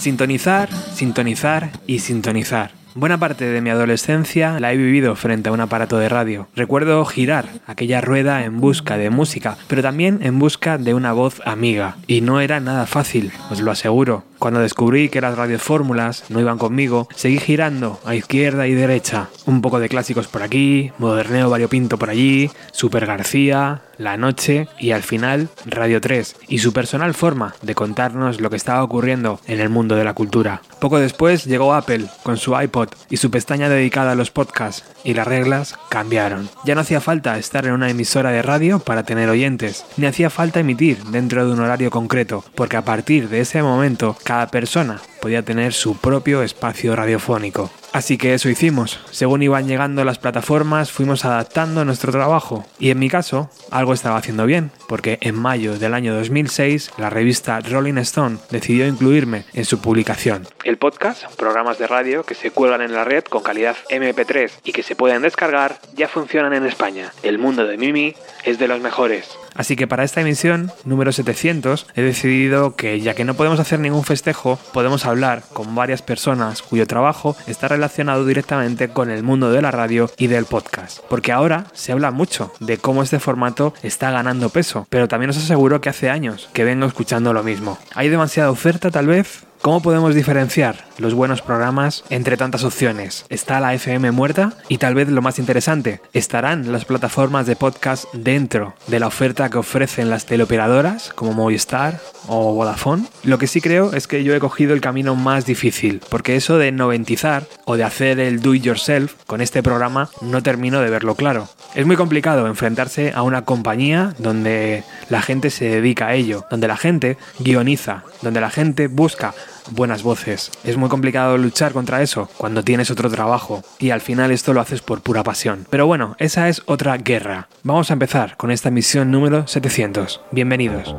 Sintonizar, sintonizar y sintonizar. Buena parte de mi adolescencia la he vivido frente a un aparato de radio. Recuerdo girar aquella rueda en busca de música, pero también en busca de una voz amiga. Y no era nada fácil, os lo aseguro. Cuando descubrí que las radiofórmulas no iban conmigo, seguí girando a izquierda y derecha. Un poco de clásicos por aquí, moderneo variopinto por allí, Super García, La Noche y al final Radio 3 y su personal forma de contarnos lo que estaba ocurriendo en el mundo de la cultura. Poco después llegó Apple con su iPod y su pestaña dedicada a los podcasts y las reglas cambiaron. Ya no hacía falta estar en una emisora de radio para tener oyentes, ni hacía falta emitir dentro de un horario concreto, porque a partir de ese momento cada persona podía tener su propio espacio radiofónico. Así que eso hicimos. Según iban llegando las plataformas, fuimos adaptando nuestro trabajo. Y en mi caso, algo estaba haciendo bien, porque en mayo del año 2006, la revista Rolling Stone decidió incluirme en su publicación. El podcast, programas de radio que se cuelgan en la red con calidad MP3 y que se pueden descargar, ya funcionan en España. El mundo de Mimi es de los mejores. Así que para esta emisión, número 700, he decidido que ya que no podemos hacer ningún festejo, podemos hablar con varias personas cuyo trabajo está relacionado directamente con el mundo de la radio y del podcast. Porque ahora se habla mucho de cómo este formato está ganando peso, pero también os aseguro que hace años que vengo escuchando lo mismo. ¿Hay demasiada oferta tal vez? ¿Cómo podemos diferenciar los buenos programas entre tantas opciones? ¿Está la FM muerta? Y tal vez lo más interesante, ¿estarán las plataformas de podcast dentro de la oferta que ofrecen las teleoperadoras como Movistar o Vodafone? Lo que sí creo es que yo he cogido el camino más difícil, porque eso de noventizar o de hacer el do it yourself con este programa no termino de verlo claro. Es muy complicado enfrentarse a una compañía donde la gente se dedica a ello, donde la gente guioniza, donde la gente busca buenas voces. Es muy complicado luchar contra eso cuando tienes otro trabajo y al final esto lo haces por pura pasión. Pero bueno, esa es otra guerra. Vamos a empezar con esta misión número 700. Bienvenidos.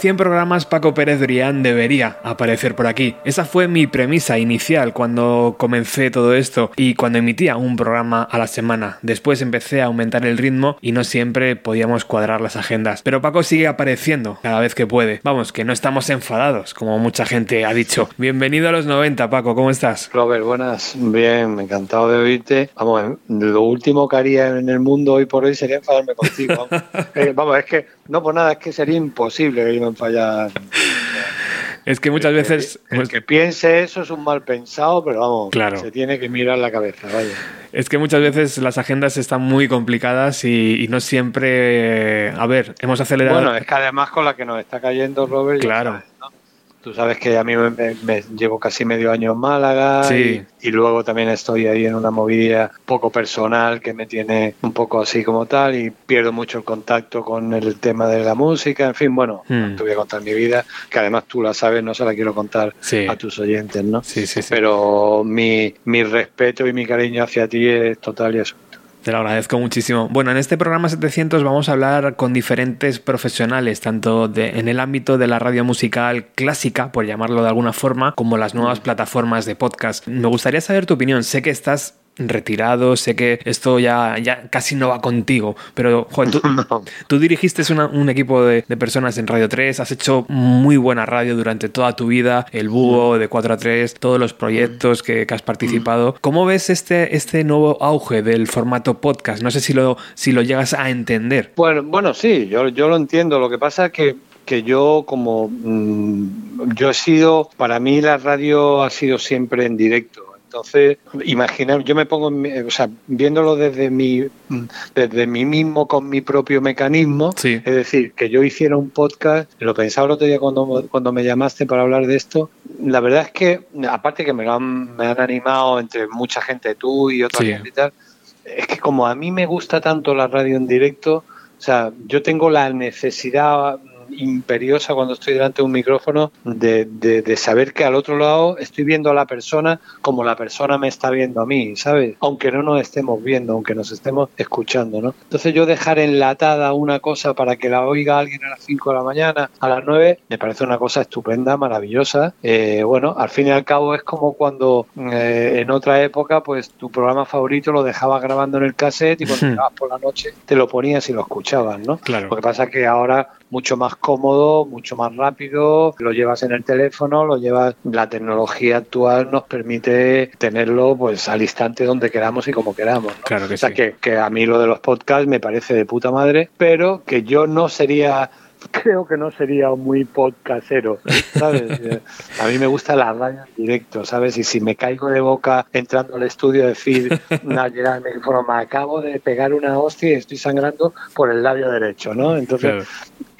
100 programas Paco Pérez Brián debería aparecer por aquí. Esa fue mi premisa inicial cuando comencé todo esto y cuando emitía un programa a la semana. Después empecé a aumentar el ritmo y no siempre podíamos cuadrar las agendas. Pero Paco sigue apareciendo cada vez que puede. Vamos, que no estamos enfadados, como mucha gente ha dicho. Bienvenido a los 90, Paco, ¿cómo estás? Robert, buenas. Bien, encantado de oírte. Vamos, lo último que haría en el mundo hoy por hoy sería enfadarme contigo. Eh, vamos, es que, no por nada, es que sería imposible que yo me fallara. Es que muchas veces. El, pues que piense eso es un mal pensado, pero vamos, claro. se tiene que mirar la cabeza, vaya. Es que muchas veces las agendas están muy complicadas y, no siempre. A ver, hemos acelerado. Bueno, es que además con la que nos está cayendo Robert. Claro. Tú sabes que a mí me, llevo casi medio año en Málaga y, luego también estoy ahí en una movida poco personal que me tiene un poco así como tal y pierdo mucho el contacto con el tema de la música. En fin, bueno, hmm. te voy a contar mi vida, que además tú la sabes, no se la quiero contar a tus oyentes, ¿no? Sí, sí, sí. Pero mi, mi respeto y mi cariño hacia ti es total y absoluto. Te lo agradezco muchísimo. Bueno, en este programa 700 vamos a hablar con diferentes profesionales, tanto de, en el ámbito de la radio musical clásica, por llamarlo de alguna forma, como las nuevas plataformas de podcast. Me gustaría saber tu opinión. Sé que estás retirado, sé que esto ya, ya casi no va contigo, pero tú, dirigiste un equipo de, personas en Radio 3, has hecho muy buena radio durante toda tu vida, el búho de 4 a 3, todos los proyectos que, has participado. ¿Cómo ves este, este nuevo auge del formato podcast? No sé si lo, si lo llegas a entender. Bueno, bueno sí, yo, yo lo entiendo. Lo que pasa es que que yo como mm, yo he sido, para mí la radio ha sido siempre en directo. Entonces, imaginar, yo me pongo, o sea, viéndolo desde mi, desde mí mismo con mi propio mecanismo, es decir, que yo hiciera un podcast, lo pensaba el otro día cuando, cuando me llamaste para hablar de esto, la verdad es que, aparte que me, han, me han animado entre mucha gente, tú y otra gente y tal, es que como a mí me gusta tanto la radio en directo, o sea, yo tengo la necesidad imperiosa cuando estoy delante de un micrófono de, de, saber que al otro lado estoy viendo a la persona como la persona me está viendo a mí, ¿sabes? Aunque no nos estemos viendo, aunque nos estemos escuchando, ¿no? Entonces yo dejar enlatada una cosa para que la oiga alguien a las 5 de la mañana, a las 9, me parece una cosa estupenda, maravillosa. Eh, bueno, al fin y al cabo es como cuando eh, en otra época, pues tu programa favorito lo dejabas grabando en el cassette y cuando llegabas por la noche te lo ponías y lo escuchabas, ¿no? Claro. Lo que pasa es que ahora mucho más cómodo, mucho más rápido, lo llevas en el teléfono, lo llevas, la tecnología actual nos permite tenerlo pues al instante donde queramos y como queramos. Claro que o sea, que, que a mí lo de los podcasts me parece de puta madre, pero que yo no sería creo que no sería muy podcastero, ¿sabes? A mí me gusta la radio en directo, ¿sabes? Y si me caigo de boca entrando al estudio, decir, no, llegar me acabo de pegar una hostia y estoy sangrando por el labio derecho, ¿no? Entonces,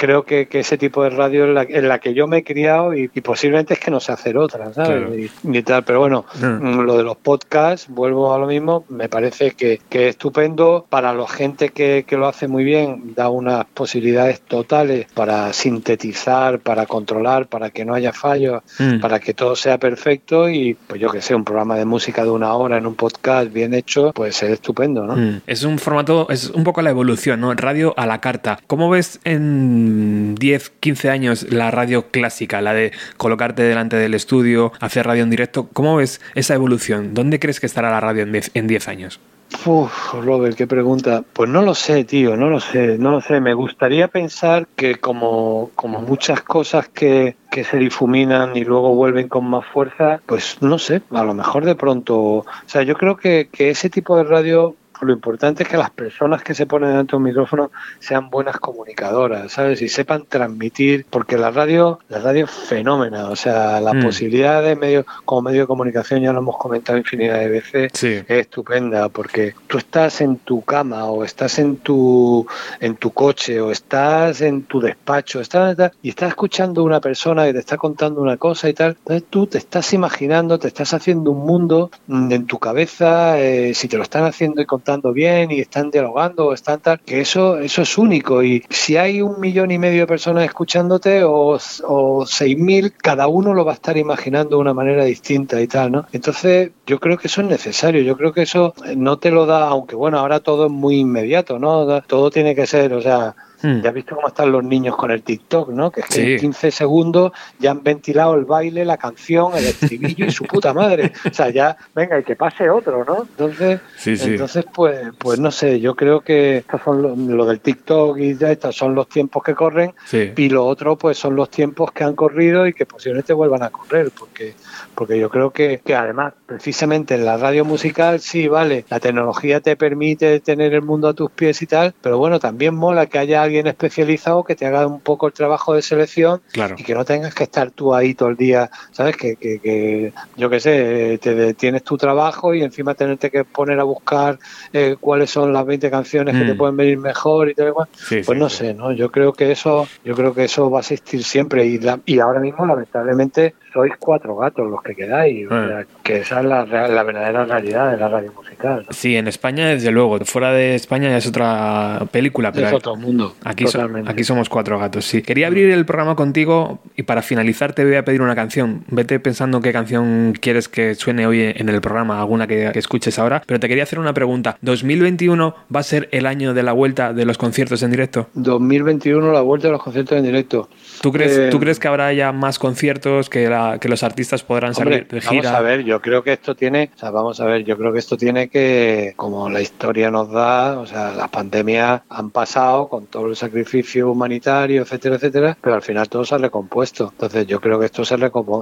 creo que, ese tipo de radio es la, en la que yo me he criado y, posiblemente es que no sé hacer otra, ¿sabes? Y, tal, pero bueno, mm. lo de los podcasts, vuelvo a lo mismo, me parece que, que es estupendo para la gente que, que lo hace muy bien, da unas posibilidades totales para sintetizar, para controlar, para que no haya fallos, mm. para que todo sea perfecto y pues yo que sé, un programa de música de una hora en un podcast bien hecho, pues es estupendo, ¿no? Mm. Es un formato, es un poco la evolución, ¿no? Radio a la carta. ¿Cómo ves en 10, 15 años la radio clásica, la de colocarte delante del estudio, hacer radio en directo? ¿Cómo ves esa evolución? ¿Dónde crees que estará la radio en 10 años? Uf, Robert, qué pregunta. Pues no lo sé, tío, no lo sé, no lo sé. Me gustaría pensar que como, como muchas cosas que, que se difuminan y luego vuelven con más fuerza, pues no sé, a lo mejor de pronto. O sea, yo creo que, que ese tipo de radio lo importante es que las personas que se ponen ante un micrófono sean buenas comunicadoras, ¿sabes? Y sepan transmitir, porque la radio, la radio es fenómena, o sea, la mm. posibilidad de medio, como medio de comunicación, ya lo hemos comentado infinidad de veces, es estupenda, porque tú estás en tu cama o estás en tu, en tu coche o estás en tu despacho, estás, y estás escuchando a una persona que te está contando una cosa y tal, entonces tú te estás imaginando, te estás haciendo un mundo en tu cabeza, eh, si te lo están haciendo y contando bien y están dialogando o están tal, que eso, eso es único. Y si hay un millón y medio de personas escuchándote o, o seis mil, cada uno lo va a estar imaginando de una manera distinta y tal, ¿no? Entonces, yo creo que eso es necesario. Yo creo que eso no te lo da, aunque bueno, ahora todo es muy inmediato, ¿no? Todo tiene que ser, o sea, Hmm. Ya has visto cómo están los niños con el TikTok, ¿no? Que es que en 15 segundos ya han ventilado el baile, la canción, el estribillo y su puta madre. O sea, ya, venga, y que pase otro, ¿no? Entonces, entonces pues, pues no sé, yo creo que estos son lo, del TikTok y ya estos son los tiempos que corren y lo otro pues son los tiempos que han corrido y que posiblemente vuelvan a correr, porque porque yo creo que, que además, precisamente en la radio musical, sí, vale, la tecnología te permite tener el mundo a tus pies y tal, pero bueno, también mola que haya alguien especializado que te haga un poco el trabajo de selección y que no tengas que estar tú ahí todo el día, ¿sabes? Que, que, que yo qué sé, te, tienes tu trabajo y encima tenerte que poner a buscar eh, cuáles son las 20 canciones que te mm. pueden venir mejor y tal igual. pues no sé, ¿no? Yo creo que eso, yo creo que eso va a existir siempre y, y ahora mismo lamentablemente sois cuatro gatos los que quedáis. Eh. que esa es la, la, verdadera realidad de la radio musical. Sí, en España, desde luego. Fuera de España ya es otra película. Pero es otro mundo. Aquí, aquí somos cuatro gatos, sí. Quería abrir el programa contigo y para finalizar te voy a pedir una canción. Vete pensando qué canción quieres que suene hoy en el programa, alguna que, escuches ahora. Pero te quería hacer una pregunta. ¿2021 va a ser el año de la vuelta de los conciertos en directo? 2021 la vuelta de los conciertos en directo. ¿Tú crees, ¿tú eh, crees que habrá ya más conciertos que la que los artistas podrán salir de gira. Vamos a ver, yo creo que esto tiene, o sea, vamos a ver, yo creo que esto tiene que, como la historia nos da, o sea, las pandemias han pasado con todo el sacrificio humanitario, etcétera, etcétera, pero al final todo se ha recompuesto. Entonces yo creo que esto se,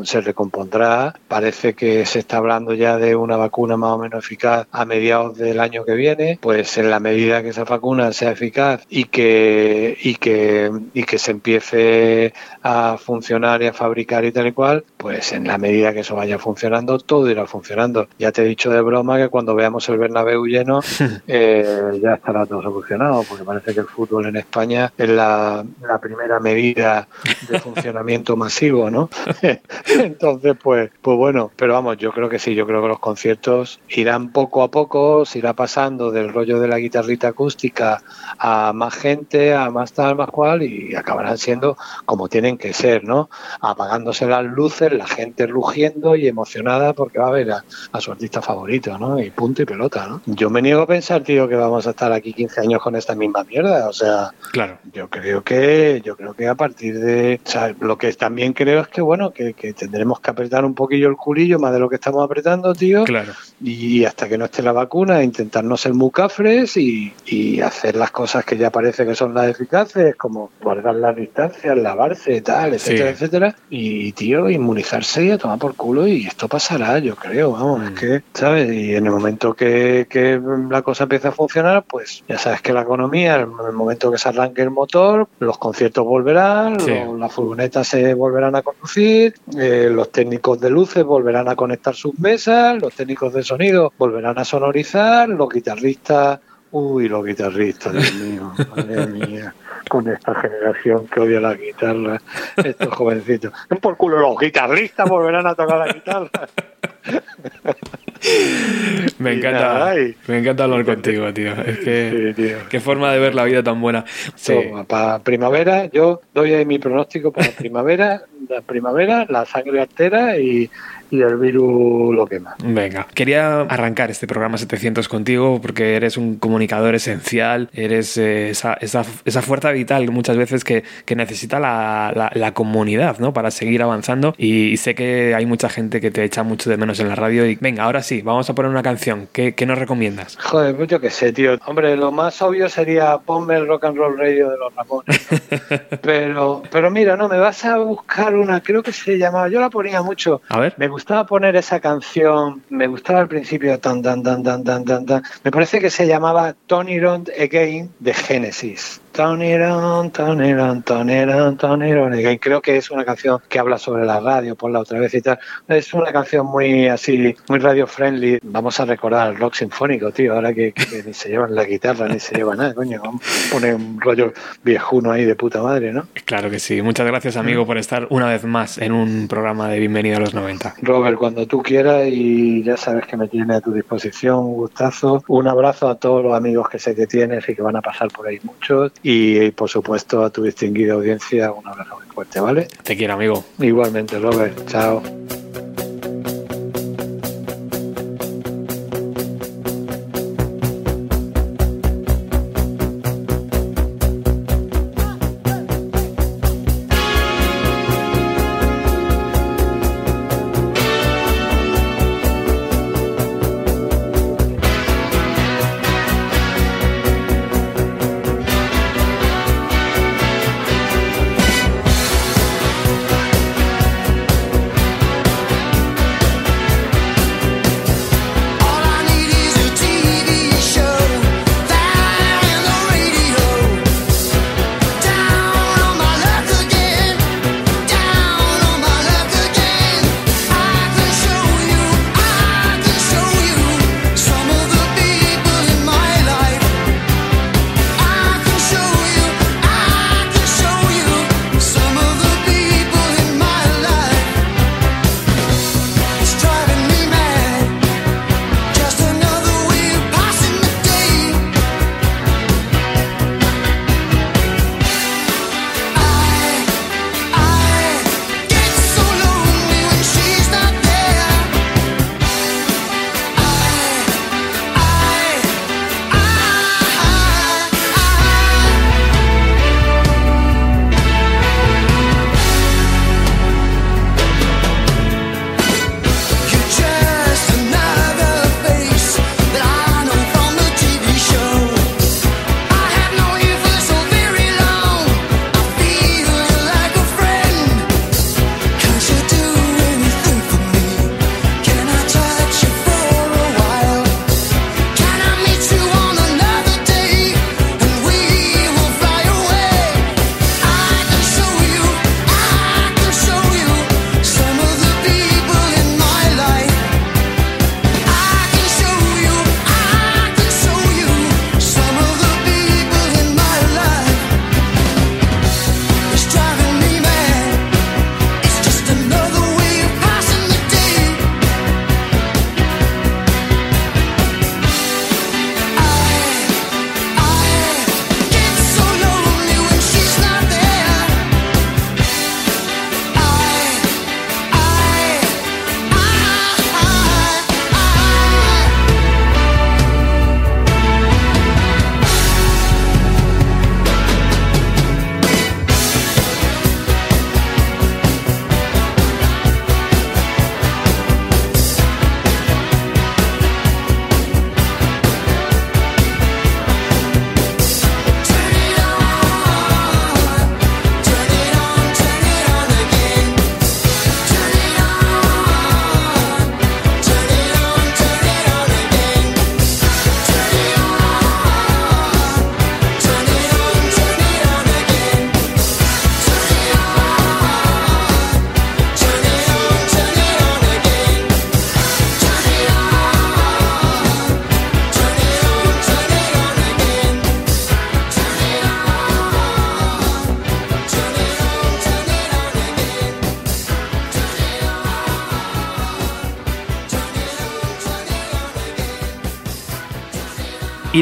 se recompondrá. Parece que se está hablando ya de una vacuna más o menos eficaz a mediados del año que viene, pues en la medida que esa vacuna sea eficaz y que, y que, y que se empiece a funcionar y a fabricar y tal y cual, pues en la medida que eso vaya funcionando, todo irá funcionando. Ya te he dicho de broma que cuando veamos el Bernabéu lleno, eh, ya estará todo solucionado, porque parece que el fútbol en España es la, primera medida de funcionamiento masivo, ¿no? Entonces, pues, pues bueno, pero vamos, yo creo que sí, yo creo que los conciertos irán poco a poco, se irá pasando del rollo de la guitarrita acústica a más gente, a más tal, más cual, y acabarán siendo como tienen que ser, ¿no? Apagándose las luces, la gente rugiendo y emocionada porque va a ver a, su artista favorito, ¿no? Y punto y pelota, ¿no? Yo me niego a pensar, tío, que vamos a estar aquí 15 años con esta misma mierda, o sea, claro. yo creo que yo creo que a partir de, o sea, lo que también creo es que bueno, que, tendremos que apretar un poquillo el culillo más de lo que estamos apretando, tío. Claro. Y hasta que no esté la vacuna, intentar no ser muy cafres y, y hacer las cosas que ya parece que son las eficaces, como guardar las distancias, lavarse, tal, etcétera, etcétera. Y, tío, inmunizarse y a tomar por culo y esto pasará, yo creo, vamos, es mm. que, ¿sabes? Y en el momento que, que, la cosa empieza a funcionar, pues ya sabes que la economía, en el momento que se arranque el motor, los conciertos volverán, las furgonetas se volverán a conducir, eh, los técnicos de luces volverán a conectar sus mesas, los técnicos de sonido volverán a sonorizar, los guitarristas Uy, los guitarristas, Dios mío, madre mía, con esta generación que odia la guitarra, estos jovencitos. Por culo, los guitarristas volverán a tocar la guitarra. me encanta, me encanta hablar contigo, tío. Es que qué forma de ver la vida tan buena. Sí. para primavera, yo doy ahí mi pronóstico para primavera, la primavera, la sangre artera y y el virus lo quema. Venga, quería arrancar este programa 700 contigo porque eres un comunicador esencial, eres eh, esa, esa, esa, fuerza vital muchas veces que, que necesita la, la, comunidad ¿no? para seguir avanzando y, sé que hay mucha gente que te echa mucho de menos en la radio y venga, ahora sí, vamos a poner una canción. ¿Qué, qué nos recomiendas? Joder, pues yo qué sé, tío. Hombre, lo más obvio sería ponme el rock and roll radio de los Ramones. pero, pero mira, no, me vas a buscar una, creo que se llamaba, yo la ponía mucho. A ver. Me gustaba poner esa canción, me gustaba al principio, tan, tan, tan, tan, tan, tan, tan. Me parece que se llamaba Tony Rond Again de Genesis. Again. Creo que es una canción que habla sobre la radio, por la otra vez y tal. Es una canción muy así, muy radio friendly. Vamos a recordar el rock sinfónico, tío, ahora que, ni se llevan la guitarra ni se lleva nada, coño. Poner un rollo viejuno ahí de puta madre, ¿no? Claro que sí. Muchas gracias, amigo, por estar una vez más en un programa de Bienvenido a los 90. Robert, cuando tú quieras y ya sabes que me tiene a tu disposición, un gustazo. Un abrazo a todos los amigos que sé que tienes y que van a pasar por ahí muchos. Y, por supuesto a tu distinguida audiencia, un abrazo muy fuerte, ¿vale? Te quiero, amigo. Igualmente, Robert. Chao.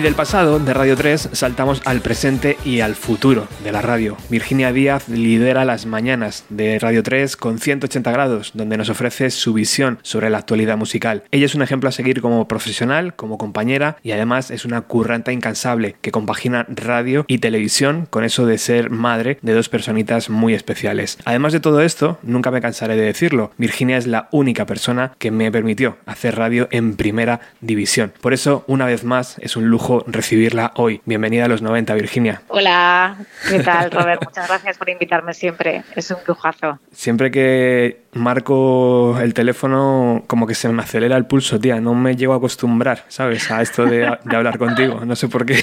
Del pasado, de Radio 3, saltamos al presente y al futuro de la radio. Virginia Díaz lidera las mañanas de Radio 3 con 180 grados, donde nos ofrece su visión sobre la actualidad musical. Ella es un ejemplo a seguir como profesional, como compañera y además es una curranta incansable que compagina radio y televisión con eso de ser madre de dos personitas muy especiales. Además de todo esto, nunca me cansaré de decirlo, Virginia es la única persona que me permitió hacer radio en primera división. Por eso, una vez más, es un lujo recibirla hoy. Bienvenida a los 90, Virginia. Hola, ¿qué tal, Robert? Muchas gracias por invitarme siempre. Es un lujazo. Siempre que marco el teléfono, como que se me acelera el pulso, tía. No me llego a acostumbrar, ¿sabes? A esto de, hablar contigo. No sé por qué.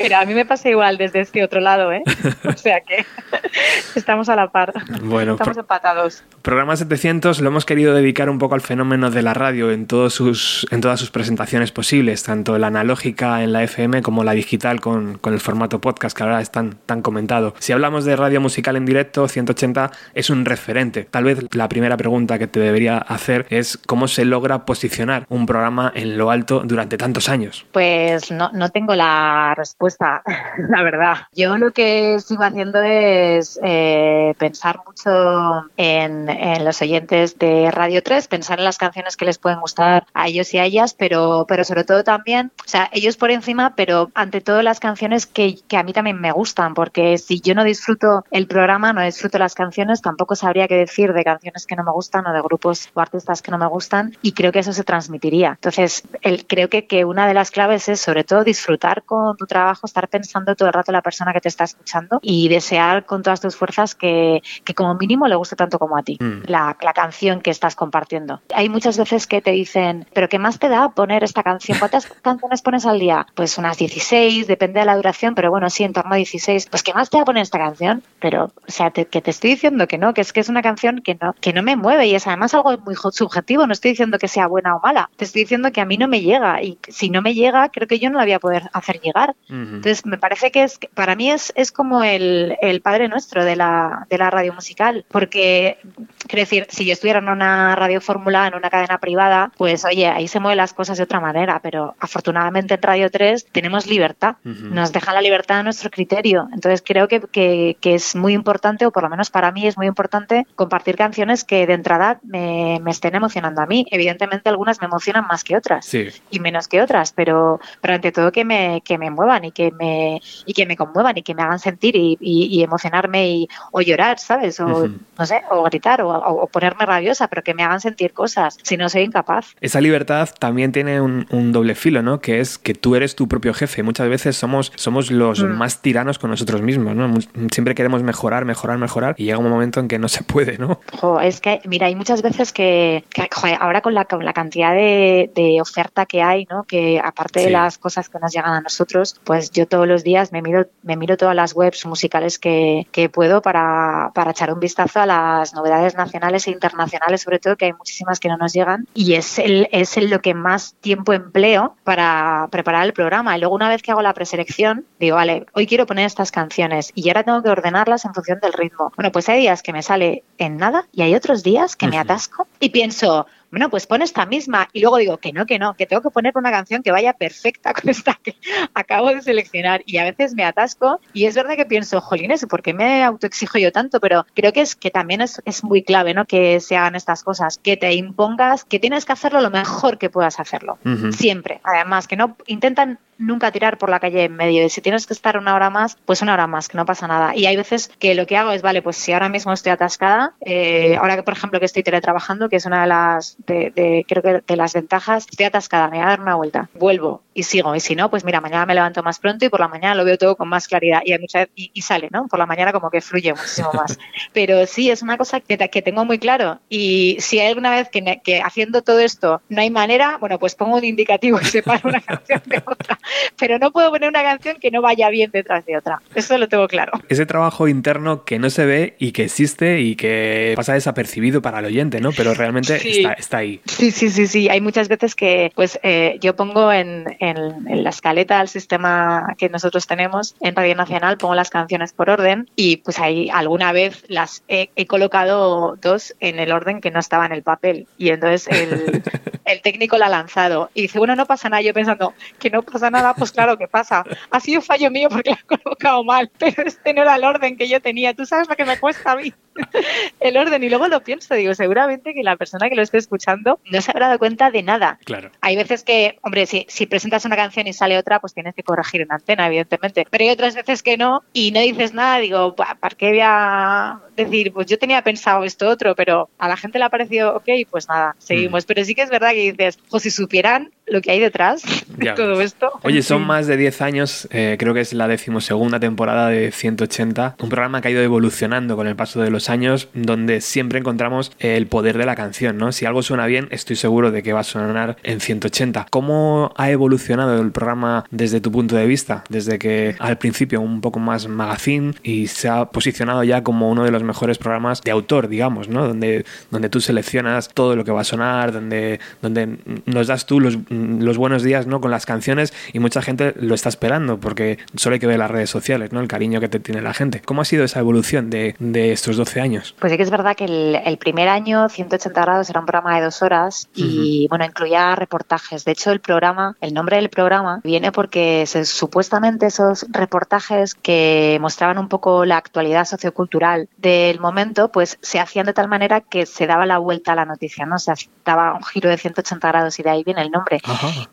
Mira, a mí me pasa igual desde este otro lado, ¿eh? O sea que estamos a la par. Bueno, estamos empatados. Programa 700 lo hemos querido dedicar un poco al fenómeno de la radio en, todos sus, en todas sus presentaciones posibles, tanto la analógica en la FM como la digital con, con el formato podcast que ahora es tan, tan comentado. Si hablamos de radio musical en directo, 180 es un referente. Tal vez la primera pregunta que te debería hacer es cómo se logra posicionar un programa en lo alto durante tantos años. Pues no, no tengo la respuesta, la verdad. Yo lo que sigo haciendo es eh, pensar mucho en, en, los oyentes de Radio 3, pensar en las canciones que les pueden gustar a ellos y a ellas, pero, pero sobre todo también, o sea, ellos por encima, pero ante todo las canciones que, que a mí también me gustan, porque si yo no disfruto el programa, no disfruto las canciones, tampoco sabría qué decir de canciones que no me gustan o de grupos o artistas que no me gustan y creo que eso se transmitiría. Entonces, el, creo que, que una de las claves es sobre todo disfrutar con tu trabajo, estar pensando todo el rato en la persona que te está escuchando y desear con todas tus fuerzas que, que como mínimo le guste tanto como a ti mm. la, la, canción que estás compartiendo. Hay muchas veces que te dicen, pero ¿qué más te da poner esta canción? ¿Cuántas canciones pones al día? Pues unas 16, depende de la duración, pero bueno, sí, en torno a 16. Pues ¿qué más te da poner esta canción? Pero, o sea, te, que te estoy diciendo que no, que es que es una canción que no, que no me mueve y es además algo muy subjetivo. No estoy diciendo que sea buena o mala, te estoy diciendo que a mí no me llega y si no me llega, creo que yo no la voy a poder hacer llegar. Entonces, me parece que es, para mí es, es como el, el padre nuestro de la, de la radio musical, porque, quiero decir, si yo estuviera en una radio fórmula, en una cadena privada, pues oye, ahí se mueven las cosas de otra manera, pero afortunadamente en Radio 3 tenemos libertad, nos deja la libertad a nuestro criterio. Entonces, creo que, que, que es muy importante, o por lo menos para mí es muy importante, compartir canciones que de entrada me, me, estén emocionando a mí. Evidentemente algunas me emocionan más que otras y menos que otras, pero, pero ante todo que me, que me muevan y que me, y que me conmuevan y que me hagan sentir y, y, emocionarme y, o llorar, ¿sabes? O no sé, o gritar o, o, ponerme rabiosa, pero que me hagan sentir cosas, si no soy incapaz. Esa libertad también tiene un, un doble filo, ¿no? Que es que tú eres tu propio jefe. Muchas veces somos, somos los mm. más tiranos con nosotros mismos, ¿no? Siempre queremos mejorar, mejorar, mejorar y llega un momento en que no se puede, ¿no? Es que, mira, hay muchas veces que, que joder, ahora con la, con la cantidad de, de, oferta que hay, ¿no? Que aparte sí. de las cosas que nos llegan a nosotros, pues yo todos los días me miro, me miro todas las webs musicales que, que puedo para, para echar un vistazo a las novedades nacionales e internacionales, sobre todo, que hay muchísimas que no nos llegan. Y es, el, es el lo que más tiempo empleo para preparar el programa. Y luego, una vez que hago la preselección, digo, vale, hoy quiero poner estas canciones y ahora tengo que ordenarlas en función del ritmo. Bueno, pues hay días que me sale en nada y hay otros días que me atasco. Y pienso, bueno, pues pon esta misma. Y luego digo que no, que no, que tengo que poner una canción que vaya perfecta con esta que acabo de seleccionar. Y a veces me atasco y es verdad que pienso, jolines, ¿por qué me autoexijo yo tanto? Pero creo que es que también es, es muy clave, ¿no? Que se hagan estas cosas, que te impongas, que tienes que hacerlo lo mejor que puedas hacerlo. Uh -huh. Siempre. Además, que no intentan nunca tirar por la calle en medio. Y si tienes que estar una hora más, pues una hora más, que no pasa nada. Y hay veces que lo que hago es, vale, pues si ahora mismo estoy atascada, eh, ahora que por ejemplo que estoy teletrabajando, que es una de las, de, de, creo que de las ventajas, estoy atascada, me voy a dar una vuelta, vuelvo y sigo. Y si no, pues mira, mañana me levanto más pronto y por la mañana lo veo todo con más claridad. Y, hay mucha, y, y sale, ¿no? Por la mañana como que fluye muchísimo más. Pero sí, es una cosa que, que tengo muy claro. Y si hay alguna vez que, me, que haciendo todo esto no hay manera, bueno, pues pongo un indicativo y separo una canción de otra pero no puedo poner una canción que no vaya bien detrás de otra. Eso lo tengo claro. Ese trabajo interno que no se ve y que existe y que pasa desapercibido para el oyente, ¿no? Pero realmente sí. está, está ahí. Sí, sí, sí, sí. Hay muchas veces que pues eh, yo pongo en, la escaleta el sistema que nosotros tenemos en Radio Nacional, pongo las canciones por orden y pues ahí alguna vez las he, colocado dos en el orden que no estaba en el papel. Y entonces el, el técnico la ha lanzado y dice, bueno, no pasa nada. Yo pensando que no pasa nada, pues claro que pasa. Ha sido fallo mío porque la he colocado mal, pero este no era el orden que yo tenía. Tú sabes lo que me cuesta a mí el orden. Y luego lo pienso, digo, seguramente que la persona que lo esté escuchando no se habrá dado cuenta de nada. Claro. Hay veces que, hombre, si, si presentas una canción y sale otra, pues tienes que corregir en antena, evidentemente. Pero hay otras veces que no y no dices nada, digo, ¿para qué voy a decir, pues yo tenía pensado esto otro, pero a la gente le ha parecido ok, pues nada, seguimos. Mm. Pero sí que es verdad que dices, pues si supieran lo que hay detrás de todo esto. Oye, son más de 10 años, eh, creo que es la decimosegunda temporada de 180, un programa que ha ido evolucionando con el paso de los años, donde siempre encontramos el poder de la canción, ¿no? Si algo suena bien, estoy seguro de que va a sonar en 180. ¿Cómo ha evolucionado el programa desde tu punto de vista? Desde que al principio un poco más magazine y se ha posicionado ya como uno de los mejores programas de autor, digamos, ¿no? Donde, donde tú seleccionas todo lo que va a sonar, donde, donde nos das tú los, los buenos días, ¿no? Con las canciones y mucha gente lo está esperando porque solo hay que ver las redes sociales, ¿no? El cariño que te tiene la gente. ¿Cómo ha sido esa evolución de, de estos 12 años? Pues sí que es verdad que el, primer año, 180 grados, era un programa de dos horas y, bueno, incluía reportajes. De hecho, el programa, el nombre del programa viene porque supuestamente esos reportajes que mostraban un poco la actualidad sociocultural del momento, pues se hacían de tal manera que se daba la vuelta a la noticia, ¿no? Se daba un giro de 180 grados y de ahí viene el nombre.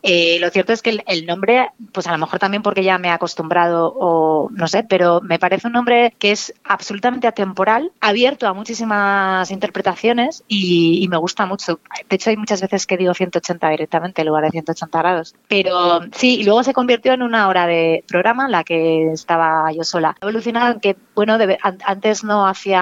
Eh, lo cierto es que el, nombre, pues a lo mejor también porque ya me he acostumbrado o no sé, pero me parece un nombre que es absolutamente atemporal, abierto a muchísimas interpretaciones y, me gusta mucho. De hecho, hay muchas veces que digo 180 directamente en lugar de 180 grados. Pero sí, y luego se convirtió en una hora de programa en la que estaba yo sola. Ha evolucionado en que, bueno, antes no hacía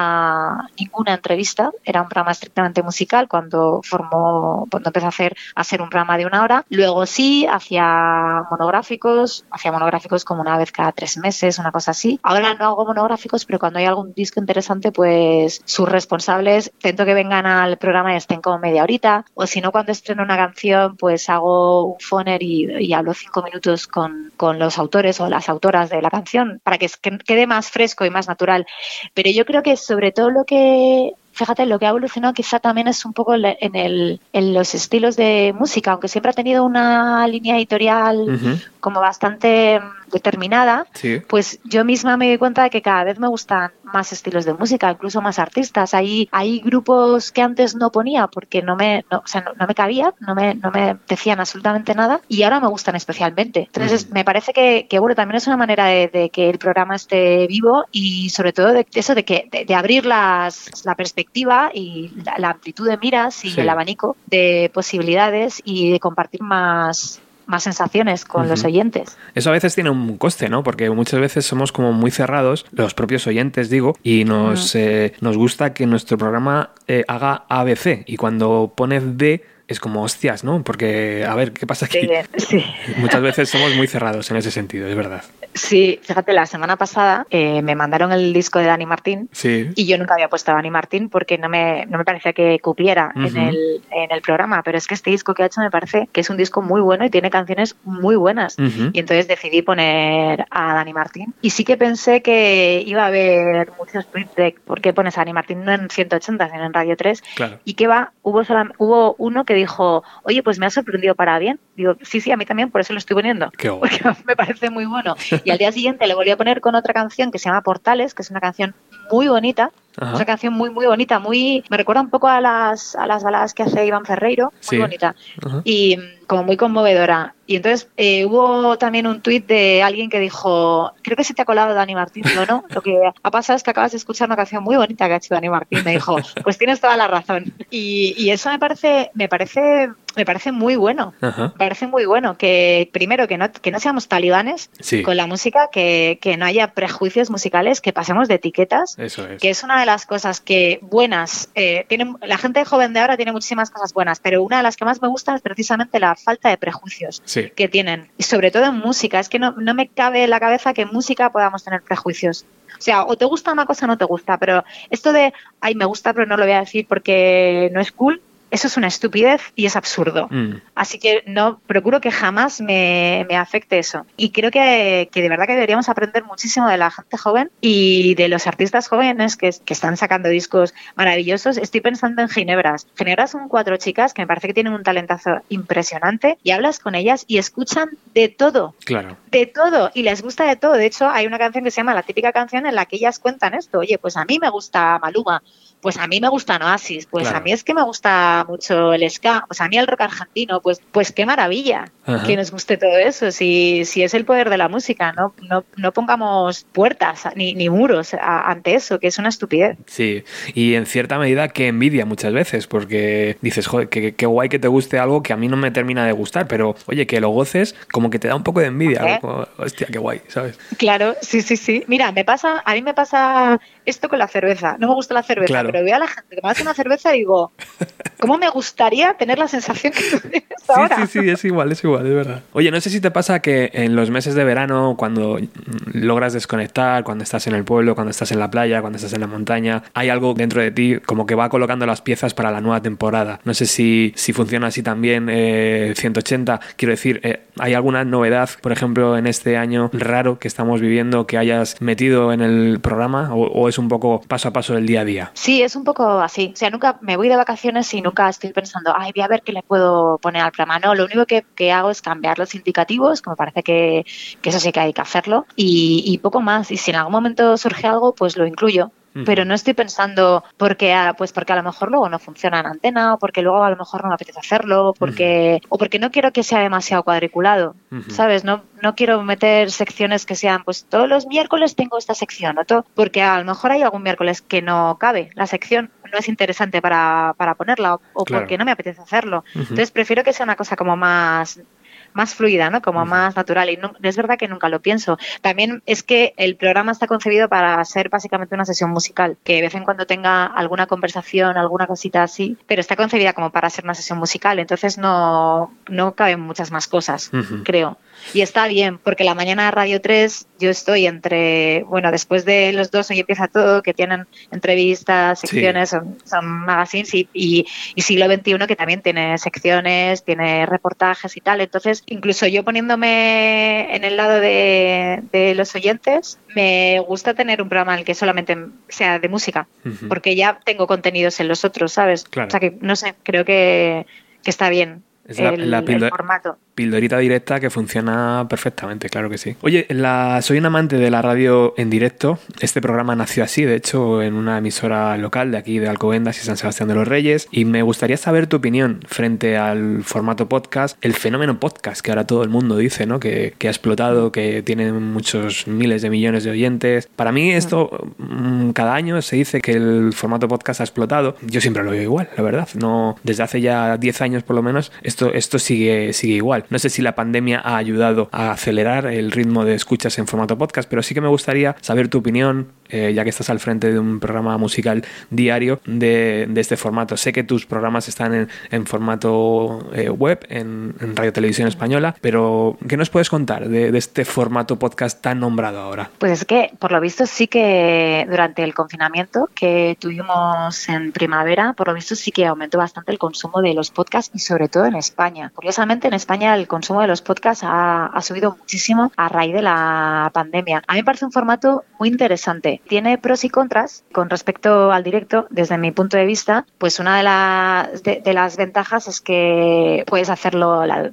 ninguna entrevista, era un programa estrictamente musical cuando formó, cuando empecé a hacer, a hacer un programa de una hora. Luego sí, hacía monográficos, hacía monográficos como una vez cada tres meses, una cosa así. Ahora no hago monográficos, pero cuando hay algún disco interesante, pues sus responsables intento que vengan al programa y estén como media horita. O si no, cuando estreno una canción, pues hago un phoner y, hablo cinco minutos con, con, los autores o las autoras de la canción para que quede más fresco y más natural. Pero yo creo que sobre todo lo que fíjate, lo que ha evolucionado quizá también es un poco en, el, en los estilos de música, aunque siempre ha tenido una línea editorial como bastante determinada, pues yo misma me doy cuenta de que cada vez me gustan más estilos de música, incluso más artistas. Hay, hay grupos que antes no ponía porque no me, no, o sea, no, me cabía, no me, no me decían absolutamente nada y ahora me gustan especialmente. Entonces, me parece que, que, bueno, también es una manera de, que el programa esté vivo y sobre todo de eso de que de, abrir las, la perspectiva y la, amplitud de miras y el abanico de posibilidades y de compartir más más sensaciones con los oyentes. Eso a veces tiene un coste, ¿no? Porque muchas veces somos como muy cerrados, los propios oyentes digo, y nos, eh, nos gusta que nuestro programa eh, haga ABC y cuando pones D es como hostias, ¿no? Porque, a ver, ¿qué pasa aquí? Sí, Muchas veces somos muy cerrados en ese sentido, es verdad. Sí, fíjate, la semana pasada eh, me mandaron el disco de Dani Martín y yo nunca había puesto a Dani Martín porque no me, no me parecía que cupiera en, el, en el programa, pero es que este disco que ha hecho me parece que es un disco muy bueno y tiene canciones muy buenas. Y entonces decidí poner a Dani Martín. Y sí que pensé que iba a haber muchos tweets de por qué pones a Dani Martín no en 180, sino en Radio 3. Y que va, hubo, hubo uno que dijo, oye, pues me ha sorprendido para bien. Digo, sí, sí, a mí también, por eso lo estoy poniendo. Porque me parece muy bueno. Y al día siguiente le volví a poner con otra canción que se llama Portales, que es una canción muy bonita. Es una canción muy, muy bonita, muy. Me recuerda un poco a las, a las baladas que hace Iván Ferreiro, muy bonita. Y como muy conmovedora. Y entonces eh, hubo también un tuit de alguien que dijo, creo que se te ha colado Dani Martín, digo, no, lo que ha pasado es que acabas de escuchar una canción muy bonita que ha hecho Dani Martín, me dijo, pues tienes toda la razón. Y, y eso me parece, me parece, me parece muy bueno, me parece muy bueno que primero que no, que no seamos talibanes con la música, que, que, no haya prejuicios musicales, que pasemos de etiquetas, eso es. que es una de las cosas que buenas, eh, tienen, la gente joven de ahora tiene muchísimas cosas buenas, pero una de las que más me gusta es precisamente la falta de prejuicios que tienen. Y sobre todo en música. Es que no, no me cabe en la cabeza que en música podamos tener prejuicios. O sea, o te gusta una cosa o no te gusta, pero esto de, ay, me gusta, pero no lo voy a decir porque no es cool, eso es una estupidez y es absurdo. Mm. Así que no procuro que jamás me, me afecte eso. Y creo que, que de verdad que deberíamos aprender muchísimo de la gente joven y de los artistas jóvenes que, que están sacando discos maravillosos. Estoy pensando en Ginebras. Ginebras son cuatro chicas que me parece que tienen un talentazo impresionante y hablas con ellas y escuchan de todo. Claro. De todo, y les gusta de todo. De hecho, hay una canción que se llama La típica canción en la que ellas cuentan esto. Oye, pues a mí me gusta Maluma, pues a mí me gusta Oasis, pues Claro. a mí es que me gusta mucho el ska, pues a mí el rock argentino, pues, pues qué maravilla Ajá. que nos guste todo eso, si, si es el poder de la música, no, no, no pongamos puertas ni, ni muros a- ante eso, que es una estupidez. Sí, y en cierta medida que envidia muchas veces, porque dices, joder, qué, qué guay que te guste algo que a mí no me termina de gustar, pero oye, que lo goces, como que te da un poco de envidia. ¿Eh? como, hostia, qué guay, ¿sabes? Claro, sí, sí, sí. Mira, me pasa, a mí me pasa esto con la cerveza. No me gusta la cerveza, Claro. Pero veo a la gente que me hace una cerveza y digo, ¿cómo me gustaría tener la sensación que tú tienes Sí, ahora? sí, sí, es igual, es igual, es verdad. Oye, no sé si te pasa que en los meses de verano, cuando logras desconectar, cuando estás en el pueblo, cuando estás en la playa, cuando estás en la montaña, hay algo dentro de ti como que va colocando las piezas para la nueva temporada. No sé si, si funciona así también eh, 180. Quiero decir, eh, ¿hay alguna novedad, por ejemplo, en este año raro que estamos viviendo que hayas metido en el programa o, o es un poco paso a paso del día a día? Sí, es un poco así. O sea, nunca me voy de vacaciones y nunca estoy pensando, ay, voy a ver qué le puedo poner al programa. No, lo único que, que hago es cambiar los indicativos, que me parece que, que eso sí que hay que hacerlo, y, y poco más. Y si en algún momento surge algo, pues lo incluyo. Pero no estoy pensando porque pues porque a lo mejor luego no funciona en antena, o porque luego a lo mejor no me apetece hacerlo, porque o porque no quiero que sea demasiado cuadriculado. ¿sabes? No, no quiero meter secciones que sean, pues todos los miércoles tengo esta sección, o todo, porque a lo mejor hay algún miércoles que no cabe la sección, no es interesante para, para ponerla, o, o Claro. porque no me apetece hacerlo. Entonces prefiero que sea una cosa como más más fluida, ¿no? Como más natural y no, es verdad que nunca lo pienso. También es que el programa está concebido para ser básicamente una sesión musical, que de vez en cuando tenga alguna conversación, alguna cosita así, pero está concebida como para ser una sesión musical, entonces no, no caben muchas más cosas, creo. Y está bien, porque la mañana de Radio 3 yo estoy entre, bueno, después de los dos hoy empieza todo, que tienen entrevistas, Sí. secciones, son, son magazines y, y, y siglo XXI que también tiene secciones, tiene reportajes y tal. Entonces, incluso yo poniéndome en el lado de, de los oyentes, me gusta tener un programa en el que solamente sea de música, porque ya tengo contenidos en los otros, ¿sabes? Claro. O sea que, no sé, creo que, que está bien. Es la- el, la el píldora- formato. Pildorita directa que funciona perfectamente, claro que sí. Oye, la, soy un amante de la radio en directo. Este programa nació así, de hecho, en una emisora local de aquí de Alcobendas y San Sebastián de los Reyes. Y me gustaría saber tu opinión frente al formato podcast, el fenómeno podcast que ahora todo el mundo dice, ¿no? Que, que ha explotado, que tiene muchos miles de millones de oyentes. Para mí esto, mm, cada año se dice que el formato podcast ha explotado. Yo siempre lo veo igual, la verdad. No, desde hace ya 10 años por lo menos, esto, esto sigue, sigue igual. No sé si la pandemia ha ayudado a acelerar el ritmo de escuchas en formato podcast, pero sí que me gustaría saber tu opinión, eh, ya que estás al frente de un programa musical diario de, este formato. Sé que tus programas están en, en formato eh, web, en, en Radio Televisión Española, pero ¿qué nos puedes contar de, de este formato podcast tan nombrado ahora? Pues es que, por lo visto, sí que durante el confinamiento que tuvimos en primavera, por lo visto sí que aumentó bastante el consumo de los podcasts y sobre todo en España. Curiosamente, en España el consumo de los podcasts ha, ha subido muchísimo a raíz de la pandemia. A mí me parece un formato muy interesante. Tiene pros y contras con respecto al directo. Desde mi punto de vista, pues una de las, de, de las ventajas es que puedes hacerlo, la-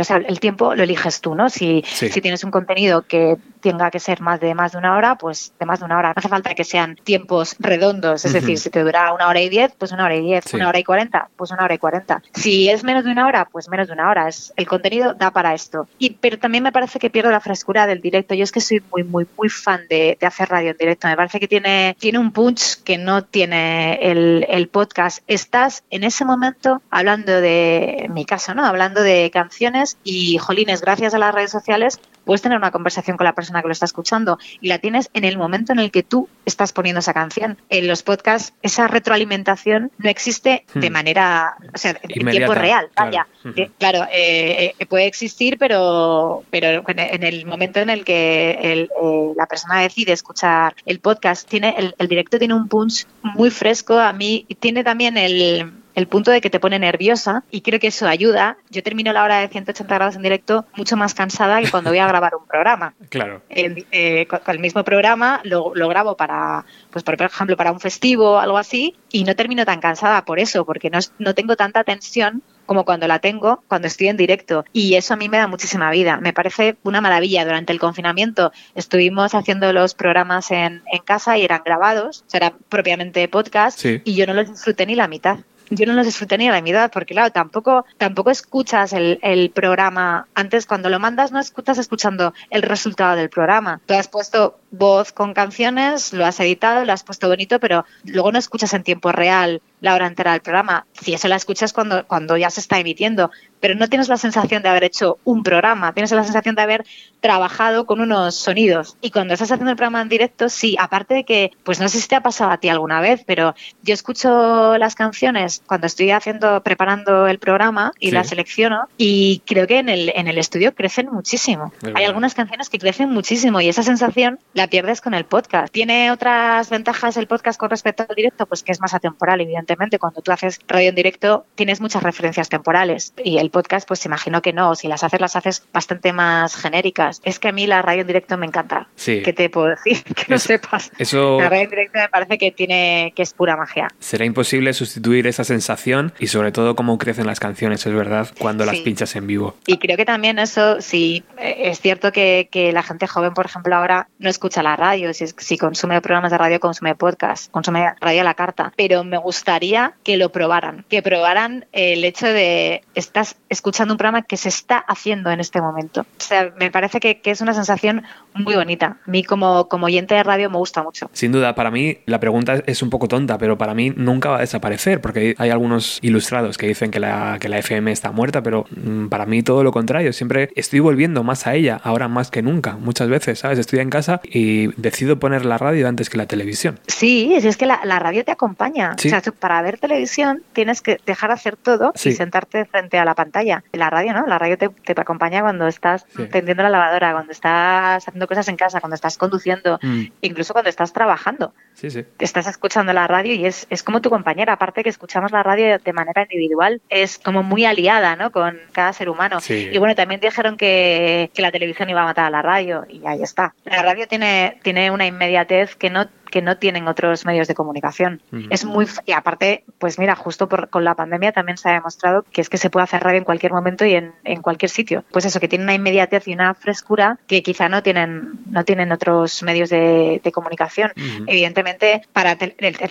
o sea, el tiempo lo eliges tú, ¿no? Si, Sí. si tienes un contenido que tenga que ser más de más de una hora, pues de más de una hora. No hace falta que sean tiempos redondos, es decir, si te dura una hora y diez, pues una hora y diez, Sí. una hora y cuarenta, pues una hora y cuarenta. Si es menos de una hora, pues menos de una hora. Es, el contenido da para esto. Y, pero también me parece que pierdo la frescura del directo. Yo es que soy muy, muy, muy fan de, de hacer radio en directo. Me parece que tiene, tiene un punch que no tiene el, el podcast. Estás en ese momento hablando de, en mi caso, ¿no? Hablando de canciones y, jolines, gracias a las redes sociales, puedes tener una conversación con la persona que lo está escuchando y la tienes en el momento en el que tú estás poniendo esa canción. En los podcasts, esa retroalimentación no existe de Hmm. manera, o sea, en tiempo real, claro. vaya. Ujú. Eh, Claro, eh, eh, puede existir, pero, pero en el momento en el que el, eh, la persona decide escuchar el podcast, tiene el, el directo tiene un punch muy fresco a mí y tiene también el, el punto de que te pone nerviosa y creo que eso ayuda. Yo termino la hora de 180 grados en directo mucho más cansada que cuando voy a grabar un programa. Claro. Eh, con, el mismo programa lo, lo, grabo para, pues por ejemplo, para un festivo o algo así y no termino tan cansada por eso, porque no, no tengo tanta tensión como cuando la tengo, cuando estoy en directo. Y eso a mí me da muchísima vida. Me parece una maravilla. Durante el confinamiento estuvimos haciendo los programas en, en casa y eran grabados, o sea, eran propiamente podcast, y yo no los disfruté ni la mitad yo no los disfruté ni a la mitad, porque claro, tampoco, tampoco escuchas el, el, programa. Antes, cuando lo mandas, no escuchas escuchando el resultado del programa. Tú has puesto voz con canciones, lo has editado, lo has puesto bonito, pero luego no escuchas en tiempo real la hora entera del programa. Si eso la escuchas cuando, cuando ya se está emitiendo, pero no tienes la sensación de haber hecho un programa, tienes la sensación de haber trabajado con unos sonidos. Y cuando estás haciendo el programa en directo, sí, aparte de que, pues no sé si te ha pasado a ti alguna vez, pero yo escucho las canciones cuando estoy haciendo, preparando el programa y las selecciono y creo que en el, en el estudio crecen muchísimo. Hay algunas canciones que crecen muchísimo y esa sensación la pierdes con el podcast. ¿Tiene otras ventajas el podcast con respecto al directo? Pues que es más atemporal, evidentemente. Cuando tú haces radio en directo tienes muchas referencias temporales y el podcast pues imagino que no. Si las haces, las haces bastante más genéricas. Es que a mí la radio en directo me encanta. Sí. ¿Qué te puedo decir? Que no sepas. Eso... La radio en directo me parece que tiene que es pura magia. Será imposible sustituir esa sensación y sobre todo cómo crecen las canciones, es verdad, cuando las pinchas en vivo. Y creo que también eso, sí, es cierto que, que la gente joven, por ejemplo, ahora no escucha la radio, si, si consume programas de radio, consume podcast, consume radio a la carta, pero me gustaría que lo probaran, que probaran el hecho de estás escuchando un programa que se está haciendo en este momento. O sea, me parece que, que es una sensación muy bonita. A mí como, como oyente de radio me gusta mucho. Sin duda, para mí la pregunta es un poco tonta, pero para mí nunca va a desaparecer, porque hay algunos ilustrados que dicen que la, que la FM está muerta, pero mm, para mí todo lo contrario, siempre estoy volviendo más a ella, ahora más que nunca, muchas veces, ¿sabes? Estoy en casa y decido poner la radio antes que la televisión. Sí, es que la, la radio te acompaña. O sea, para ver televisión tienes que dejar hacer todo y sentarte frente a la pantalla. La radio, ¿no? La radio te, te acompaña cuando estás tendiendo la lavadora, cuando estás haciendo cosas en casa, cuando estás conduciendo, mm. incluso cuando estás trabajando. Sí, sí. Estás escuchando la radio y es, es como tu compañera. Aparte que escuchamos la radio de manera individual, es como muy aliada, ¿no? Con cada ser humano. Y bueno, también dijeron que, que la televisión iba a matar a la radio y ahí está. La radio tiene, tiene una inmediatez que no que no tienen otros medios de comunicación. Es muy y aparte, pues mira, justo por, con la pandemia también se ha demostrado que es que se puede hacer radio en cualquier momento y en, en cualquier sitio. Pues eso, que tiene una inmediatez y una frescura que quizá no tienen no tienen otros medios de, de comunicación. Evidentemente, para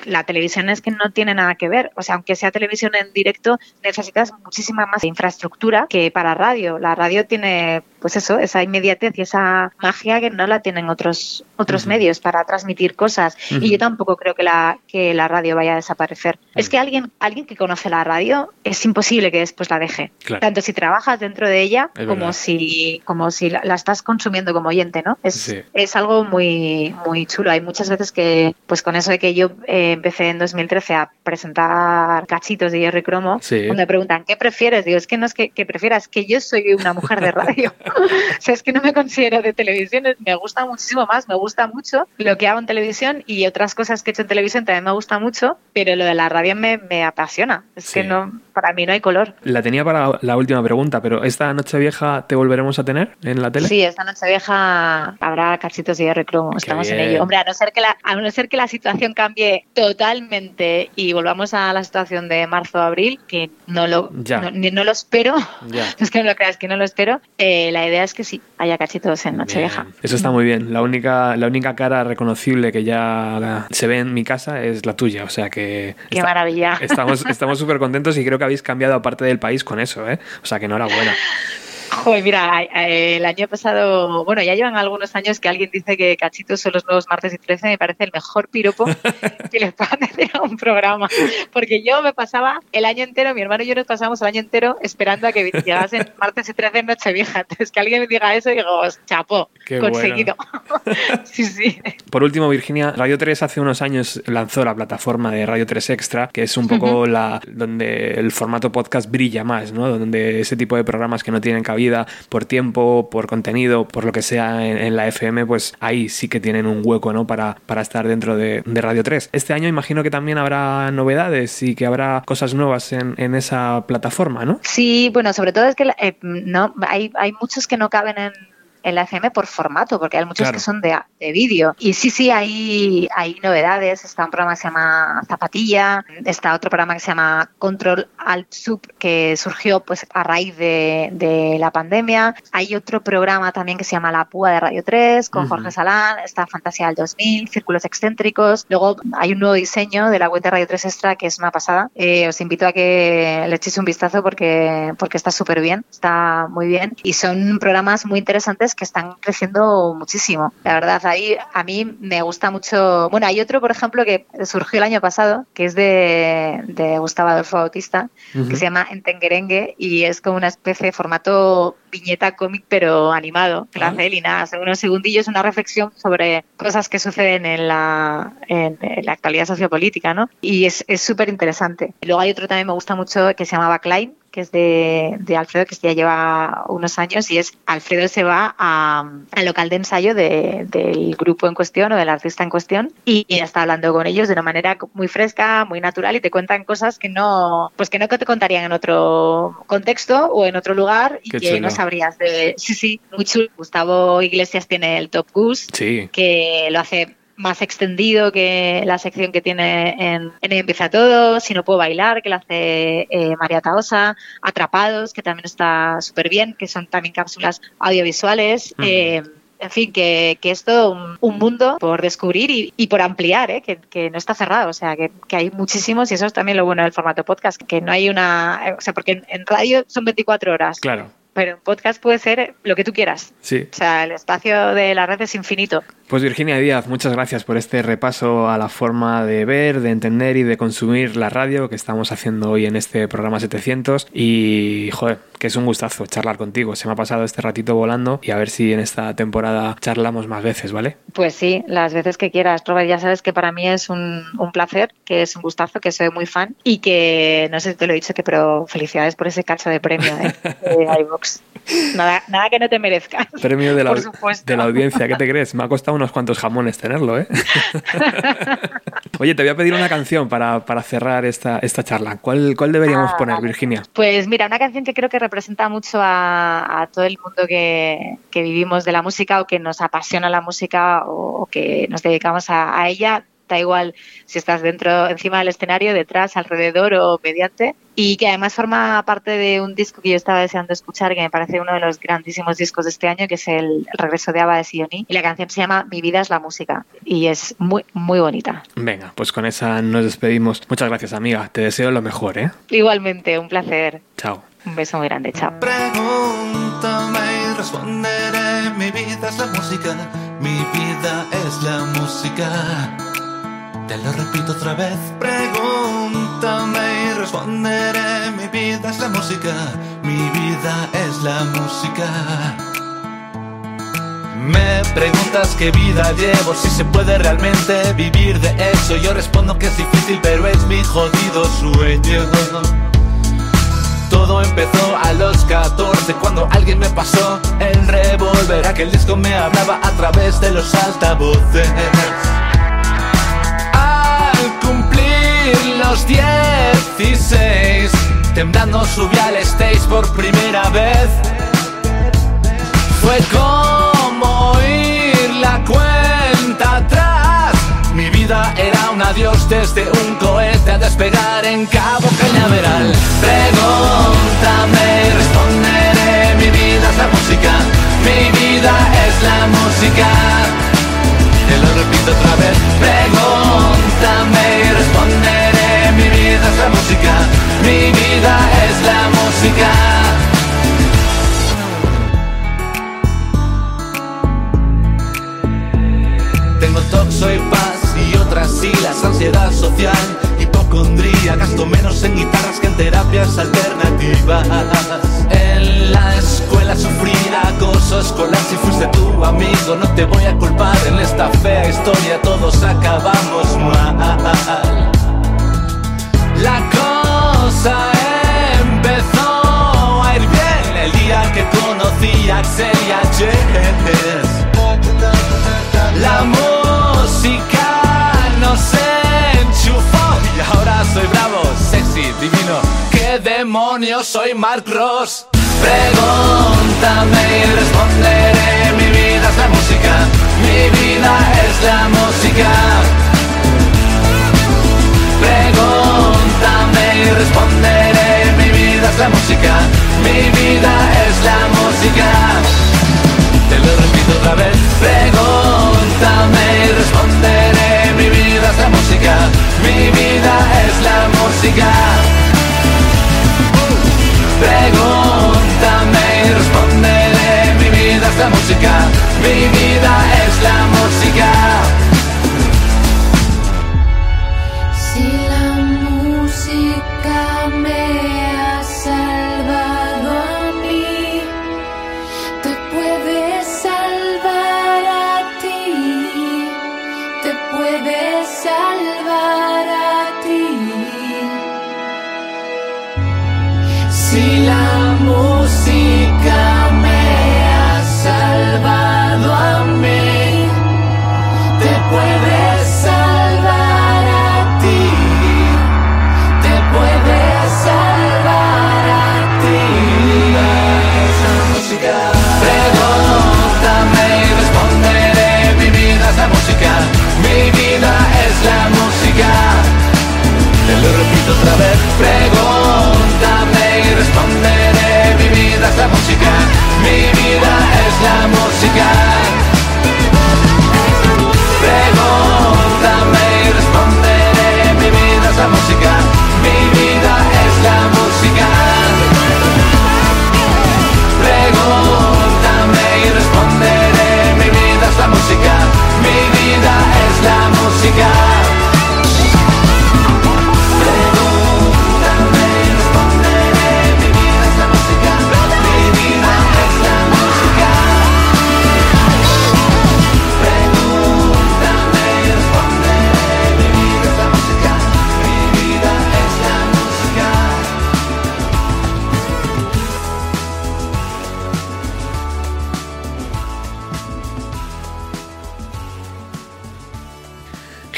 la televisión es que no tiene nada que ver. O sea, aunque sea televisión en directo, necesitas muchísima más infraestructura que para radio. La radio tiene, pues eso, esa inmediatez y esa magia que no la tienen otros otros medios para transmitir cosas y yo tampoco creo que la, que la radio vaya a desaparecer. Es que alguien, alguien que conoce la radio es imposible que después la deje. Tanto si trabajas dentro de ella como si, como si la, estás consumiendo como oyente, ¿no? Es, es algo muy, muy chulo. Hay muchas veces que, pues con eso de que yo eh, empecé en 2013 a presentar cachitos de Jerry Cromo, cuando me preguntan, ¿qué prefieres? Digo, es que no es que, que prefieras, que yo soy una mujer de radio. o sea, es que no me considero de televisión, me gusta muchísimo más, me gusta mucho lo que hago en televisión y otras cosas que he hecho en televisión también me gusta mucho, pero lo de la radio me, me apasiona. Es que no, para mí no hay color. La tenía para la última pregunta, pero ¿esta noche vieja te volveremos a tener en la tele? Sí, esta noche vieja habrá cachitos y R cromo, estamos en ello. Hombre, a no ser que la, a no ser que la situación cambie totalmente y volvamos a la situación de marzo-abril, que no lo, no, lo espero, es que no lo creas, que no lo espero, eh, la idea es que sí, haya cachitos en Nochevieja. Eso está muy bien. La única, la única cara reconocible que ya se ve en mi casa es la tuya. O sea que. Qué maravilla. Estamos súper contentos y creo que habéis cambiado aparte del país con eso, ¿eh? O sea que enhorabuena. Joder, mira, el año pasado, bueno, ya llevan algunos años que alguien dice que cachitos son los nuevos martes y 13, me parece el mejor piropo que le puedan decir a un programa. Porque yo me pasaba el año entero, mi hermano y yo nos pasamos el año entero esperando a que llegasen martes y 13 en Nochevieja. Entonces, que alguien me diga eso, digo, chapo, conseguido. sí, sí. Por último, Virginia, Radio 3 hace unos años lanzó la plataforma de Radio 3 Extra, que es un poco la donde el formato podcast brilla más, ¿no? Donde ese tipo de programas que no tienen cabida vida, por tiempo, por contenido, por lo que sea en, la FM, pues ahí sí que tienen un hueco, ¿no? Para, para estar dentro de, Radio 3. Este año imagino que también habrá novedades y que habrá cosas nuevas en, en esa plataforma, ¿no? Sí, bueno, sobre todo es que eh, no, hay, hay muchos que no caben en en la FM por formato, porque hay muchos que son de, de vídeo. Y sí, sí, hay, hay novedades. Está un programa que se llama Zapatilla, está otro programa que se llama Control Alt Sub, que surgió pues a raíz de, de la pandemia. Hay otro programa también que se llama La Púa de Radio 3, con Jorge Salán, está Fantasía del 2000, Círculos Excéntricos. Luego hay un nuevo diseño de la web de Radio 3 Extra que es una pasada. Eh, os invito a que le echéis un vistazo porque, porque está súper bien, está muy bien. Y son programas muy interesantes que están creciendo muchísimo. La verdad, ahí a mí me gusta mucho. Bueno, hay otro, por ejemplo, que surgió el año pasado, que es de, de Gustavo Adolfo Bautista, que se llama Entengerengue y es como una especie de formato viñeta cómic, pero animado, hace él y nada, hace unos segundillos, una reflexión sobre cosas que suceden en la, en, la actualidad sociopolítica, ¿no? Y es súper interesante. Luego hay otro también me gusta mucho que se llama Klein, que es de, de, Alfredo, que ya lleva unos años, y es Alfredo se va al local de ensayo del grupo en cuestión o del artista en cuestión y, está hablando con ellos de una manera muy fresca, muy natural y te cuentan cosas que no, pues que no te contarían en otro contexto o en otro lugar y que no sabrías de... Sí, sí, muy chulo. Gustavo Iglesias tiene el Top Goose, que lo hace más extendido que la sección que tiene en, en Empieza Todo, Si no puedo bailar, que la hace eh, María Taosa, Atrapados, que también está súper bien, que son también cápsulas audiovisuales. Eh, en fin, que, que, es todo un, mundo por descubrir y, y por ampliar, ¿eh? que, que, no está cerrado, o sea, que, que, hay muchísimos y eso es también lo bueno del formato podcast, que no hay una, o sea, porque en, en radio son 24 horas. Claro pero en podcast puede ser lo que tú quieras. Sí. O sea, el espacio de la red es infinito. Pues Virginia Díaz, muchas gracias por este repaso a la forma de ver, de entender y de consumir la radio que estamos haciendo hoy en este programa 700. Y, joder, que es un gustazo charlar contigo. Se me ha pasado este ratito volando y a ver si en esta temporada charlamos más veces, ¿vale? Pues sí, las veces que quieras, Robert. Ya sabes que para mí es un, placer, que es un gustazo, que soy muy fan y que, no sé si te lo he dicho, que pero felicidades por ese cacho de premio ¿eh? de Nada, nada que no te merezcas. Premio de la, de la audiencia, ¿qué te crees? Me ha costado unos cuantos jamones tenerlo, ¿eh? Oye, te voy a pedir una canción para, cerrar esta, esta charla. ¿Cuál, cuál deberíamos ah, poner, Virginia? Pues mira, una canción que creo que representa mucho a, todo el mundo que, vivimos de la música o que nos apasiona la música o, que nos dedicamos a ella da igual si estás dentro, encima del escenario, detrás, alrededor o mediante, y que además forma parte de un disco que yo estaba deseando escuchar, que me parece uno de los grandísimos discos de este año, que es el, regreso de Ava de Sioni, y la canción se llama Mi vida es la música, y es muy, muy bonita. Venga, pues con esa nos despedimos. Muchas gracias, amiga. Te deseo lo mejor, ¿eh? Igualmente, un placer. Chao. Un beso muy grande, chao. Pregúntame y responderé, mi vida es la música, mi vida es la música. Te lo repito otra vez. Pregúntame y responderé. Mi vida es la música. Mi vida es la música. Me preguntas qué vida llevo, si se puede realmente vivir de eso. Yo respondo que es difícil, pero es mi jodido sueño. Todo empezó a los 14 cuando alguien me pasó el revólver. Aquel disco me hablaba a través de los altavoces los 16 Temblando subí al stage por primera vez. Fue como ir la cuenta atrás. Mi vida era un adiós desde un cohete a despegar en Cabo Cañaveral Pregúntame y responderé Mi vida es la música Mi vida es la música. Te lo repito otra vez Pregúntame y mi vida es la música. soy paz y otras siglas, ansiedad social, hipocondría, gasto menos en guitarras que en terapias alternativas. En la escuela sufrí acoso escolar, si fuiste tu amigo no te voy a culpar, en esta fea historia todos acabamos mal. La empezó a ir bien el día que conocí a Axel y a Jess. La música nos enchufó y ahora soy bravo, sexy, divino. ¿Qué demonios soy Mark Ross? Pregúntame y responderé, mi vida es la música, mi vida es la música. Pregúntame y responderé, mi vida es la música, mi vida es la música. Te lo repito otra vez, pregúntame y responderé, mi vida es la música, mi vida es la música. Pregúntame y responderé, mi vida es la música, mi vida es la música. La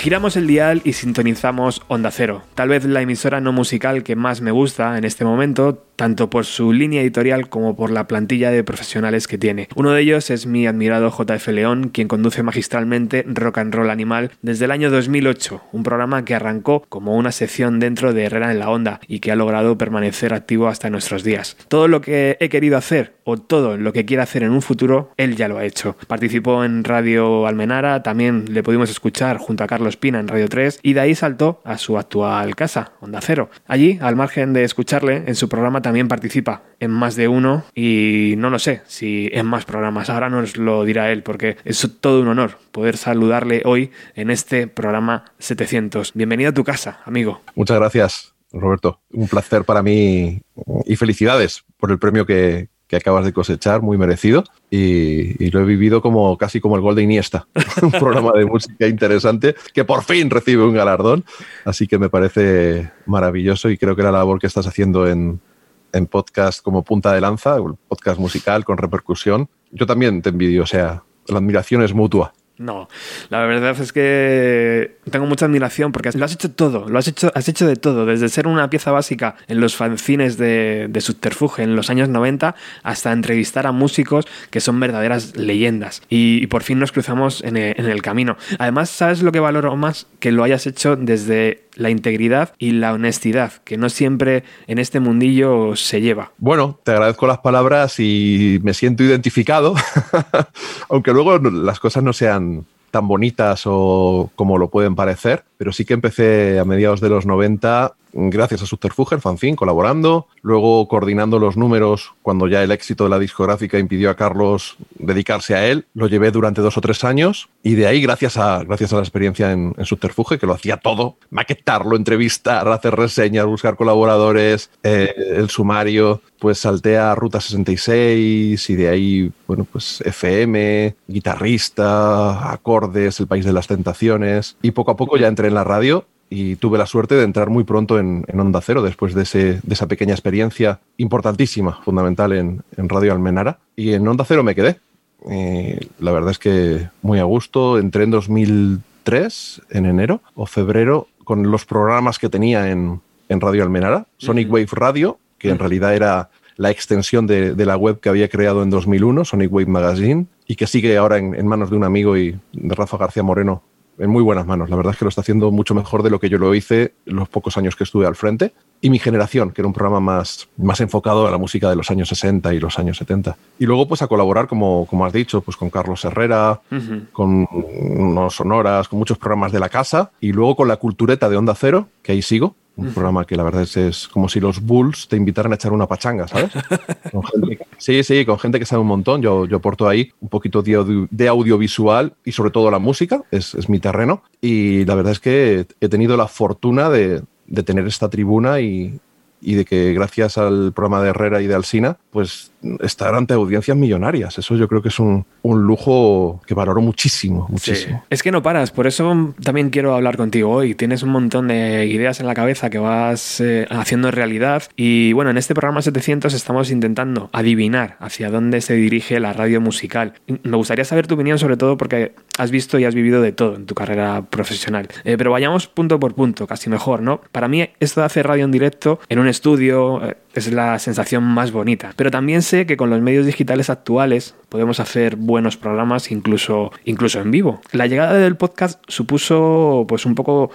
Giramos el dial y sintonizamos Onda Cero, tal vez la emisora no musical que más me gusta en este momento, tanto por su línea editorial como por la plantilla de profesionales que tiene. Uno de ellos es mi admirado JF León, quien conduce magistralmente Rock and Roll Animal desde el año 2008, un programa que arrancó como una sección dentro de Herrera en la Onda y que ha logrado permanecer activo hasta nuestros días. Todo lo que he querido hacer o todo lo que quiera hacer en un futuro, él ya lo ha hecho. Participó en Radio Almenara, también le pudimos escuchar junto a Carlos Pina en Radio 3 y de ahí saltó a su actual casa, Onda Cero. Allí, al margen de escucharle, en su programa también participa en más de uno y no lo sé si en más programas. Ahora nos lo dirá él porque es todo un honor poder saludarle hoy en este programa 700. Bienvenido a tu casa, amigo. Muchas gracias, Roberto. Un placer para mí y felicidades por el premio que, que acabas de cosechar, muy merecido. Y, lo he vivido como casi como el gol de Iniesta, un programa de música interesante que por fin recibe un galardón. Así que me parece maravilloso y creo que la labor que estás haciendo en, en podcast como punta de lanza, podcast musical con repercusión, yo también te envidio, o sea, la admiración es mutua. No, la verdad es que tengo mucha admiración porque lo has hecho todo, lo has hecho, has hecho de todo, desde ser una pieza básica en los fanzines de, de Subterfuge en los años 90 hasta entrevistar a músicos que son verdaderas leyendas. Y, por fin nos cruzamos el, en el camino. Además, ¿sabes lo que valoro más? Que lo hayas hecho desde la integridad y la honestidad, que no siempre en este mundillo se lleva. Bueno, te agradezco las palabras y me siento identificado, aunque luego las cosas no sean tan bonitas o como lo pueden parecer, pero sí que empecé a mediados de los 90 gracias a Subterfuge, el fanzine, colaborando, luego coordinando los números cuando ya el éxito de la discográfica impidió a Carlos dedicarse a él, lo llevé durante dos o tres años y de ahí, gracias a, gracias a la experiencia en, en Subterfuge, que lo hacía todo, maquetarlo, entrevistar, hacer reseñas, buscar colaboradores, eh, el sumario, pues salté a Ruta 66 y de ahí, bueno, pues FM, guitarrista, acordes, El País de las Tentaciones y poco a poco ya entré en la radio y tuve la suerte de entrar muy pronto en, en Onda Cero después de, ese, de, esa pequeña experiencia importantísima, fundamental en, en, Radio Almenara. Y en Onda Cero me quedé. Eh, la verdad es que muy a gusto. Entré en 2003, en enero o febrero, con los programas que tenía en, en Radio Almenara, Sonic Wave Radio, que en realidad era la extensión de, de la web que había creado en 2001, Sonic Wave Magazine, y que sigue ahora en, en manos de un amigo y de Rafa García Moreno, en muy buenas manos. La verdad es que lo está haciendo mucho mejor de lo que yo lo hice los pocos años que estuve al frente. Y mi generación, que era un programa más, más enfocado a la música de los años 60 y los años 70. Y luego, pues a colaborar, como, como has dicho, pues con Carlos Herrera, con unos sonoras, con muchos programas de la casa. Y luego con la cultureta de Onda Cero, que ahí sigo. Un programa que la verdad es, es como si los Bulls te invitaran a echar una pachanga, ¿sabes? Con gente que- sí, sí, con gente que sabe un montón. Yo, yo aporto ahí un poquito de, audio- de audiovisual y sobre todo la música, es, es mi terreno. Y la verdad es que he tenido la fortuna de, de tener esta tribuna y, y de que gracias al programa de Herrera y de Alsina, pues estar ante audiencias millonarias. Eso yo creo que es un, un lujo que valoro muchísimo, muchísimo. Sí. Es que no paras, por eso también quiero hablar contigo hoy. Tienes un montón de ideas en la cabeza que vas eh, haciendo realidad y bueno, en este programa 700 estamos intentando adivinar hacia dónde se dirige la radio musical. Me gustaría saber tu opinión sobre todo porque has visto y has vivido de todo en tu carrera profesional. Eh, pero vayamos punto por punto, casi mejor, ¿no? Para mí esto de hacer radio en directo en un estudio eh, es la sensación más bonita. Pero también sé que con los medios digitales actuales podemos hacer buenos programas incluso, incluso en vivo. La llegada del podcast supuso pues un poco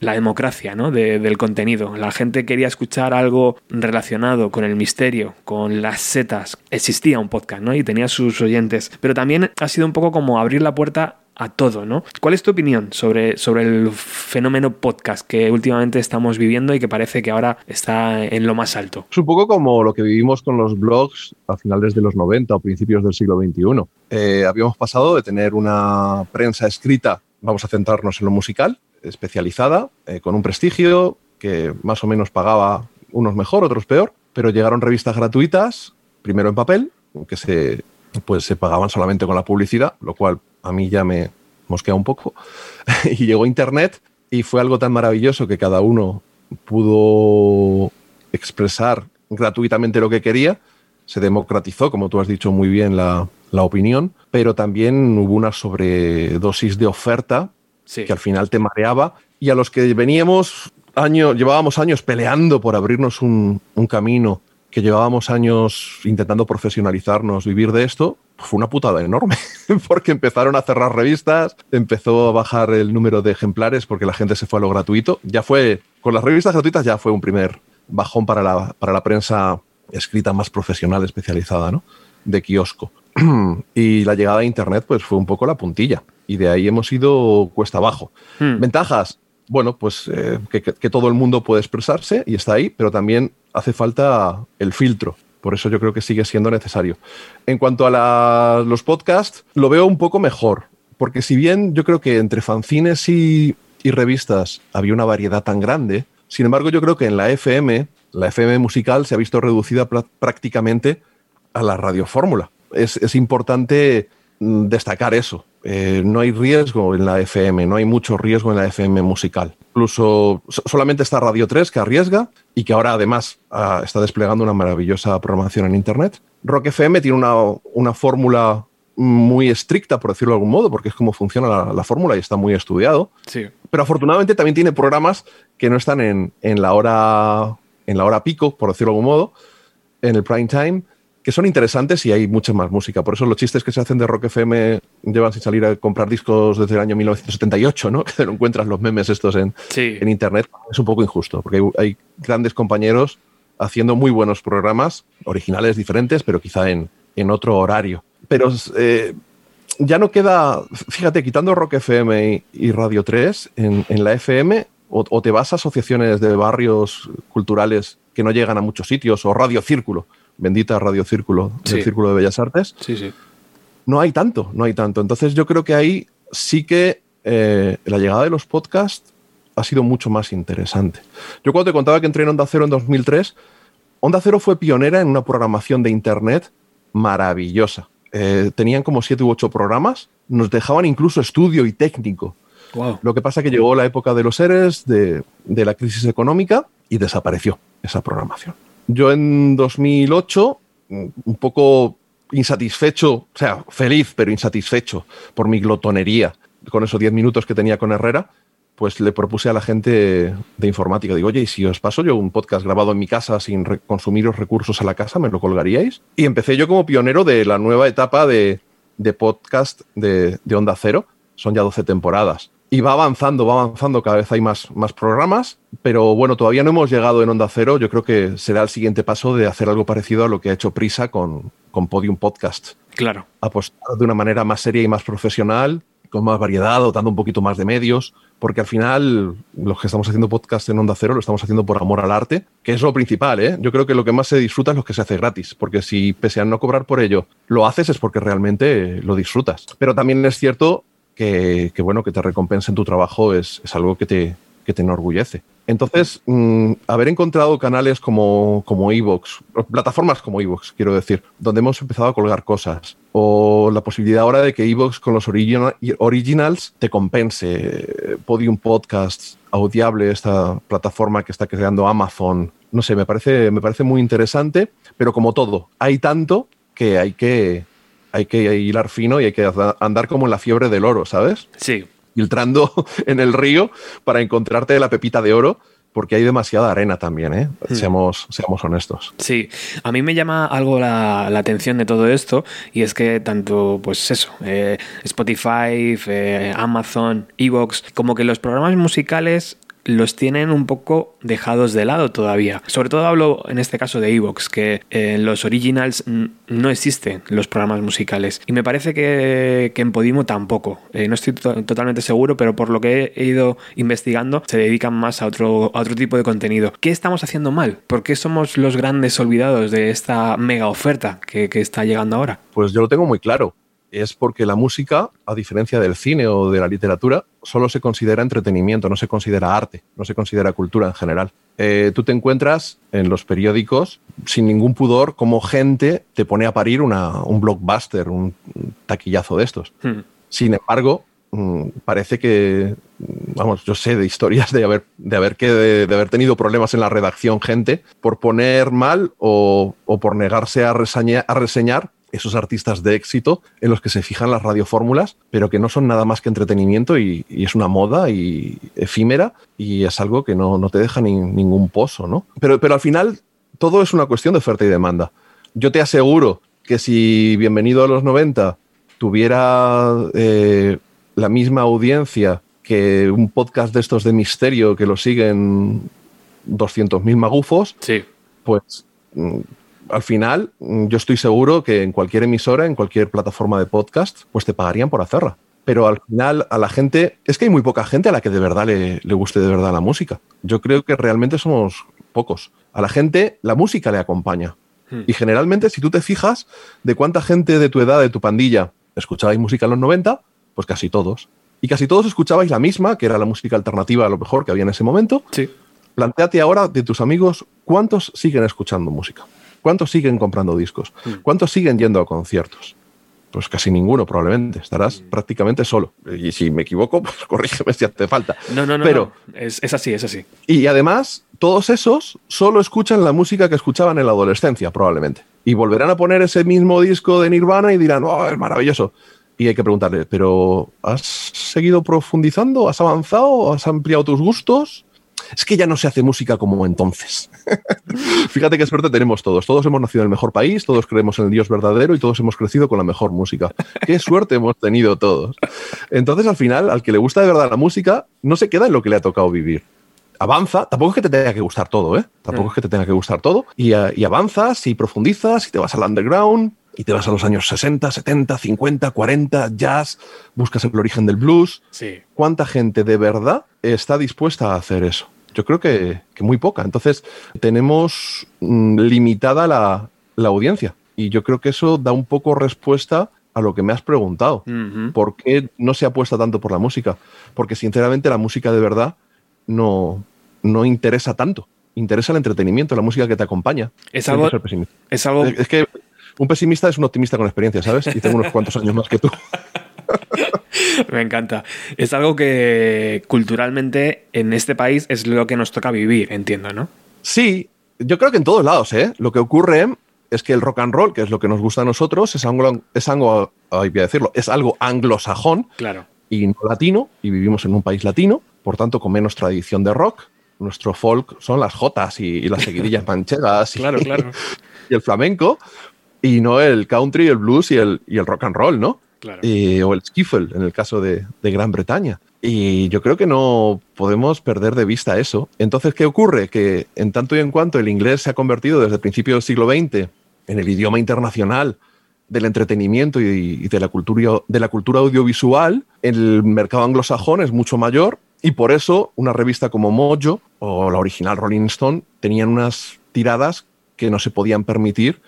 la democracia ¿no? de- del contenido. La gente quería escuchar algo relacionado con el misterio, con las setas. Existía un podcast ¿no? y tenía sus oyentes. Pero también ha sido un poco como abrir la puerta a todo, ¿no? ¿Cuál es tu opinión sobre, sobre el fenómeno podcast que últimamente estamos viviendo y que parece que ahora está en lo más alto? Es un poco como lo que vivimos con los blogs a finales de los 90 o principios del siglo XXI. Eh, habíamos pasado de tener una prensa escrita, vamos a centrarnos en lo musical, especializada, eh, con un prestigio que más o menos pagaba unos mejor, otros peor, pero llegaron revistas gratuitas, primero en papel, que se, pues, se pagaban solamente con la publicidad, lo cual a mí ya me mosquea un poco, y llegó Internet y fue algo tan maravilloso que cada uno pudo expresar gratuitamente lo que quería. Se democratizó, como tú has dicho muy bien, la, la opinión, pero también hubo una sobredosis de oferta Sí. que al final te mareaba y a los que veníamos años, llevábamos años peleando por abrirnos un, un camino, que llevábamos años intentando profesionalizarnos, vivir de esto, fue una putada enorme, porque empezaron a cerrar revistas, empezó a bajar el número de ejemplares porque la gente se fue a lo gratuito. Ya fue, con las revistas gratuitas ya fue un primer bajón para la, para la prensa escrita más profesional, especializada, ¿no? De kiosco. y la llegada a Internet pues fue un poco la puntilla. Y de ahí hemos ido cuesta abajo. Hmm. Ventajas, bueno, pues eh, que todo el mundo puede expresarse y está ahí, pero también hace falta el filtro. Por eso yo creo que sigue siendo necesario. En cuanto a los podcasts, lo veo un poco mejor, porque si bien yo creo que entre fanzines y, revistas había una variedad tan grande, sin embargo yo creo que en la FM, la FM musical se ha visto reducida prácticamente a la radiofórmula. Es, es importante destacar eso. Eh, no hay riesgo en la FM, no hay mucho riesgo en la FM musical. Incluso so- solamente está Radio 3 que arriesga y que ahora además ah, está desplegando una maravillosa programación en Internet. Rock FM tiene una, una fórmula muy estricta, por decirlo de algún modo, porque es como funciona la, la fórmula y está muy estudiado Sí. pero afortunadamente también tiene programas que no están en, en la hora en la hora pico, por decirlo de algún modo, en el prime time, que son interesantes y hay mucha más música. Por eso los chistes que se hacen de Rock FM llevan sin salir a comprar discos desde el año 1978, ¿no? Que no encuentras los memes estos en, Sí. en internet. Es un poco injusto, porque hay, hay grandes compañeros haciendo muy buenos programas, originales diferentes, pero quizá en, en otro horario. Pero eh, ya no queda, fíjate, quitando Rock FM y, y Radio 3, en, en la FM, o, o te vas a asociaciones de barrios culturales que no llegan a muchos sitios, o Radio Círculo, bendita Radio Círculo, Sí. del Círculo de Bellas Artes, Sí, sí. no hay tanto, no hay tanto. Entonces yo creo que ahí sí que eh, la llegada de los podcasts ha sido mucho más interesante. Yo cuando te contaba que entré en Onda Cero en 2003, Onda Cero fue pionera en una programación de Internet maravillosa. Eh, tenían como siete u ocho programas, nos dejaban incluso estudio y técnico. Wow. Lo que pasa es que llegó la época de los ERES, de, de la crisis económica, y desapareció esa programación. Yo en 2008, mm, un poco insatisfecho, o sea, feliz, pero insatisfecho por mi glotonería con esos 10 minutos que tenía con Herrera, pues le propuse a la gente de informática, digo, oye, ¿y si os paso yo un podcast grabado en mi casa sin re- consumiros recursos a la casa, me lo colgaríais? Y empecé yo como pionero de la nueva etapa de, de podcast de, de Onda Cero, son ya 12 temporadas. Y va avanzando, va avanzando, cada vez hay más, más programas, pero bueno, todavía no hemos llegado en Onda Cero, yo creo que será el siguiente paso de hacer algo parecido a lo que ha hecho Prisa con, con Podium Podcast Claro. apostar de una manera más seria y más profesional, con más variedad, dotando un poquito más de medios, porque al final los que estamos haciendo podcast en Onda Cero lo estamos haciendo por amor al arte, que es lo principal, ¿eh? Yo creo que lo que más se disfruta es lo que se hace gratis, porque si pese a no cobrar por ello lo haces es porque realmente lo disfrutas. Pero también es cierto que, bueno, que te recompensen tu trabajo es, algo que te, que te enorgullece. Entonces, mm, haber encontrado canales como, como Evox, plataformas como Evox, quiero decir, donde hemos empezado a colgar cosas, o la posibilidad ahora de que Evox con los origina- originals te compense, Podium Podcasts, Audiable, esta plataforma que está creando Amazon, no sé, me parece, me parece muy interesante, pero como todo, hay tanto que hay que, hay que hilar fino y hay que andar como en la fiebre del oro, ¿sabes? Sí. filtrando en el río para encontrarte la pepita de oro, porque hay demasiada arena también, ¿eh? Hmm. Seamos, seamos honestos. Sí, a mí me llama algo la, la atención de todo esto y es que tanto, pues eso, eh, Spotify, eh, Amazon, Evox, como que los programas musicales los tienen un poco dejados de lado todavía. Sobre todo hablo en este caso de Evox, que en los originals no existen los programas musicales. Y me parece que, que en Podimo tampoco. Eh, no estoy to- totalmente seguro, pero por lo que he ido investigando, se dedican más a otro, a otro tipo de contenido. ¿Qué estamos haciendo mal? ¿Por qué somos los grandes olvidados de esta mega oferta que, que está llegando ahora? Pues yo lo tengo muy claro. Es porque la música, a diferencia del cine o de la literatura, solo se considera entretenimiento, no se considera arte, no se considera cultura en general. Eh, tú te encuentras en los periódicos sin ningún pudor como gente te pone a parir una- un blockbuster, un taquillazo de estos. Hmm. Sin embargo, mm, parece que, vamos, yo sé de historias de haber, de haber, que, de, de haber tenido problemas en la redacción gente por poner mal o, o por negarse a reseñar esos artistas de éxito en los que se fijan las radiofórmulas, pero que no son nada más que entretenimiento y, y es una moda y efímera y es algo que no, no te deja ni- ningún pozo, ¿no? Pero, pero al final todo es una cuestión de oferta y demanda. Yo te aseguro que si Bienvenido a los 90 tuviera eh, la misma audiencia que un podcast de estos de misterio que lo siguen 200.000 magufos, Sí. pues mm, al final mm, yo estoy seguro que en cualquier emisora, en cualquier plataforma de podcast, pues te pagarían por hacerla. Pero al final a la gente, es que hay muy poca gente a la que de verdad le, le guste de verdad la música. Yo creo que realmente somos pocos. A la gente la música le acompaña. Hmm. Y generalmente, si tú te fijas de cuánta gente de tu edad, de tu pandilla, escuchabais música en los 90, pues casi todos. Y casi todos escuchabais la misma, que era la música alternativa a lo mejor que había en ese momento. Sí. Plantéate ahora de tus amigos cuántos siguen escuchando música, cuántos siguen comprando discos, cuántos siguen yendo a conciertos. Pues casi ninguno probablemente, estarás prácticamente solo. Y si me equivoco, pues corrígeme si hace falta. No, no, no. Pero, no. Es, es así, es así. y además, todos esos solo escuchan la música que escuchaban en la adolescencia, probablemente. Y volverán a poner ese mismo disco de Nirvana y dirán, oh, es maravilloso. Y hay que preguntarle, ¿pero has seguido profundizando? ¿Has avanzado? ¿Has ampliado tus gustos? Es que ya no se hace música como entonces. Fíjate qué suerte tenemos todos. Todos hemos nacido en el mejor país, todos creemos en el Dios verdadero y todos hemos crecido con la mejor música. Qué suerte hemos tenido todos. Entonces, al final, al que le gusta de verdad la música, no se queda en lo que le ha tocado vivir. Avanza, tampoco es que te tenga que gustar todo, ¿eh? Tampoco Mm. es que te tenga que gustar todo. Y, eh, y avanzas y profundizas y te vas al underground y te vas a los años 60, 70, 50, 40, jazz, buscas el origen del blues. Sí. ¿Cuánta gente de verdad está dispuesta a hacer eso? Yo creo que, que muy poca. Entonces, tenemos mm, limitada la, la audiencia. Y yo creo que eso da un poco respuesta a lo que me has preguntado. Ujú. ¿Por qué no se apuesta tanto por la música? Porque sinceramente la música de verdad no, no interesa tanto. Interesa el entretenimiento, la música que te acompaña. Es algo, es algo Es que un pesimista es un optimista con experiencia, ¿sabes? Y tengo unos cuantos años más que tú. Me encanta. Es algo que culturalmente en este país es lo que nos toca vivir, entiendo, ¿no? Sí, yo creo que en todos lados, ¿eh? Lo que ocurre es que el rock and roll, que es lo que nos gusta a nosotros, es algo, es algo, ay, voy a decirlo, es algo anglosajón Claro. y no latino, y vivimos en un país latino, por tanto con menos tradición de rock. Nuestro folk son las jotas y, y las seguidillas manchegas y, Claro, claro. y el flamenco, y no el country, el blues y el, y el rock and roll, ¿no? claro. Eh, o el skiffle en el caso de, de Gran Bretaña. Y yo creo que no podemos perder de vista eso. Entonces, ¿qué ocurre? Que en tanto y en cuanto el inglés se ha convertido desde el principio del siglo XX en el idioma internacional del entretenimiento y, y de, la cultura, de la cultura audiovisual, el mercado anglosajón es mucho mayor y por eso una revista como Mojo o la original Rolling Stone tenían unas tiradas que no se podían permitir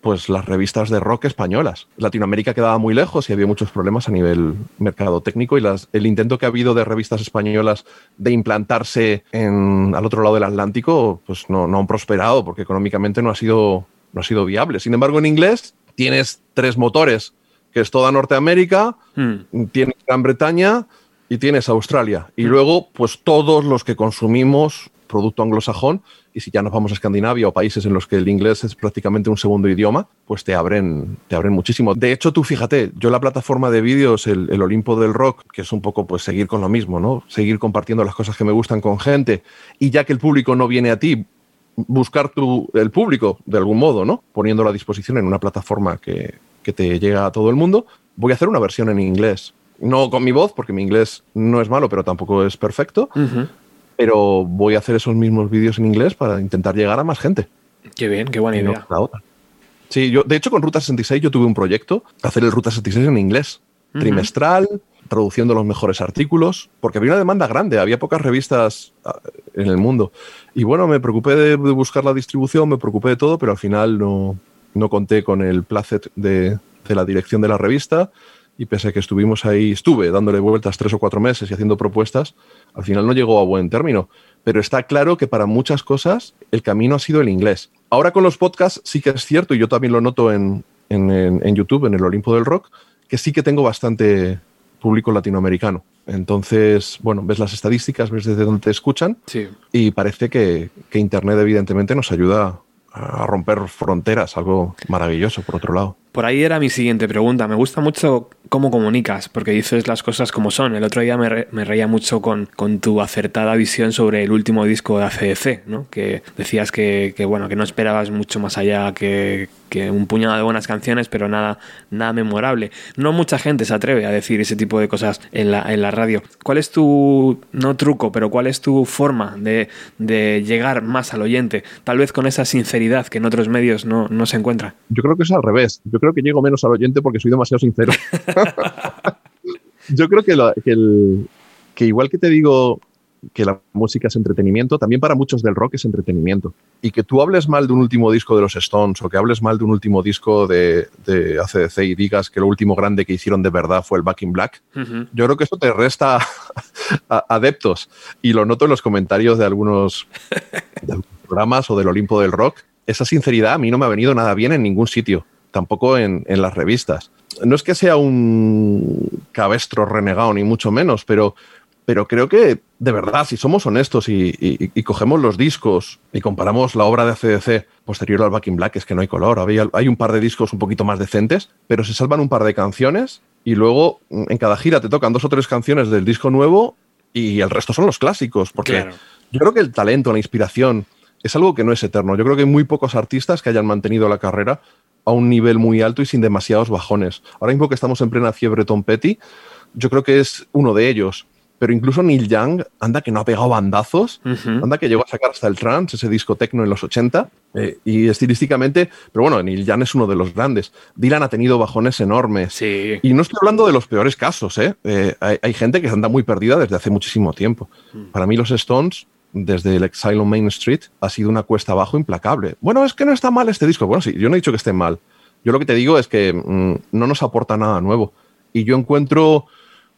pues las revistas de rock españolas. Latinoamérica quedaba muy lejos y había muchos problemas a nivel mercado técnico y las, el intento que ha habido de revistas españolas de implantarse en, al otro lado del Atlántico pues no, no han prosperado porque económicamente no ha, sido, no ha sido viable. Sin embargo, en inglés tienes tres motores, que es toda Norteamérica, Hmm. tienes Gran Bretaña y tienes Australia. Y luego, pues todos los que consumimos producto anglosajón, y si ya nos vamos a Escandinavia o países en los que el inglés es prácticamente un segundo idioma, pues te abren, te abren muchísimo. De hecho, tú fíjate, yo la plataforma de vídeos, el, el Olimpo del Rock, que es un poco pues seguir con lo mismo, ¿no? Seguir compartiendo las cosas que me gustan con gente, y ya que el público no viene a ti, buscar tu, el público de algún modo, ¿no? Poniéndolo a disposición en una plataforma que, que te llega a todo el mundo, voy a hacer una versión en inglés. No con mi voz, porque mi inglés no es malo, pero tampoco es perfecto. Pero voy a hacer esos mismos vídeos en inglés para intentar llegar a más gente. Qué bien, qué buena idea. la otra. Sí, yo, de hecho, con Ruta 66 yo tuve un proyecto, hacer el Ruta 66 en inglés, Ujú. trimestral, traduciendo los mejores artículos, porque había una demanda grande, había pocas revistas ah, en el mundo. Y bueno, me preocupé de, de buscar la distribución, me preocupé de todo, pero al final no, no conté con el placet de, de la dirección de la revista. Y pese a que estuvimos ahí, estuve dándole vueltas tres o cuatro meses y haciendo propuestas, al final no llegó a buen término. Pero está claro que para muchas cosas el camino ha sido el inglés. Ahora con los podcasts sí que es cierto, y yo también lo noto en, en- en- YouTube, en el Olimpo del Rock, que sí que tengo bastante público latinoamericano. Entonces, bueno, ves las estadísticas, ves desde dónde te escuchan Sí. y parece que, que Internet evidentemente nos ayuda a romper fronteras, algo maravilloso por otro lado. Por ahí era mi siguiente pregunta. Me gusta mucho cómo comunicas, porque dices las cosas como son. El otro día me, re- me reía mucho con, tu acertada visión sobre el último disco de ACDC, ¿no? Que decías que, bueno, que no esperabas mucho más allá que, un puñado de buenas canciones, pero nada, nada memorable. No mucha gente se atreve a decir ese tipo de cosas en la, en la radio. ¿Cuál es tu, no truco, pero cuál es tu forma de, llegar más al oyente? Tal vez con esa sinceridad que en otros medios no, se encuentra. Yo creo que es al revés. Creo que llego menos al oyente porque soy demasiado sincero. Yo creo que, lo- que el- que igual que te digo que la música es entretenimiento, también para muchos del rock es entretenimiento. Y que tú hables mal de un último disco de los Stones o que hables mal de un último disco de, de ACDC y digas que lo último grande que hicieron de verdad fue el Back in Black, Ujú. yo creo que eso te resta a- adeptos. Y lo noto en los comentarios de algunos, de algunos programas o del Olimpo del Rock. Esa sinceridad a mí no me ha venido nada bien en ningún sitio, tampoco en, en las revistas. No es que sea un cabestro renegado, ni mucho menos, pero, pero creo que, de verdad, si somos honestos y, y- y cogemos los discos y comparamos la obra de ACDC posterior al Back in Black, es que no hay color. Había- hay un par de discos un poquito más decentes, pero se salvan un par de canciones y luego mm, en cada gira te tocan dos o tres canciones del disco nuevo y el resto son los clásicos, porque Claro. yo creo que el talento, la inspiración, es algo que no es eterno. Yo creo que hay muy pocos artistas que hayan mantenido la carrera a un nivel muy alto y sin demasiados bajones. Ahora mismo que estamos en plena fiebre Tom Petty, yo creo que es uno de ellos. Pero incluso Neil Young, anda que no ha pegado bandazos, anda que llegó a sacar hasta el trance, ese disco tecno en los 80, eh, y estilísticamente, pero bueno, Neil Young es uno de los grandes. Dylan ha tenido bajones enormes. Sí. Y no estoy hablando de los peores casos, ¿eh? Eh, hay, hay gente que anda muy perdida desde hace muchísimo tiempo. Para mí los Stones, desde el Exile on Main Street, ha sido una cuesta abajo implacable. Bueno, es que no está mal este disco. Bueno, sí, yo no he dicho que esté mal. Yo lo que te digo es que mm, no nos aporta nada nuevo. Y yo encuentro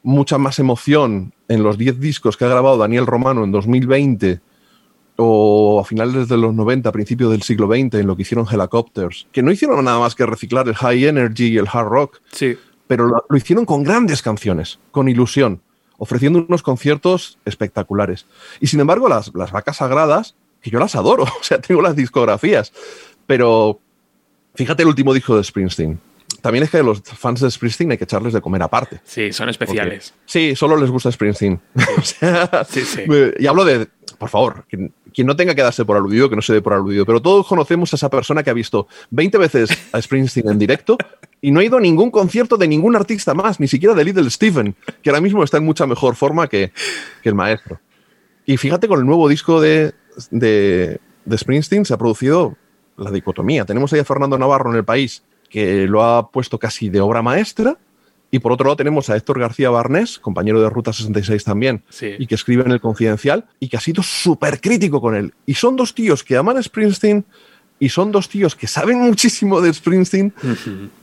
mucha más emoción en los 10 discos que ha grabado Daniel Romano en 2020 o a finales de los 90, a principios del siglo XX, en lo que hicieron Helicopters, que no hicieron nada más que reciclar el high energy y el hard rock, Sí. pero lo, lo hicieron con grandes canciones, con ilusión, ofreciendo unos conciertos espectaculares. Y sin embargo, las, las vacas sagradas, que yo las adoro, o sea, tengo las discografías, pero fíjate el último disco de Springsteen, también es que los fans de Springsteen hay que echarles de comer aparte. Sí, son especiales. Sí, solo les gusta Springsteen. o sea, Sí, sí. Y hablo de, por favor, quien, quien no tenga que darse por aludido, que no se dé por aludido, pero todos conocemos a esa persona que ha visto 20 veces a Springsteen en directo y no ha ido a ningún concierto de ningún artista más, ni siquiera de Little Steven, que ahora mismo está en mucha mejor forma que, que el maestro. Y fíjate, con el nuevo disco de, de, de Springsteen se ha producido la dicotomía. Tenemos ahí a Fernando Navarro en el país, que lo ha puesto casi de obra maestra, y por otro lado tenemos a Héctor García Barnés, compañero de Ruta 66 también, Sí. y que escribe en El Confidencial, y que ha sido súper crítico con él. Y son dos tíos que aman a Springsteen, y son dos tíos que saben muchísimo de Springsteen,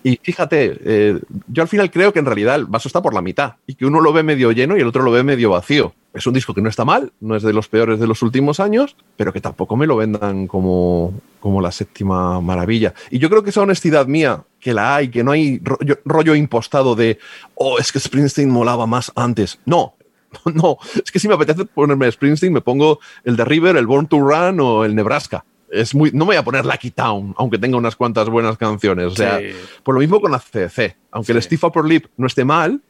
y fíjate, eh, yo al final creo que en realidad el vaso está por la mitad y que uno lo ve medio lleno y el otro lo ve medio vacío. Es un disco que no está mal, no es de los peores de los últimos años, pero que tampoco me lo vendan como, como la séptima maravilla. Y yo creo que esa honestidad mía, que la hay, que no hay rollo, rollo impostado de, oh, es que Springsteen molaba más antes. No, no, es que si me apetece ponerme Springsteen, me pongo el de River, el Born to Run o el Nebraska. Es muy, no me voy a poner Lucky Town, aunque tenga unas cuantas buenas canciones. O sea, Sí. por lo mismo con ACDC. Aunque el. Steve Upper Lip no esté mal,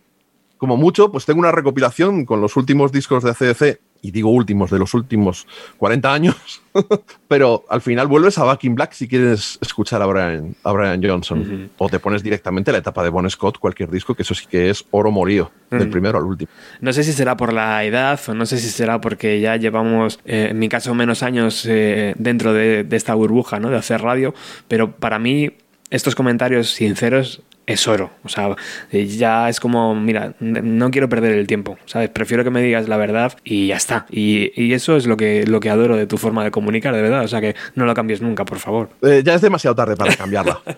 como mucho, pues tengo una recopilación con los últimos discos de ACDC, y digo últimos, de los últimos 40 años, pero al final vuelves a Back in Black si quieres escuchar a Brian, a Brian Johnson, o te pones directamente a la etapa de Bon Scott, cualquier disco, que eso sí que es oro molido, del primero al último. No sé si será por la edad o no sé si será porque ya llevamos, eh, en mi caso, menos años eh, dentro de, de esta burbuja, ¿no? De hacer radio, pero para mí estos comentarios sinceros es oro. O sea, eh, ya es como, mira, no quiero perder el tiempo, ¿sabes? Prefiero que me digas la verdad y ya está. Y, y eso es lo que, lo que adoro de tu forma de comunicar, de verdad. O sea, que no lo cambies nunca, por favor. Eh, ya es demasiado tarde para cambiarla.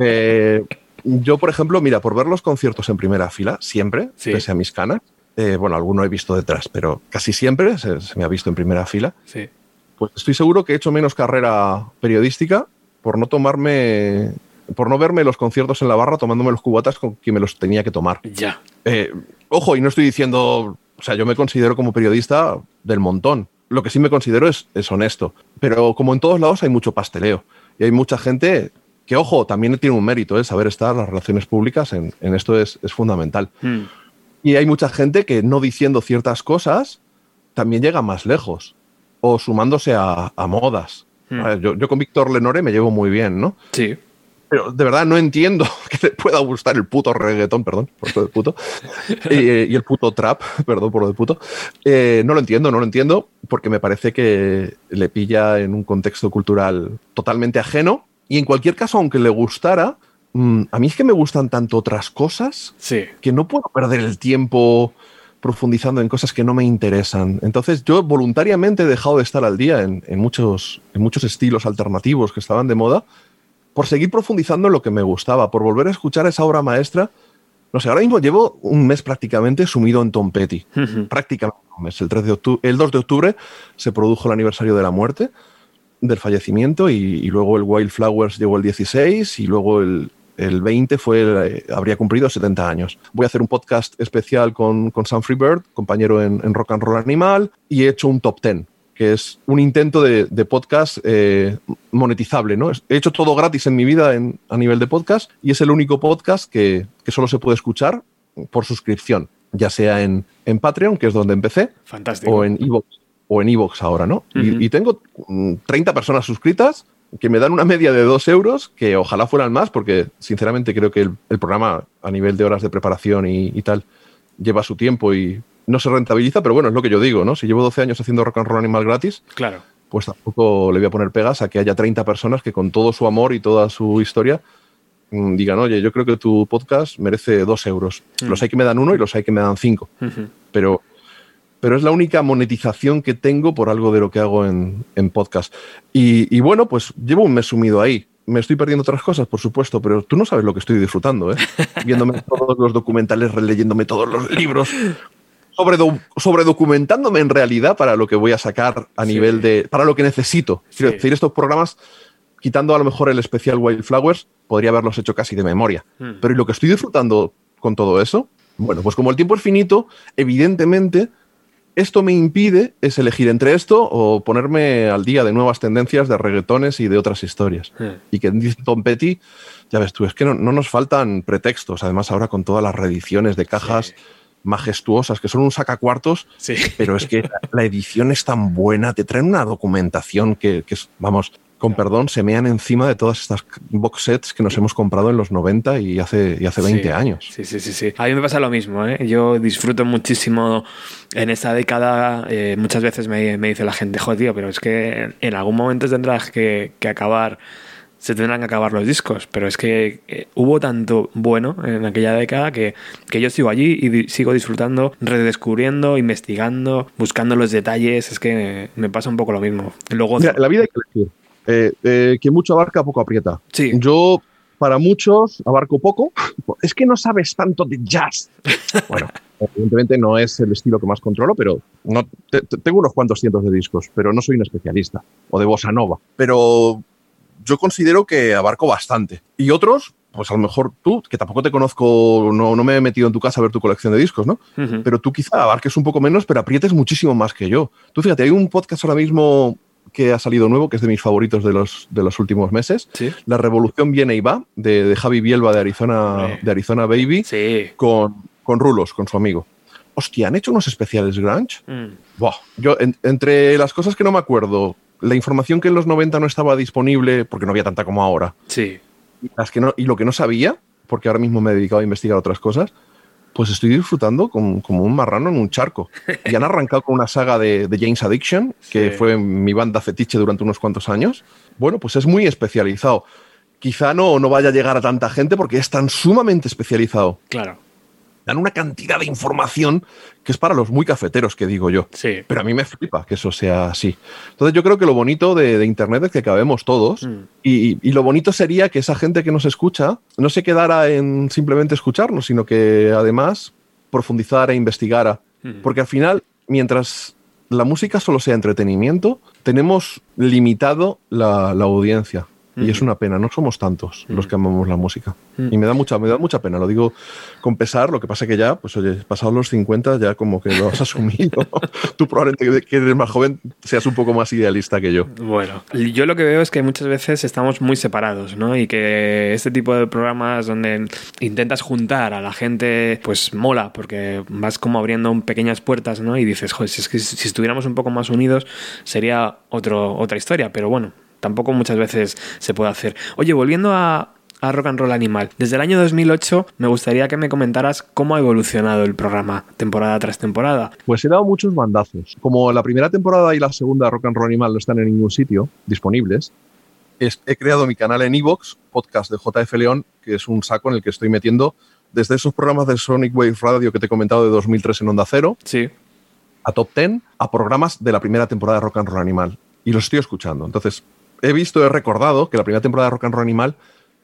Eh, yo, por ejemplo, mira, por ver los conciertos en primera fila, siempre, Sí. pese a mis canas, eh, bueno, alguno he visto detrás, pero casi siempre se, se me ha visto en primera fila, Sí. pues estoy seguro que he hecho menos carrera periodística por no tomarme, por no verme los conciertos en la barra tomándome los cubatas con quien me los tenía que tomar. Ya. Eh, ojo, y no estoy diciendo, o sea, yo me considero como periodista del montón. Lo que sí me considero es, es honesto. Pero como en todos lados hay mucho pasteleo. Y hay mucha gente que, ojo, también tiene un mérito, ¿eh? saber estar, las relaciones públicas en, en esto es, es fundamental. Mm. Y hay mucha gente que no diciendo ciertas cosas también llega más lejos. O sumándose a, a modas. Hmm. Yo, yo con Víctor Lenore me llevo muy bien, ¿no? Sí. Pero de verdad no entiendo que le pueda gustar el puto reggaetón, perdón, por lo de puto, y, y el puto trap, perdón por lo de puto. Eh, no lo entiendo, no lo entiendo, porque me parece que le pilla en un contexto cultural totalmente ajeno. Y en cualquier caso, aunque le gustara, mm, a mí es que me gustan tanto otras cosas Sí. que no puedo perder el tiempo profundizando en cosas que no me interesan. Entonces yo voluntariamente he dejado de estar al día en, en muchos, en muchos estilos alternativos que estaban de moda por seguir profundizando en lo que me gustaba, por volver a escuchar esa obra maestra. No sé, ahora mismo llevo un mes prácticamente sumido en Tom Petty. Prácticamente un mes. El, 3 de octu- el 2 de octubre se produjo el aniversario de la muerte, del fallecimiento, y, y luego el Wildflowers llegó el 16 y luego el, el 20 fue el- eh, habría cumplido 70 años. Voy a hacer un podcast especial con, con Sam Freebird, compañero en, en Rock and Roll Animal, y he hecho un top 10 que es un intento de, de podcast eh, monetizable. ¿no? He hecho todo gratis en mi vida en- a nivel de podcast y es el único podcast que, que solo se puede escuchar por suscripción, ya sea en, en Patreon, que es donde empecé, Fantástico. o en Evox o en Evox ahora, ¿no? Y- tengo mm, 30 personas suscritas que me dan una media de 2 euros, que ojalá fueran más, porque sinceramente creo que el, el programa a nivel de horas de preparación y, y tal lleva su tiempo y no se rentabiliza, pero bueno, es lo que yo digo, ¿no? Si llevo 12 años haciendo rock and roll animal gratis, Claro. pues tampoco le voy a poner pegas a que haya 30 personas que con todo su amor y toda su historia mm, digan, oye, yo creo que tu podcast merece 2 euros. Mm. Los hay que me dan uno y los hay que me dan 5 Ujú. pero, pero es la única monetización que tengo por algo de lo que hago en, en podcast. Y, y bueno, pues llevo un mes sumido ahí. Me estoy perdiendo otras cosas, por supuesto, pero tú no sabes lo que estoy disfrutando, ¿eh? Viéndome todos los documentales, releyéndome todos los libros, sobre, sobre documentándome en realidad para lo que voy a sacar a Sí. nivel de. para lo que necesito. Quiero Sí. decir, estos programas, quitando a lo mejor el especial Wildflowers, podría haberlos hecho casi de memoria. Mm. Pero ¿y lo que estoy disfrutando con todo eso? Bueno, pues como el tiempo es finito, evidentemente esto me impide es elegir entre esto o ponerme al día de nuevas tendencias de reggaetones y de otras historias. Hmm. Y que dice Tom Petty, ya ves tú, es que no, no nos faltan pretextos, además ahora con todas las reediciones de cajas majestuosas, que son un sacacuartos, Sí. pero es que la edición es tan buena, te traen una documentación que, que es, vamos, con perdón, se mean encima de todas estas box sets que nos hemos comprado en los 90 y hace, y hace 20 Sí, años. Sí, sí, sí, sí. A mí me pasa lo mismo, ¿eh? Yo disfruto muchísimo en esta década. eh, muchas veces me, me dice la gente, joder, tío, pero es que en algún momento tendrás que, que acabar, se tendrán que acabar los discos. Pero es que eh, hubo tanto bueno en aquella década que, que yo sigo allí y di- sigo disfrutando, redescubriendo, investigando, buscando los detalles. Es que me pasa un poco lo mismo. Luego, Mira, la vida hay que elegir. Eh, eh, quien mucho abarca, poco aprieta. Sí. Yo, para muchos, abarco poco. Es que no sabes tanto de jazz. Bueno, evidentemente no es el estilo que más controlo, pero no, te- te- tengo unos cuantos cientos de discos, pero no soy un especialista. O de bossa nova. Pero yo considero que abarco bastante. Y otros, pues a lo mejor tú, que tampoco te conozco, no, no me he metido en tu casa a ver tu colección de discos, ¿no? Pero tú quizá abarques un poco menos, pero aprietes muchísimo más que yo. Tú fíjate, hay un podcast ahora mismo que ha salido nuevo, que es de mis favoritos de los, de los últimos meses. Sí. La Revolución viene y va, de, de Javi Bielba de Arizona, de Arizona Baby, Sí. con, con Rulos, con su amigo. Hostia, han hecho unos especiales grunge. Mm. Buah, yo, en- entre las cosas que no me acuerdo, la información que en los 90 no estaba disponible, porque no había tanta como ahora, Sí. y, las que no, y lo que no sabía, porque ahora mismo me he dedicado a investigar otras cosas, pues estoy disfrutando como, como un marrano en un charco. Y han arrancado con una saga de, de James Addiction, que Sí. fue mi banda fetiche durante unos cuantos años. Bueno, pues es muy especializado. Quizá no, no vaya a llegar a tanta gente porque es tan sumamente especializado. Claro. Dan una cantidad de información que es para los muy cafeteros, que digo yo. Sí. Pero a mí me flipa que eso sea así. Entonces yo creo que lo bonito de, de Internet es que cabemos todos Mm. y, y lo bonito sería que esa gente que nos escucha no se quedara en simplemente escucharnos, sino que además profundizara e investigara. Mm. Porque al final, mientras la música solo sea entretenimiento, tenemos limitado la, la audiencia. Y es una pena, no somos tantos los que amamos la música. Mm. Y me da mucha, me da mucha pena, lo digo con pesar, lo que pasa que ya, pues oye, pasados los 50 ya como que lo has asumido. Tú probablemente que eres más joven seas un poco más idealista que yo. Bueno, yo lo que veo es que muchas veces estamos muy separados, ¿no? Y que este tipo de programas donde intentas juntar a la gente, pues mola, porque vas como abriendo pequeñas puertas, ¿no? Y dices, joder, si es que si estuviéramos un poco más unidos sería otro, otra historia, pero bueno, tampoco muchas veces se puede hacer. Oye, volviendo a, a Rock and Roll Animal, desde el año 2008 me gustaría que me comentaras cómo ha evolucionado el programa temporada tras temporada. Pues he dado muchos bandazos. Como la primera temporada y la segunda Rock and Roll Animal no están en ningún sitio disponibles, es- he creado mi canal en Evox, podcast de JF León, que es un saco en el que estoy metiendo desde esos programas de Sonic Wave Radio que te he comentado de 2003 en Onda Cero, Sí. a Top 10, a programas de la primera temporada de Rock and Roll Animal. Y los estoy escuchando. Entonces, he visto, he recordado que la primera temporada de Rock and Roll Animal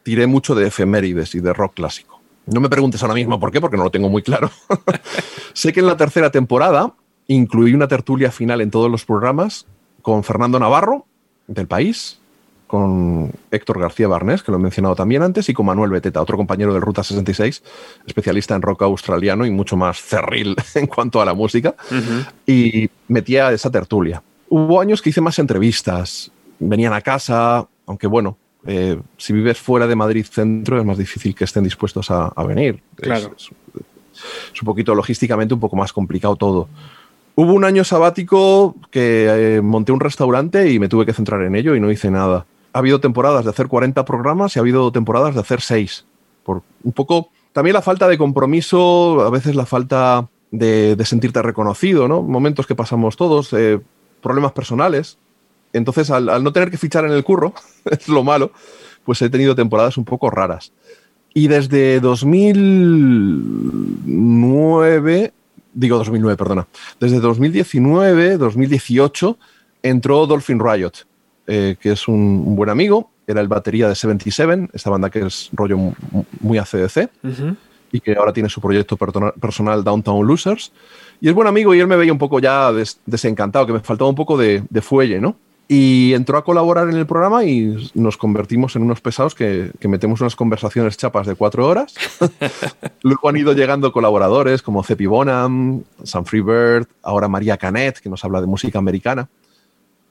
tiré mucho de efemérides y de rock clásico. No me preguntes ahora mismo por qué, porque no lo tengo muy claro. sé que en la tercera temporada incluí una tertulia final en todos los programas con Fernando Navarro, del País, con Héctor García Barnés, que lo he mencionado también antes, y con Manuel Beteta, otro compañero del Ruta 66, especialista en rock australiano y mucho más cerril en cuanto a la música y metía esa tertulia. Hubo años que hice más entrevistas, venían a casa, aunque bueno, eh, si vives fuera de Madrid Centro es más difícil que estén dispuestos a, a venir. Es- Claro. Es, es un poquito logísticamente un poco más complicado todo. Hubo un año sabático que eh, monté un restaurante y me tuve que centrar en ello y no hice nada. Ha habido temporadas de hacer 40 programas y ha habido temporadas de hacer 6. Por un poco, también la falta de compromiso, a veces la falta de, de sentirte reconocido, ¿no? Momentos que pasamos todos, eh, problemas personales. Entonces, al, al no tener que fichar en el curro, es lo malo, pues he tenido temporadas un poco raras. Y desde 2009, digo 2009, perdona, desde 2019, 2018, entró Dolphin Riot, eh, que es un, un buen amigo, era el batería de 77, esta banda que es rollo mu- muy ACDC Ujú. y que ahora tiene su proyecto persona- personal Downtown Losers. Y es buen amigo y él me veía un poco ya des- desencantado, que me faltaba un poco de, de fuelle, ¿no? Y entró a colaborar en el programa y nos convertimos en unos pesados que, que metemos unas conversaciones chapas de cuatro horas. Luego han ido llegando colaboradores como Cepi Bonham, Sam Freebird, ahora María Canet, que nos habla de música americana.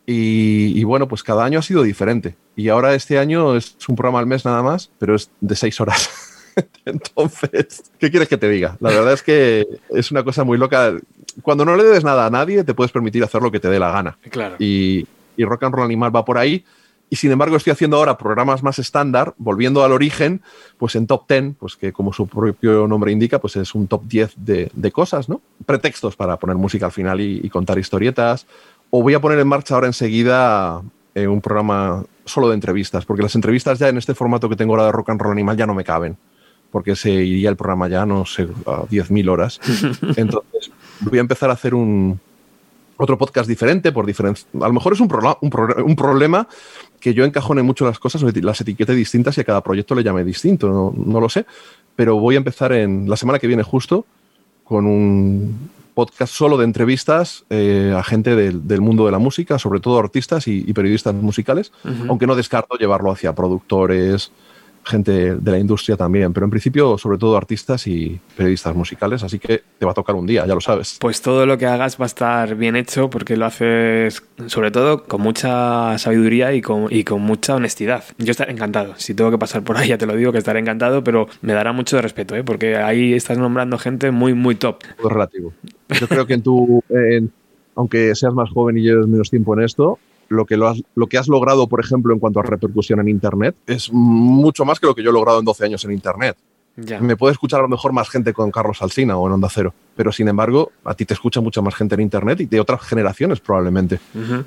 Y, y bueno, pues cada año ha sido diferente. Y ahora este año es un programa al mes nada más, pero es de seis horas. Entonces, ¿qué quieres que te diga? La verdad es que es una cosa muy loca. Cuando no le des nada a nadie, te puedes permitir hacer lo que te dé la gana. Claro. Y, y Rock and Roll Animal va por ahí. Y sin embargo, estoy haciendo ahora programas más estándar, volviendo al origen, pues en top 10, pues que como su propio nombre indica, pues es un top 10 de, de cosas, ¿no? Pretextos para poner música al final y, y contar historietas. O voy a poner en marcha ahora enseguida eh, un programa solo de entrevistas, porque las entrevistas ya en este formato que tengo ahora de Rock and Roll Animal ya no me caben, porque se iría el programa ya, no sé, a 10.000 horas. Entonces, voy a empezar a hacer un otro podcast diferente, por diferencia. A lo mejor es un, pro- un problema que yo encajone mucho las cosas, las etiquete distintas y a cada proyecto le llame distinto, no, no lo sé. Pero voy a empezar en la semana que viene justo con un podcast solo de entrevistas eh, a gente del, del mundo de la música, sobre todo artistas y, y periodistas musicales, aunque no descarto llevarlo hacia productores, gente de la industria también, pero en principio sobre todo artistas y periodistas musicales, así que te va a tocar un día, ya lo sabes. Pues todo lo que hagas va a estar bien hecho porque lo haces sobre todo con mucha sabiduría y con, y con mucha honestidad. Yo estaré encantado. Si tengo que pasar por ahí, ya te lo digo que estaré encantado, pero me dará mucho de respeto, ¿eh? porque ahí estás nombrando gente muy, muy top. Todo relativo. Yo creo que en tu, en- aunque seas más joven y lleves menos tiempo en esto, lo que, lo, has, lo que has logrado, por ejemplo, en cuanto a repercusión en Internet, es mucho más que lo que yo he logrado en 12 años en Internet. Ya. Me puede escuchar a lo mejor más gente con Carlos Alsina o en Onda Cero, pero sin embargo, a ti te escucha mucha más gente en Internet y de otras generaciones probablemente.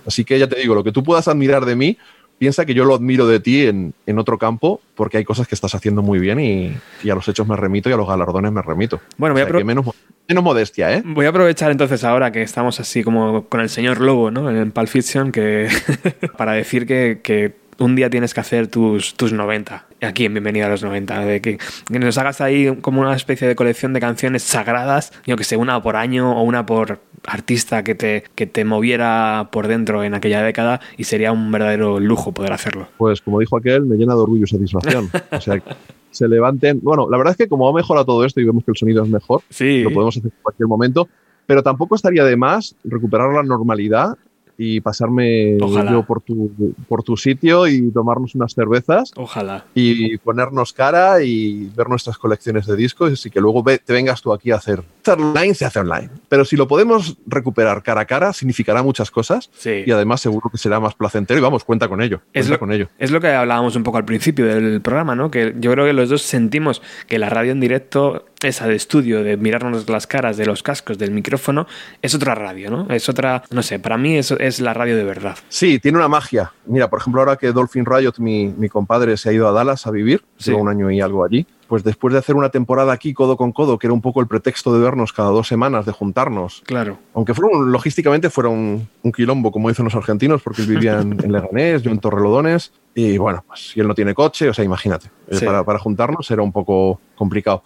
Así que ya te digo, lo que tú puedas admirar de mí, piensa que yo lo admiro de ti en, en otro campo porque hay cosas que estás haciendo muy bien y, y a los hechos me remito y a los galardones me remito. Bueno, voy a O sea, pro- que menos, menos modestia, ¿eh? Voy a aprovechar entonces ahora que estamos así como con el señor Lobo, ¿no? En Pulp Fiction, que para decir que, que un día tienes que hacer tus, tus 90, aquí en Bienvenida a los 90, de que, que nos hagas ahí como una especie de colección de canciones sagradas, yo que sé, una por año o una por artista que te, que te moviera por dentro en aquella década y sería un verdadero lujo poder hacerlo. Pues como dijo aquel, me llena de orgullo y satisfacción. O sea, que se levanten. Bueno, la verdad es que como ha mejorado todo esto y vemos que el sonido es mejor, Sí. lo podemos hacer en cualquier momento, pero tampoco estaría de más recuperar la normalidad y pasarme Ojalá. yo por tu, por tu sitio y tomarnos unas cervezas Ojalá. y ponernos cara y ver nuestras colecciones de discos y que luego ve- te vengas tú aquí a hacer. Hacer online se hace online, pero si lo podemos recuperar cara a cara significará muchas cosas Sí. y además seguro que será más placentero y vamos, cuenta con ello. Es cuenta lo, con ello. es lo que hablábamos un poco al principio del programa, ¿no? Que yo creo que los dos sentimos que la radio en directo, esa de estudio, de mirarnos las caras, de los cascos, del micrófono, es otra radio, ¿no? Es otra, no sé, para mí eso es la radio de verdad. Sí, tiene una magia. Mira, por ejemplo, ahora que Dolphin Riot, mi, mi compadre, se ha ido a Dallas a vivir, Sí. lleva un año y algo allí, pues después de hacer una temporada aquí codo con codo, que era un poco el pretexto de vernos cada dos semanas, de juntarnos, Claro. aunque fuera un- logísticamente fuera un, un quilombo, como dicen los argentinos, porque él vivía en, en Leganés, yo en Torrelodones, y bueno, pues si él no tiene coche, o sea, imagínate, eh, Sí. para, para juntarnos era un poco complicado.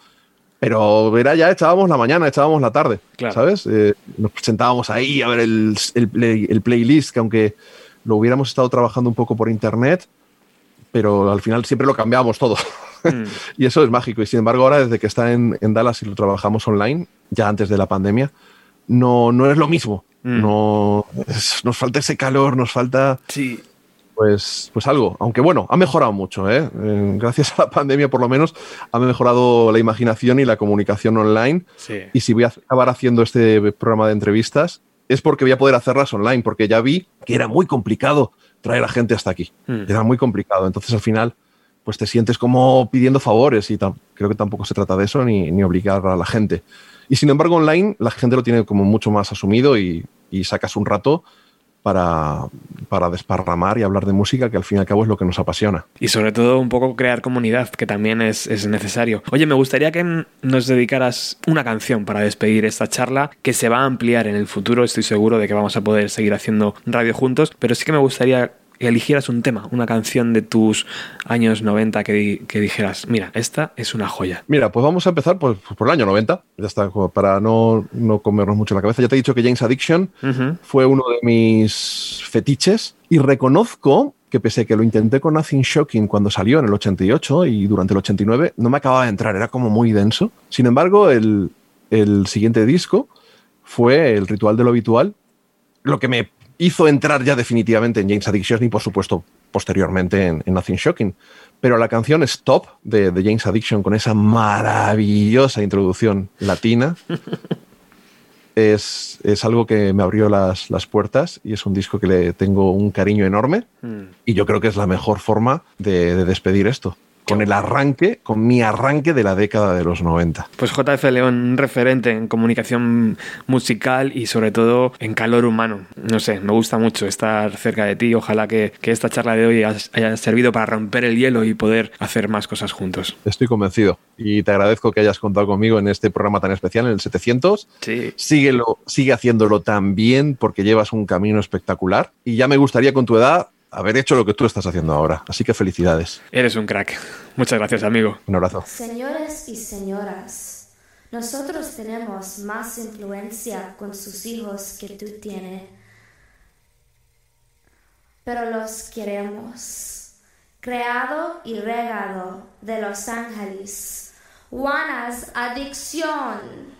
Pero verá, ya echábamos la mañana, echábamos la tarde, Claro. ¿sabes? Eh, nos sentábamos ahí a ver el, el play- el playlist, que aunque lo hubiéramos estado trabajando un poco por internet, pero al final siempre lo cambiábamos todo. Mm. Y eso es mágico. Y sin embargo, ahora desde que está en, en Dallas y lo trabajamos online, ya antes de la pandemia, no, no es lo mismo. Mm. No, es- nos falta ese calor, nos falta Sí. Pues, pues algo. Aunque bueno, ha mejorado mucho. ¿eh? Eh, Gracias a la pandemia, por lo menos, ha mejorado la imaginación y la comunicación online. Sí. Y si voy a acabar haciendo este programa de entrevistas, es porque voy a poder hacerlas online, porque ya vi que era muy complicado traer a gente hasta aquí. Mm. Era muy complicado. Entonces, al final, pues te sientes como pidiendo favores y creo que tampoco se trata de eso ni, ni obligar a la gente. Y sin embargo, online la gente lo tiene como mucho más asumido y, y sacas un rato para, para desparramar y hablar de música, que al fin y al cabo es lo que nos apasiona. Y sobre todo un poco crear comunidad, que también es, es necesario. Oye, me gustaría que nos dedicaras una canción para despedir esta charla, que se va a ampliar en el futuro, estoy seguro de que vamos a poder seguir haciendo radio juntos, pero sí que me gustaría eligieras un tema, una canción de tus años 90 que, di- que dijeras, mira, esta es una joya. Mira, pues vamos a empezar pues, por el año 90, ya está, para no, no comernos mucho la cabeza. Ya te he dicho que James Addiction fue uno de mis fetiches Y reconozco que pese a que lo intenté con Nothing Shocking cuando salió en el 88 y durante el 89, no me acababa de entrar, era como muy denso. Sin embargo, el, el siguiente disco fue El Ritual de lo Habitual, lo que me hizo entrar ya definitivamente en James Addiction y por supuesto posteriormente en, en Nothing Shocking. Pero la canción Stop de, de James Addiction con esa maravillosa introducción latina es, es algo que me abrió las, las puertas y es un disco que le tengo un cariño enorme Mm. y yo creo que es la mejor forma de, de despedir esto. Con el arranque, con mi arranque de la década de los 90. Pues JF León, un referente en comunicación musical y sobre todo en calor humano. No sé, me gusta mucho estar cerca de ti. Ojalá que, que esta charla de hoy haya, servido para romper el hielo y poder hacer más cosas juntos. Estoy convencido y te agradezco que hayas contado conmigo en este programa tan especial, en el 700. Sí. Síguelo, sigue haciéndolo tan bien porque llevas un camino espectacular y ya me gustaría con tu edad haber hecho lo que tú estás haciendo ahora. Así que felicidades. Eres un crack. Muchas gracias, amigo. Un abrazo. Señores y señoras, nosotros tenemos más influencia con sus hijos que tú tienes, pero los queremos. Creado y regado de Los Ángeles, Juana's Adicción.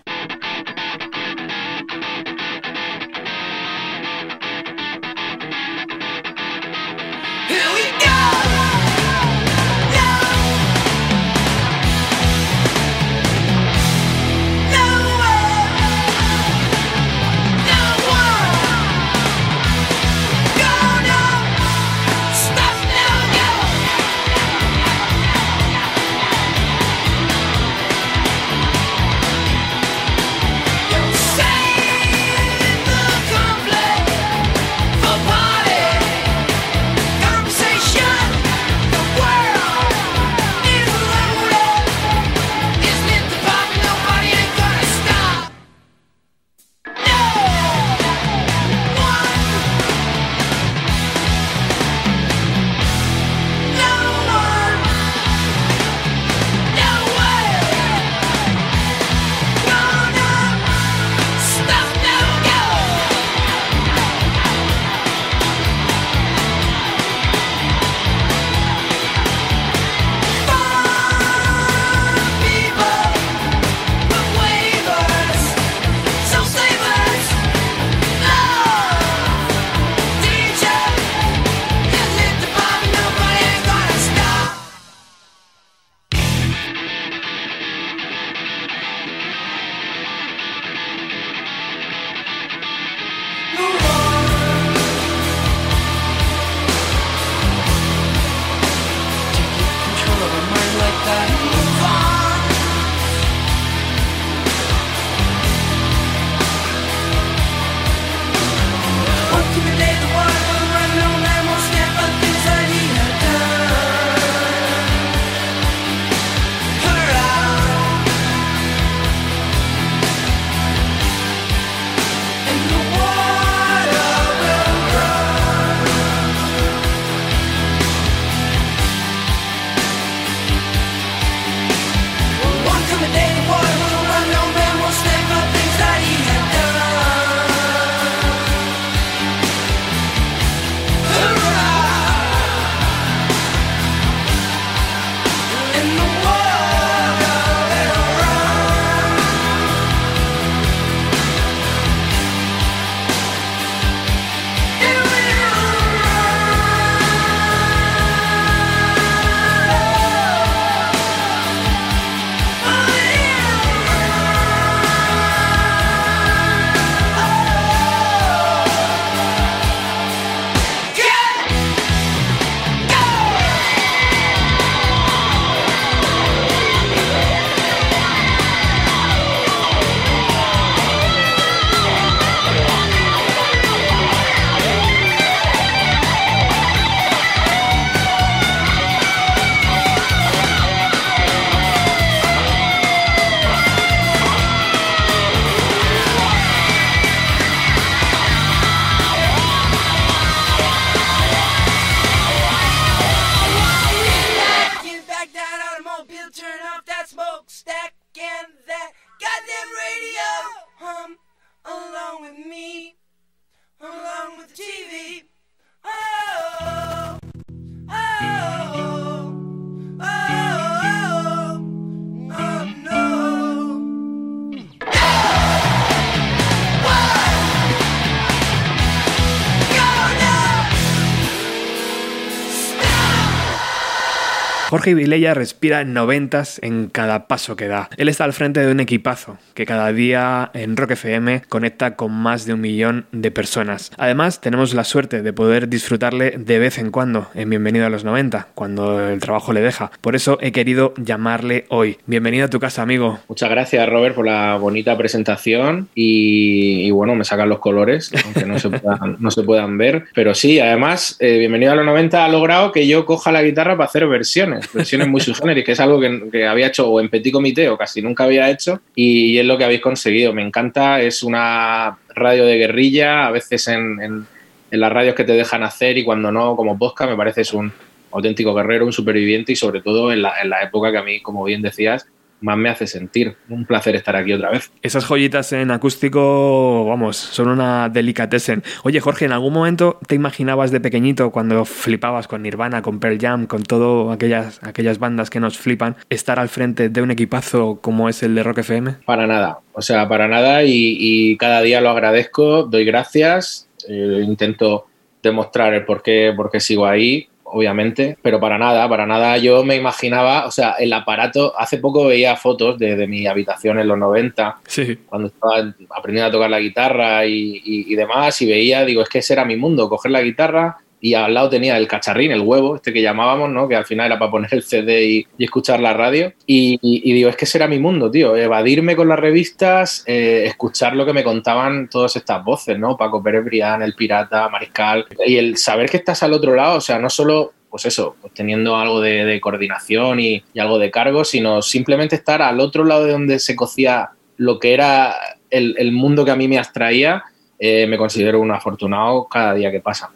Jorge Vilella respira noventas en cada paso que da. Él está al frente de un equipazo que cada día en Rock FM conecta con más de un millón de personas. Además, tenemos la suerte de poder disfrutarle de vez en cuando en Bienvenido a los 90, cuando el trabajo le deja. Por eso he querido llamarle hoy. Bienvenido a tu casa, amigo. Muchas gracias, Robert, por la bonita presentación y, bueno, me sacan los colores, aunque no se puedan, no se puedan ver. Pero sí, además, eh, Bienvenido a los 90 ha logrado que yo coja la guitarra para hacer versiones, versiones muy subgéneris, que es algo que, había hecho o en Petit Comité o casi nunca había hecho y, es lo que habéis conseguido. Me encanta, es una radio de guerrilla, a veces en, en, las radios que te dejan hacer y cuando no, como podcast, me parece es un auténtico guerrero, un superviviente y sobre todo en la, en la época que a mí, como bien decías, más me hace sentir. Un placer estar aquí otra vez. Esas joyitas en acústico, vamos, son una delicatessen. Oye, Jorge, ¿en algún momento te imaginabas de pequeñito, cuando flipabas con Nirvana, con Pearl Jam, con todas aquellas, aquellas bandas que nos flipan, estar al frente de un equipazo como es el de Rock FM? Para nada, o sea, para nada y, cada día lo agradezco, doy gracias, eh, intento demostrar el por qué, por qué sigo ahí obviamente, pero para nada, para nada. Yo me imaginaba, o sea, el aparato, hace poco veía fotos de, mi habitación en los 90, cuando estaba aprendiendo a tocar la guitarra y, demás, y veía, digo, es que ese era mi mundo, coger la guitarra, y al lado tenía el cacharrín, el huevo, este que llamábamos, ¿no? Que al final era para poner el CD y, escuchar la radio. Y, digo, es que ese era mi mundo, tío. Evadirme con las revistas, eh, escuchar lo que me contaban todas estas voces, ¿no? Paco Pérez Brián, El Pirata, Mariscal. Y el saber que estás al otro lado, o sea, no solo pues eso, pues teniendo algo de, coordinación y, algo de cargo, sino simplemente estar al otro lado de donde se cocía lo que era el, mundo que a mí me abstraía, eh, me considero un afortunado cada día que pasa.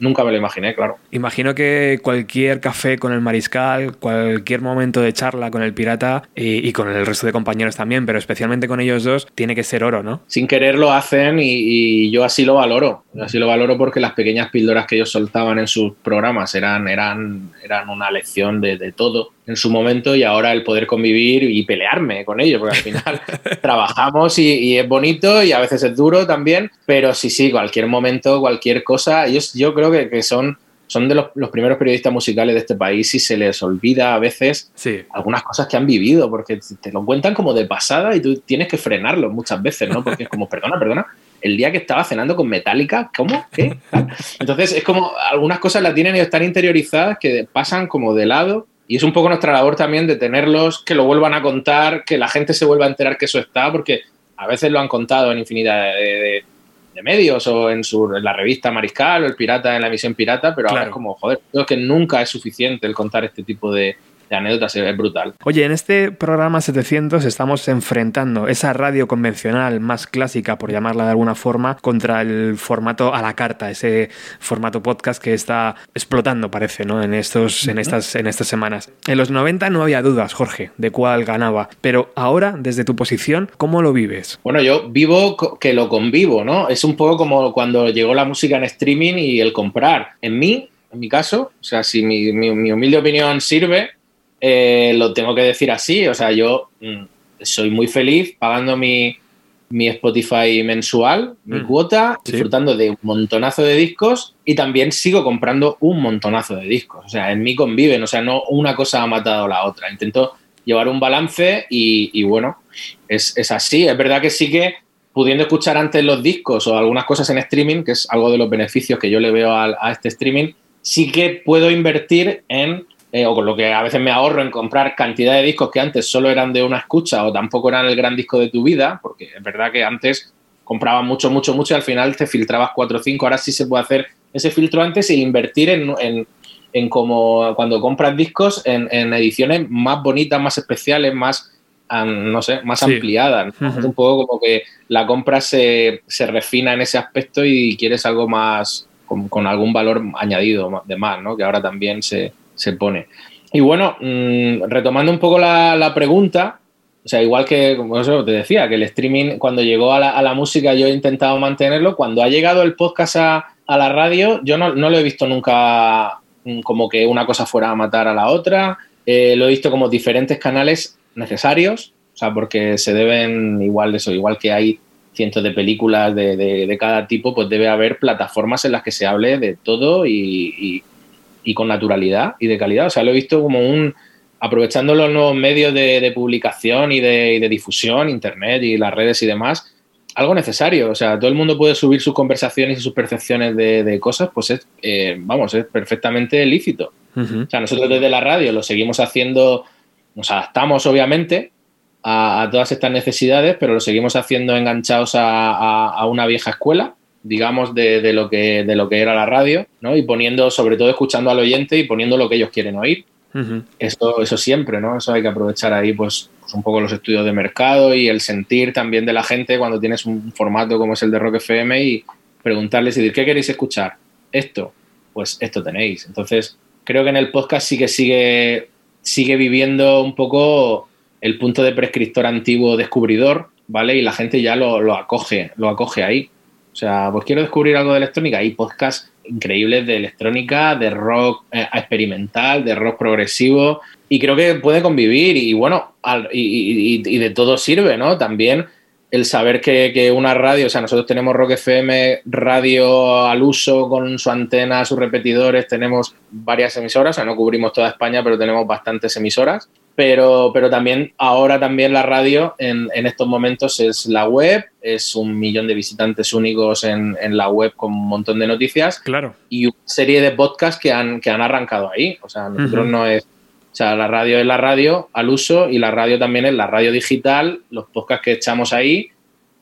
Nunca me lo imaginé, claro. Imagino que cualquier café con el mariscal, cualquier momento de charla con el pirata y, con el resto de compañeros también, pero especialmente con ellos dos, tiene que ser oro, ¿no? Sin querer lo hacen y, yo así lo valoro. Así lo valoro porque las pequeñas píldoras que ellos soltaban en sus programas eran, eran, eran una lección de, de todo en su momento y ahora el poder convivir y pelearme con ellos, porque al final trabajamos y, es bonito y a veces es duro también, pero sí, sí, cualquier momento, cualquier cosa, ellos yo creo que, que son, son de los, los, primeros periodistas musicales de este país y se les olvida a veces algunas cosas que han vivido, porque te lo cuentan como de pasada y tú tienes que frenarlo muchas veces, ¿no? Porque es como, perdona, perdona, el día que estaba cenando con Metallica, ¿cómo? ¿Qué? Entonces es como algunas cosas las tienen y están interiorizadas que pasan como de lado y es un poco nuestra labor también de tenerlos, que lo vuelvan a contar, que la gente se vuelva a enterar que eso está, porque a veces lo han contado en infinidad de, medios o en, su, la revista Mariscal o el Pirata en la emisión Pirata, pero ahora es como, joder, creo que nunca es suficiente el contar este tipo de, de anécdotas es brutal. Oye, en este programa 700 estamos enfrentando esa radio convencional más clásica, por llamarla de alguna forma, contra el formato a la carta, ese formato podcast que está explotando, parece, ¿no? En, estos, en, estas, en estas semanas. En los 90 no había dudas, Jorge, de cuál ganaba, pero ahora, desde tu posición, ¿cómo lo vives? Bueno, yo vivo que lo convivo, ¿no? Es un poco como cuando llegó la música en streaming y el comprar. En mí, en mi caso, o sea, si mi, mi humilde opinión sirve, eh, lo tengo que decir así. O sea, yo mm, soy muy feliz pagando mi, Spotify mensual, mi mm. cuota, disfrutando de un montonazo de discos y también sigo comprando un montonazo de discos. O sea, en mí conviven, o sea, no una cosa ha matado a la otra. Intento llevar un balance y, bueno, es, así. Es verdad que sí que pudiendo escuchar antes los discos o algunas cosas en streaming, que es algo de los beneficios que yo le veo a este streaming, sí que puedo invertir en eh, o con lo que a veces me ahorro en comprar cantidad de discos que antes solo eran de una escucha o tampoco eran el gran disco de tu vida, porque es verdad que antes comprabas mucho, mucho, mucho y al final te filtrabas cuatro o cinco. Ahora sí se puede hacer ese filtro antes e invertir en, en, como cuando compras discos en, ediciones más bonitas, más especiales, más, no sé, más ampliadas. Es un poco como que la compra se, se, refina en ese aspecto y quieres algo más, con, con algún valor añadido de más, ¿no? Que ahora también se, se pone. Y bueno, mm, retomando un poco la, pregunta, o sea, igual que, como te decía, que el streaming cuando llegó a la, música yo he intentado mantenerlo, cuando ha llegado el podcast a, la radio, yo no, lo he visto nunca mm, como que una cosa fuera a matar a la otra, eh, lo he visto como diferentes canales necesarios, o sea, porque se deben igual de eso, igual que hay cientos de películas de, de, cada tipo, pues debe haber plataformas en las que se hable de todo y con naturalidad y de calidad. O sea, lo he visto como un, aprovechando los nuevos medios de, publicación y de, difusión, Internet y las redes y demás, algo necesario. O sea, todo el mundo puede subir sus conversaciones y sus percepciones de, cosas, pues es, eh, vamos, es perfectamente lícito. O sea, nosotros desde la radio lo seguimos haciendo, nos adaptamos obviamente a, todas estas necesidades, pero lo seguimos haciendo enganchados a, una vieja escuela, digamos, de, lo que, de lo que era la radio, ¿no? Y poniendo, sobre todo escuchando al oyente y poniendo lo que ellos quieren oír. eso, eso siempre, ¿no? Eso hay que aprovechar ahí, pues, pues, un poco los estudios de mercado y el sentir también de la gente cuando tienes un formato como es el de Rock FM y preguntarles y decir, ¿qué queréis escuchar? Esto, pues esto tenéis. Entonces, creo que en el podcast sí que sigue, sigue viviendo un poco el punto de prescriptor antiguo descubridor, ¿vale? Y la gente ya lo, acoge, lo acoge ahí. O sea, pues quiero descubrir algo de electrónica. Hay podcasts increíbles de electrónica, de rock eh, experimental, de rock progresivo. Y creo que puede convivir. Y bueno, y, y, de todo sirve, ¿no? También el saber que, una radio, o sea, nosotros tenemos Rock FM, radio al uso con su antena, sus repetidores, tenemos varias emisoras, o sea, no cubrimos toda España, pero tenemos bastantes emisoras. Pero, pero también ahora también la radio en, estos momentos es la web, es un millón de visitantes únicos en, la web con un montón de noticias. Claro. Y una serie de podcasts que han, que han arrancado ahí. O sea, nosotros no es o sea, la radio es la radio al uso y la radio también es la radio digital, los podcasts que echamos ahí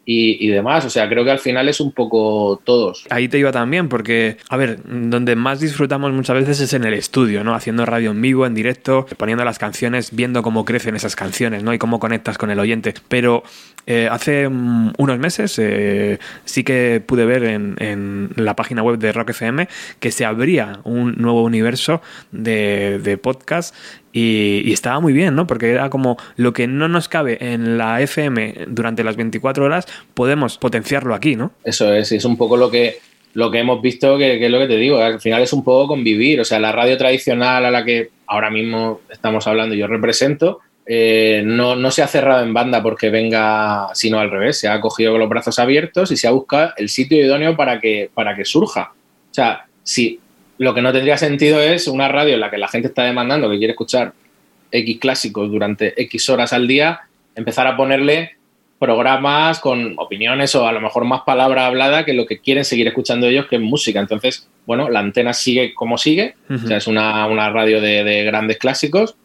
y, demás. O sea, creo que al final es un poco todos. Ahí te iba también, porque, a ver, donde más disfrutamos muchas veces es en el estudio, ¿no? Haciendo radio en vivo, en directo, poniendo las canciones, viendo cómo crecen esas canciones, ¿no? Y cómo conectas con el oyente. Pero eh, hace mm, unos meses eh, sí que pude ver en, la página web de Rock FM que se abría un nuevo universo de, de podcast y, estaba muy bien, ¿no? Porque era como lo que no nos cabe en la FM durante las 24 horas, podemos potenciarlo aquí, ¿no? Eso es, es un poco lo que, lo que hemos visto, que, es lo que te digo, al final es un poco convivir, o sea, la radio tradicional a la que ahora mismo estamos hablando, yo represento, eh, no, no, se ha cerrado en banda porque venga, sino al revés, se ha cogido con los brazos abiertos y se ha buscado el sitio idóneo para que, para que surja. O sea, si lo que no tendría sentido es una radio en la que la gente está demandando que quiere escuchar X clásicos durante X horas al día, empezar a ponerle programas con opiniones o a lo mejor más palabra hablada que lo que quieren seguir escuchando ellos, que es música. Entonces, bueno, la antena sigue como sigue, o sea, es una, radio de, grandes clásicos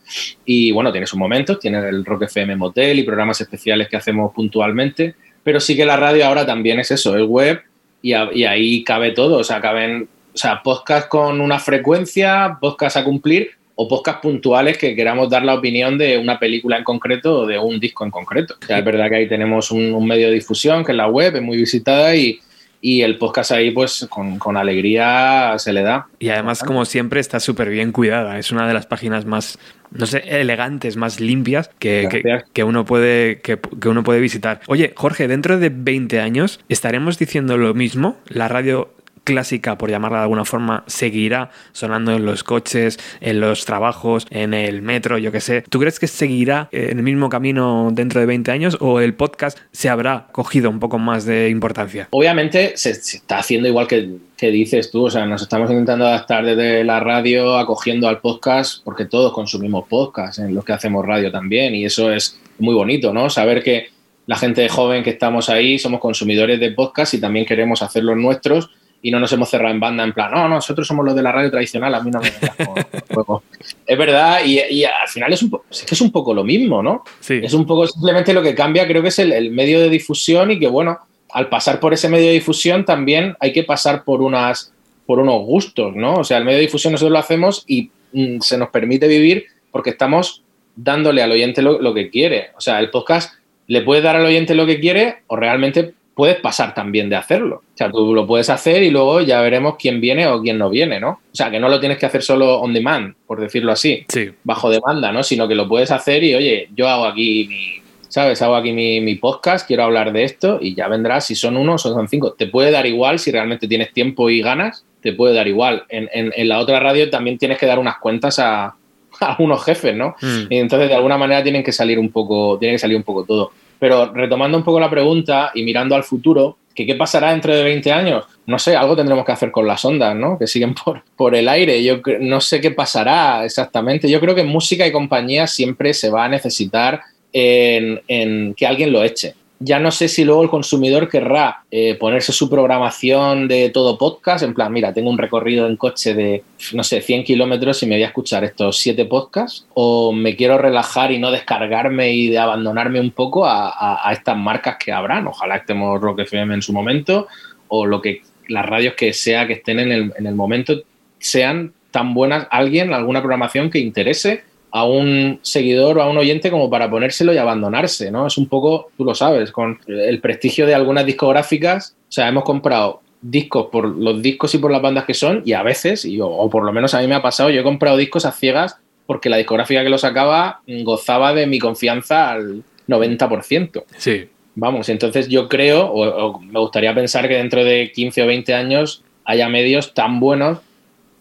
y bueno, tiene sus momentos, tiene el Rock FM Motel y programas especiales que hacemos puntualmente, pero sí que la radio ahora también es eso, es web y, y ahí cabe todo, o sea, caben o sea, podcast con una frecuencia, podcast a cumplir o podcast puntuales que queramos dar la opinión de una película en concreto o de un disco en concreto. O sea, es verdad que ahí tenemos un, medio de difusión que es la web, es muy visitada y, el podcast ahí pues con, alegría se le da. Y además como siempre está súper bien cuidada, es una de las páginas más, no sé, elegantes, más limpias que, que, uno puede, que, que, uno puede visitar. Oye, Jorge, dentro de 20 años estaremos diciendo lo mismo, la radio clásica, por llamarla de alguna forma, seguirá sonando en los coches, en los trabajos, en el metro, yo qué sé. ¿Tú crees que seguirá en el mismo camino dentro de 20 años o el podcast se habrá cogido un poco más de importancia? Obviamente se, está haciendo igual que, que dices tú, o sea, nos estamos intentando adaptar desde la radio acogiendo al podcast porque todos consumimos podcast en los que hacemos radio también y eso es muy bonito, ¿no? Saber que la gente joven que estamos ahí somos consumidores de podcast y también queremos hacer los nuestros y no nos hemos cerrado en banda en plan, no, nosotros somos los de la radio tradicional, a mí no me juego. Es verdad, y, al final es, un es, que es un poco lo mismo, ¿no? Sí. Es un poco simplemente lo que cambia, creo que es el, medio de difusión y que, bueno, al pasar por ese medio de difusión también hay que pasar por, unas, por unos gustos, ¿no? O sea, el medio de difusión nosotros lo hacemos y mm, se nos permite vivir porque estamos dándole al oyente lo, lo que quiere. O sea, el podcast le puede dar al oyente lo que quiere o realmente puedes pasar también de hacerlo. O sea, tú lo puedes hacer y luego ya veremos quién viene o quién no viene, ¿no? O sea, que no lo tienes que hacer solo on demand, por decirlo así, sí. bajo demanda, ¿no? Sino que lo puedes hacer y, oye, yo hago aquí mi, ¿sabes? Hago aquí mi, podcast, quiero hablar de esto y ya vendrás si son uno o son cinco. Te puede dar igual si realmente tienes tiempo y ganas, te puede dar igual. En, en, la otra radio también tienes que dar unas cuentas a, a unos jefes, ¿no? Mm. Y entonces de alguna manera tienen que salir un poco, tiene que salir un poco todo. Pero retomando un poco la pregunta y mirando al futuro, ¿Que ¿Qué pasará dentro de 20 años? No sé, algo tendremos que hacer con las ondas, ¿no? Que siguen por, por el aire. Yo no sé qué pasará exactamente. Yo creo que música y compañía siempre se va a necesitar en que alguien lo eche ya no sé si luego el consumidor querrá eh, ponerse su programación de todo podcast, en plan, mira, tengo un recorrido en coche de, no sé, 100 kilómetros y me voy a escuchar estos siete podcasts, o me quiero relajar y no descargarme y de abandonarme un poco a, estas marcas que habrán, ojalá estemos Rock FM en su momento, o lo que las radios que sea que estén en el, en el momento sean tan buenas, alguien, alguna programación que interese a un seguidor o a un oyente como para ponérselo y abandonarse, ¿no? Es un poco, tú lo sabes, con el prestigio de algunas discográficas, o sea, hemos comprado discos por los discos y por las bandas que son y a veces, y, o, por lo menos a mí me ha pasado, yo he comprado discos a ciegas porque la discográfica que lo sacaba gozaba de mi confianza al 90%. Sí. Vamos, entonces yo creo, o me gustaría pensar que dentro de 15 o 20 años haya medios tan buenos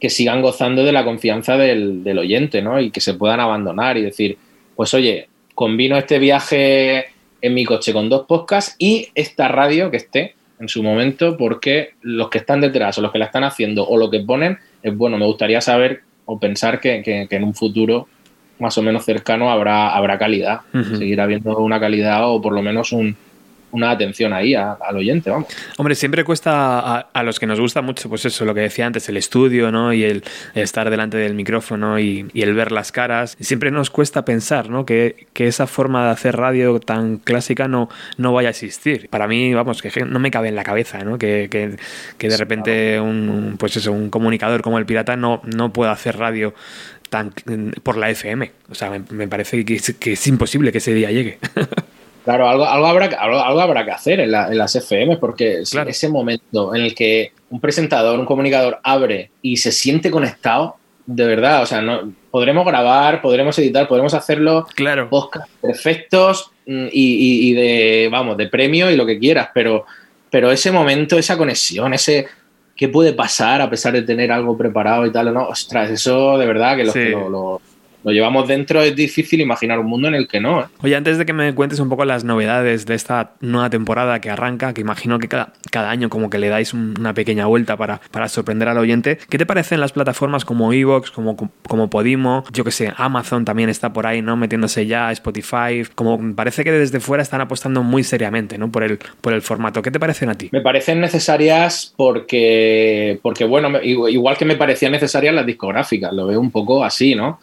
que sigan gozando de la confianza del, oyente, ¿no? Y que se puedan abandonar y decir, pues oye, combino este viaje en mi coche con dos podcasts y esta radio que esté en su momento, porque los que están detrás o los que la están haciendo o lo que ponen, es bueno, me gustaría saber o pensar que, en un futuro más o menos cercano habrá, habrá calidad, seguirá habiendo una calidad o por lo menos un, una atención ahí al oyente, vamos. Hombre, siempre cuesta a, los que nos gusta mucho, pues eso, lo que decía antes, el estudio, ¿no? Y el, estar delante del micrófono y, el ver las caras. Siempre nos cuesta pensar, ¿no? Que, esa forma de hacer radio tan clásica no, no vaya a existir. Para mí, vamos, que no me cabe en la cabeza, ¿no? Que, de repente un, pues eso, un comunicador como el pirata no, no pueda hacer radio tan por la FM. O sea, me, parece que que es imposible que ese día llegue. Claro, algo, algo, habrá, algo, habrá que hacer en, las FM, porque ese momento en el que un presentador, un comunicador abre y se siente conectado, de verdad, o sea, no, podremos grabar, podremos editar, podremos hacerlo claro. podcast perfectos mm, y, de, vamos, de premio y lo que quieras, pero, pero ese momento, esa conexión, ese qué puede pasar a pesar de tener algo preparado y tal, no, ostras, eso de verdad que los que lo lo llevamos dentro, es difícil imaginar un mundo en el que no. ¿eh? Oye, antes de que me cuentes un poco las novedades de esta nueva temporada que arranca, que imagino que cada, cada año como que le dais una pequeña vuelta para, para sorprender al oyente, ¿qué te parecen las plataformas como Evox, como, como Podimo, yo que sé, Amazon también está por ahí, ¿no? Metiéndose ya, Spotify, como parece que desde fuera están apostando muy seriamente, ¿no? Por el, por el formato. ¿Qué te parecen a ti? Me parecen necesarias porque, porque bueno, igual que me parecían necesarias las discográficas, lo veo un poco así, ¿no?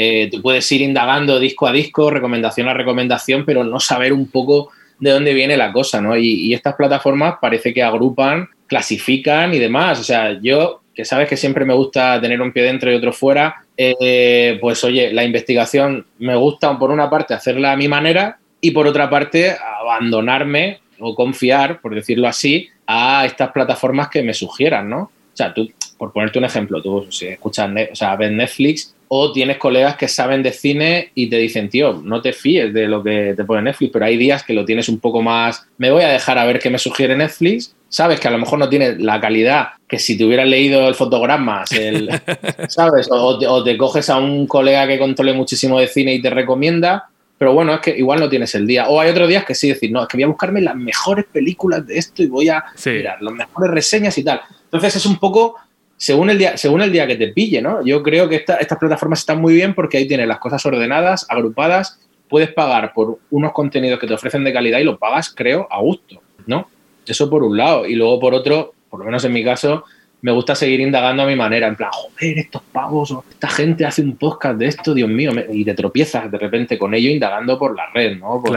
Eh, tú puedes ir indagando disco a disco, recomendación a recomendación, pero no saber un poco de dónde viene la cosa, ¿no? Y, estas plataformas parece que agrupan, clasifican y demás. O sea, yo, que sabes que siempre me gusta tener un pie dentro y otro fuera, eh, pues oye, la investigación me gusta por una parte hacerla a mi manera y por otra parte abandonarme o confiar, por decirlo así, a estas plataformas que me sugieran, ¿no? O sea, tú, por ponerte un ejemplo, tú si escuchas, o sea, ves Netflix o tienes colegas que saben de cine y te dicen, tío, no te fíes de lo que te pone Netflix, pero hay días que lo tienes un poco más, me voy a dejar a ver qué me sugiere Netflix, sabes que a lo mejor no tiene la calidad que si te hubieras leído el fotograma, ¿sabes? O, te coges a un colega que controle muchísimo de cine y te recomienda, pero bueno, es que igual no tienes el día. O hay otros días que sí decir, no, es que voy a buscarme las mejores películas de esto y voy a mirar las mejores reseñas y tal. Entonces es un poco según el día, según el día que te pille, ¿no? Yo creo que estas plataformas están muy bien porque ahí tienes las cosas ordenadas, agrupadas, puedes pagar por unos contenidos que te ofrecen de calidad y lo pagas, creo, a gusto, ¿no? Eso por un lado. Y luego por otro, por lo menos en mi caso, me gusta seguir indagando a mi manera, en plan, joder, estos pavos, esta gente hace un podcast de esto, Dios mío, y te tropiezas de repente con ello indagando por la red, ¿no? Por,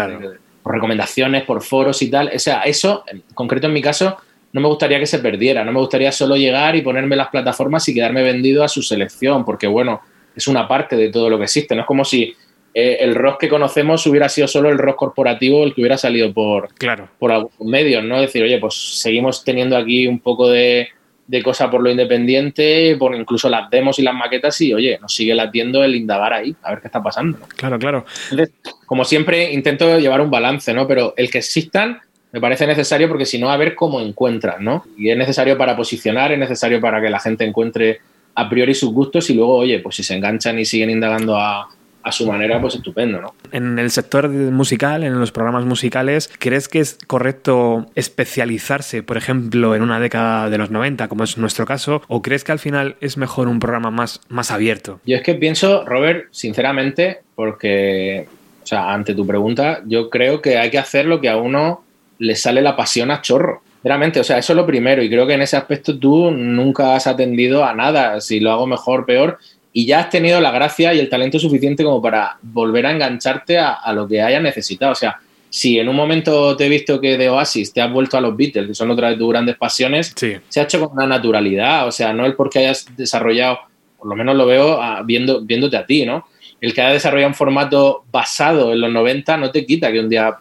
por recomendaciones, por foros y tal. O sea, eso, en concreto en mi caso, no me gustaría que se perdiera, no me gustaría solo llegar y ponerme las plataformas y quedarme vendido a su selección, porque bueno, es una parte de todo lo que existe, no es como si eh, el rock que conocemos hubiera sido solo el rock corporativo el que hubiera salido por, claro. por algunos medios, ¿no? decir, oye, pues seguimos teniendo aquí un poco de, de cosa por lo independiente, por incluso las demos y las maquetas y, oye, nos sigue latiendo el indagar ahí, a ver qué está pasando. Claro, claro. Entonces, como siempre, intento llevar un balance, ¿no? Pero el que existan me parece necesario porque si no, a ver cómo encuentran, ¿no? Y es necesario para posicionar, es necesario para que la gente encuentre a priori sus gustos y luego, oye, pues si se enganchan y siguen indagando a, a su manera, pues estupendo, ¿no? En el sector musical, en los programas musicales, ¿crees que es correcto especializarse, por ejemplo, en una década de los 90, como es nuestro caso, o crees que al final es mejor un programa más, más abierto? Yo es que pienso, Robert, sinceramente, porque, o sea, ante tu pregunta, yo creo que hay que hacer lo que a uno le sale la pasión a chorro. Realmente, o sea, eso es lo primero y creo que en ese aspecto tú nunca has atendido a nada, si lo hago mejor, peor, y ya has tenido la gracia y el talento suficiente como para volver a engancharte a, lo que hayas necesitado. O sea, si en un momento te he visto que de Oasis te has vuelto a los Beatles, que son otra de tus grandes pasiones, se ha hecho con una naturalidad, o sea, no el porque hayas desarrollado, por lo menos lo veo ah, viendo, viéndote a ti, ¿no? El que haya desarrollado un formato basado en los 90 no te quita que un día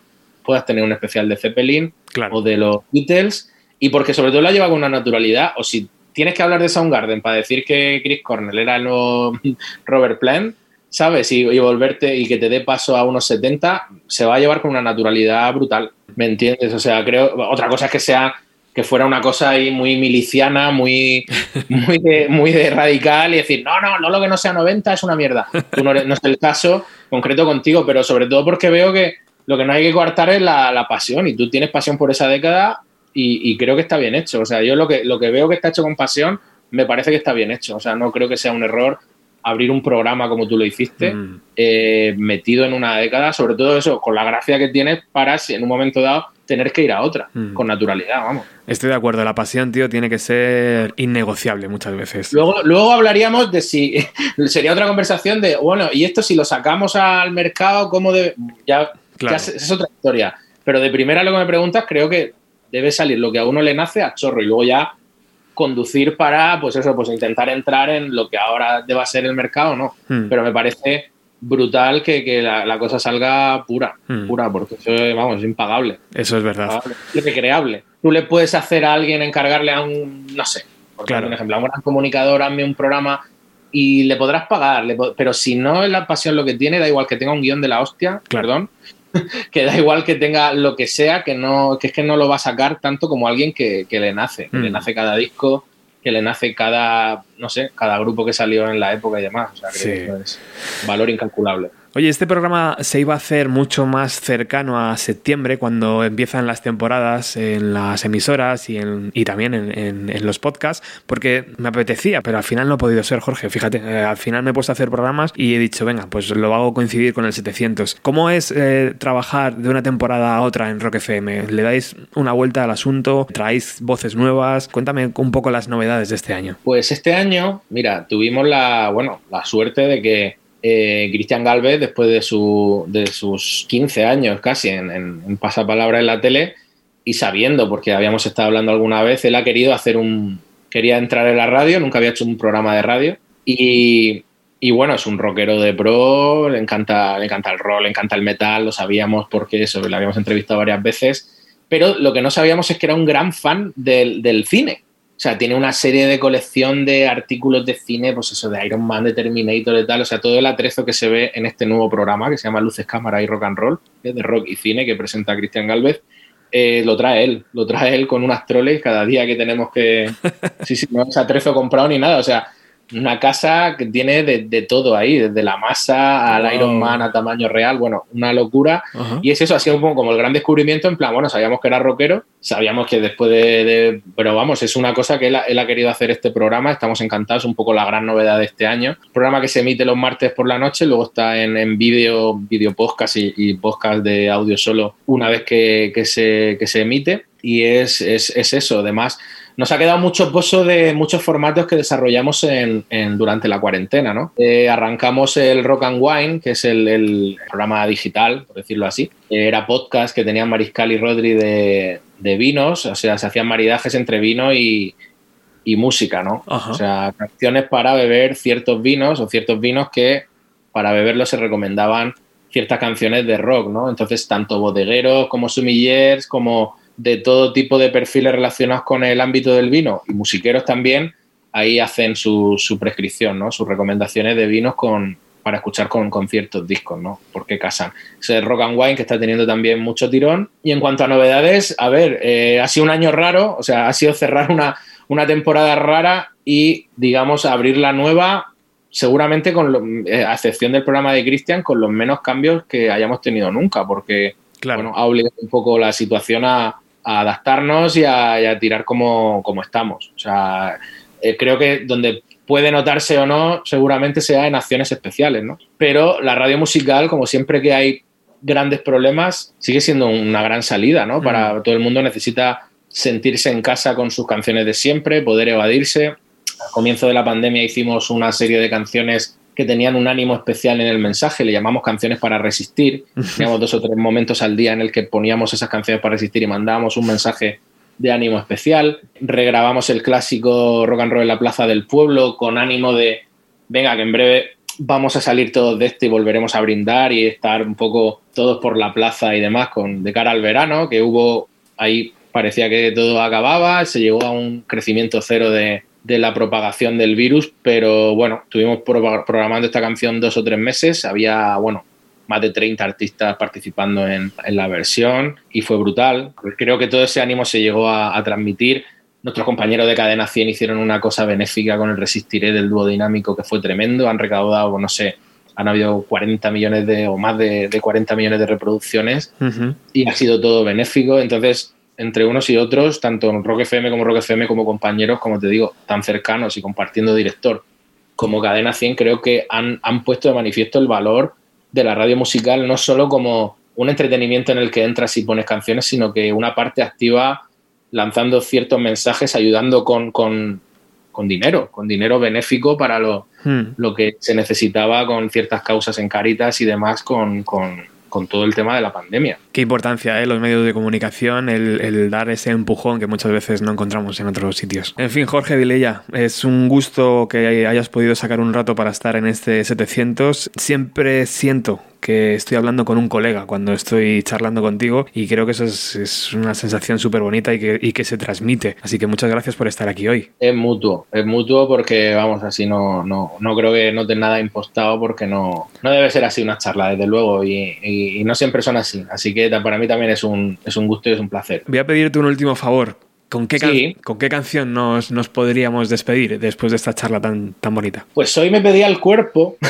puedas tener un especial de Zeppelin o de los Beatles, y porque sobre todo la lleva con una naturalidad, o si tienes que hablar de Soundgarden para decir que Chris Cornell era el nuevo Robert Plant, ¿sabes? Y, volverte y que te dé paso a unos 70, se va a llevar con una naturalidad brutal, ¿me entiendes? O sea, creo, otra cosa es que sea que fuera una cosa ahí muy miliciana, muy, muy, de, muy de radical y decir, no, no, no lo que no sea 90 es una mierda. no, es el caso concreto contigo, pero sobre todo porque veo que lo que no hay que coartar es la, pasión y tú tienes pasión por esa década y, creo que está bien hecho. O sea, yo lo que, lo que veo que está hecho con pasión me parece que está bien hecho. O sea, no creo que sea un error abrir un programa como tú lo hiciste, mm. eh, metido en una década, sobre todo eso, con la gracia que tienes para, si en un momento dado, tener que ir a otra, mm. con naturalidad, vamos. Estoy de acuerdo, la pasión, tío, tiene que ser innegociable muchas veces. Luego, luego hablaríamos de si, sería otra conversación de, bueno, y esto si lo sacamos al mercado, ¿cómo de...? Ya Claro. es otra historia. Pero de primera lo que me preguntas, creo que debe salir lo que a uno le nace a chorro y luego ya conducir para, pues eso, pues intentar entrar en lo que ahora deba ser el mercado, ¿no? Hmm. Pero me parece brutal que, la, cosa salga pura, hmm. pura, porque eso, vamos, es impagable. Eso es verdad. Es recreable. Tú le puedes hacer a alguien, encargarle a un, no sé, por claro. ejemplo, a un gran comunicador, hazme un programa y le podrás pagar, pero si no es la pasión lo que tiene, da igual que tenga un guion de la hostia, perdón, que da igual que tenga lo que sea, que no, que es que no lo va a sacar tanto como alguien que, le nace, que le mm. nace cada disco, que le nace cada, no sé, cada grupo que salió en la época y demás. O sea, que es valor incalculable. Oye, este programa se iba a hacer mucho más cercano a septiembre, cuando empiezan las temporadas en las emisoras y, en, y también en, los podcasts, porque me apetecía, pero al final no ha podido ser, Jorge. Fíjate, eh, al final me he puesto a hacer programas y he dicho, venga, pues lo hago coincidir con el 700. ¿Cómo es eh, trabajar de una temporada a otra en Rock FM? ¿Le dais una vuelta al asunto? ¿Traéis voces nuevas? Cuéntame un poco las novedades de este año. Pues este año, mira, tuvimos la, bueno, la suerte de que eh, Cristian Galvez, después de, su, de, sus 15 años casi en, en, pasapalabra en la tele, y sabiendo, porque habíamos estado hablando alguna vez, él ha querido hacer un. quería entrar en la radio, nunca había hecho un programa de radio. Y, bueno, es un rockero de pro, le encanta, le encanta el rock, le encanta el metal, lo sabíamos porque eso, le habíamos entrevistado varias veces. Pero lo que no sabíamos es que era un gran fan del cine. O sea, tiene una serie de colección de artículos de cine, pues eso, de Iron Man, de Terminator y tal. O sea, todo el atrezo que se ve en este nuevo programa que se llama Luces, Cámara y Rock and Roll, de rock y cine, que presenta Cristian Galvez, eh, lo trae él. Lo trae él con unas troles cada día que tenemos que. Sí, sí, no es atrezo comprado ni nada. O sea, una casa que tiene de, todo ahí, desde la masa al Iron Man a tamaño real, bueno, una locura. Y es eso, ha sido un poco como el gran descubrimiento, en plan, bueno, sabíamos que era rockero, sabíamos que después de... pero vamos, es una cosa que él, ha querido hacer este programa, estamos encantados, un poco la gran novedad de este año. Programa que se emite los martes por la noche, luego está en, en vídeo, vídeo podcast y, podcast de audio solo una vez que, se, que se emite. Y es, es, es eso, además nos ha quedado mucho pozo de muchos formatos que desarrollamos en, durante la cuarentena, ¿no? Eh, arrancamos el Rock and Wine, que es el, programa digital, por decirlo así. Era podcast que tenían Mariscal y Rodri de, vinos, o sea, se hacían maridajes entre vino y, música, ¿no? O sea, canciones para beber ciertos vinos o ciertos vinos que para beberlos se recomendaban ciertas canciones de rock, ¿no? Entonces, tanto bodegueros como sumillers, como de todo tipo de perfiles relacionados con el ámbito del vino y musiqueros también, ahí hacen su, prescripción, ¿no? sus recomendaciones de vinos con, para escuchar con, ciertos discos, ¿no? Porque casan. Es el Rock and Wine que está teniendo también mucho tirón. Y en cuanto a novedades, a ver, eh, ha sido un año raro, o sea, ha sido cerrar una, una temporada rara y, digamos, abrir la nueva seguramente con eh, a excepción del programa de Cristian, con los menos cambios que hayamos tenido nunca, porque bueno, ha obligado un poco la situación a, adaptarnos y a, tirar como, como, estamos. O sea, eh, creo que donde puede notarse o no, seguramente sea en acciones especiales, ¿no? Pero la radio musical, como siempre que hay grandes problemas, sigue siendo una gran salida, ¿no? Para todo el mundo necesita sentirse en casa con sus canciones de siempre, poder evadirse. Al comienzo de la pandemia hicimos una serie de canciones que tenían un ánimo especial en el mensaje, le llamamos canciones para resistir. Teníamos dos o tres momentos al día en el que poníamos esas canciones para resistir y mandábamos un mensaje de ánimo especial. Regrabamos el clásico Rock and Roll en la Plaza del Pueblo con ánimo de, venga, que en breve vamos a salir todos de esto y volveremos a brindar y estar un poco todos por la plaza y demás con, de cara al verano, que hubo ahí parecía que todo acababa, se llegó a un crecimiento cero de, la propagación del virus, pero bueno, estuvimos programando esta canción dos o tres meses, había, bueno, más de 30 artistas participando en, la versión y fue brutal. Creo que todo ese ánimo se llegó a, transmitir. Nuestros compañeros de Cadena 100 hicieron una cosa benéfica con el Resistiré del dúo dinámico que fue tremendo. Han recaudado, no sé, han habido 40 millones de, o más de, 40 millones de reproducciones y ha sido todo benéfico. Entonces, entre unos y otros, tanto en Rock FM como Rock FM, como compañeros, como te digo, tan cercanos y compartiendo director como Cadena 100, creo que han, han puesto de manifiesto el valor de la radio musical no solo como un entretenimiento en el que entras y pones canciones, sino que una parte activa lanzando ciertos mensajes, ayudando con, con, dinero, con dinero benéfico para lo, hmm. lo, que se necesitaba con ciertas causas en Caritas y demás con, con con todo el tema de la pandemia. Qué importancia, ¿eh? los medios de comunicación, el, dar ese empujón que muchas veces no encontramos en otros sitios. En fin, Jorge Vilella, es un gusto que hayas podido sacar un rato para estar en este 700. Siempre siento que estoy hablando con un colega cuando estoy charlando contigo y creo que eso es, una sensación súper bonita y que, y que se transmite. Así que muchas gracias por estar aquí hoy. Es mutuo, es mutuo porque vamos, así no, no, no creo que no tenga nada impostado porque no, no debe ser así una charla, desde luego, y, y, no siempre son así. Así que para mí también es un, es un gusto y es un placer. Voy a pedirte un último favor. ¿Con qué, ¿Con qué canción nos, nos, podríamos despedir después de esta charla tan, tan bonita? Pues hoy me pedía el cuerpo.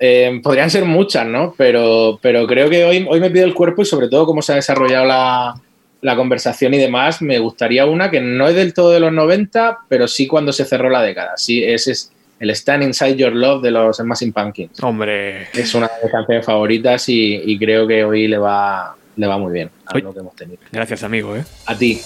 Eh, podrían ser muchas, ¿no? Pero, pero creo que hoy, hoy me pido el cuerpo y sobre todo cómo se ha desarrollado la, la, conversación y demás, me gustaría una que no es del todo de los 90, pero sí cuando se cerró la década. Sí, ese es el Stand Inside Your Love de los Smashing Pumpkins. Hombre. Es una de mis canciones favoritas y, y creo que hoy le va, le va muy bien a lo que hemos tenido. Gracias, amigo. ¿eh? A ti.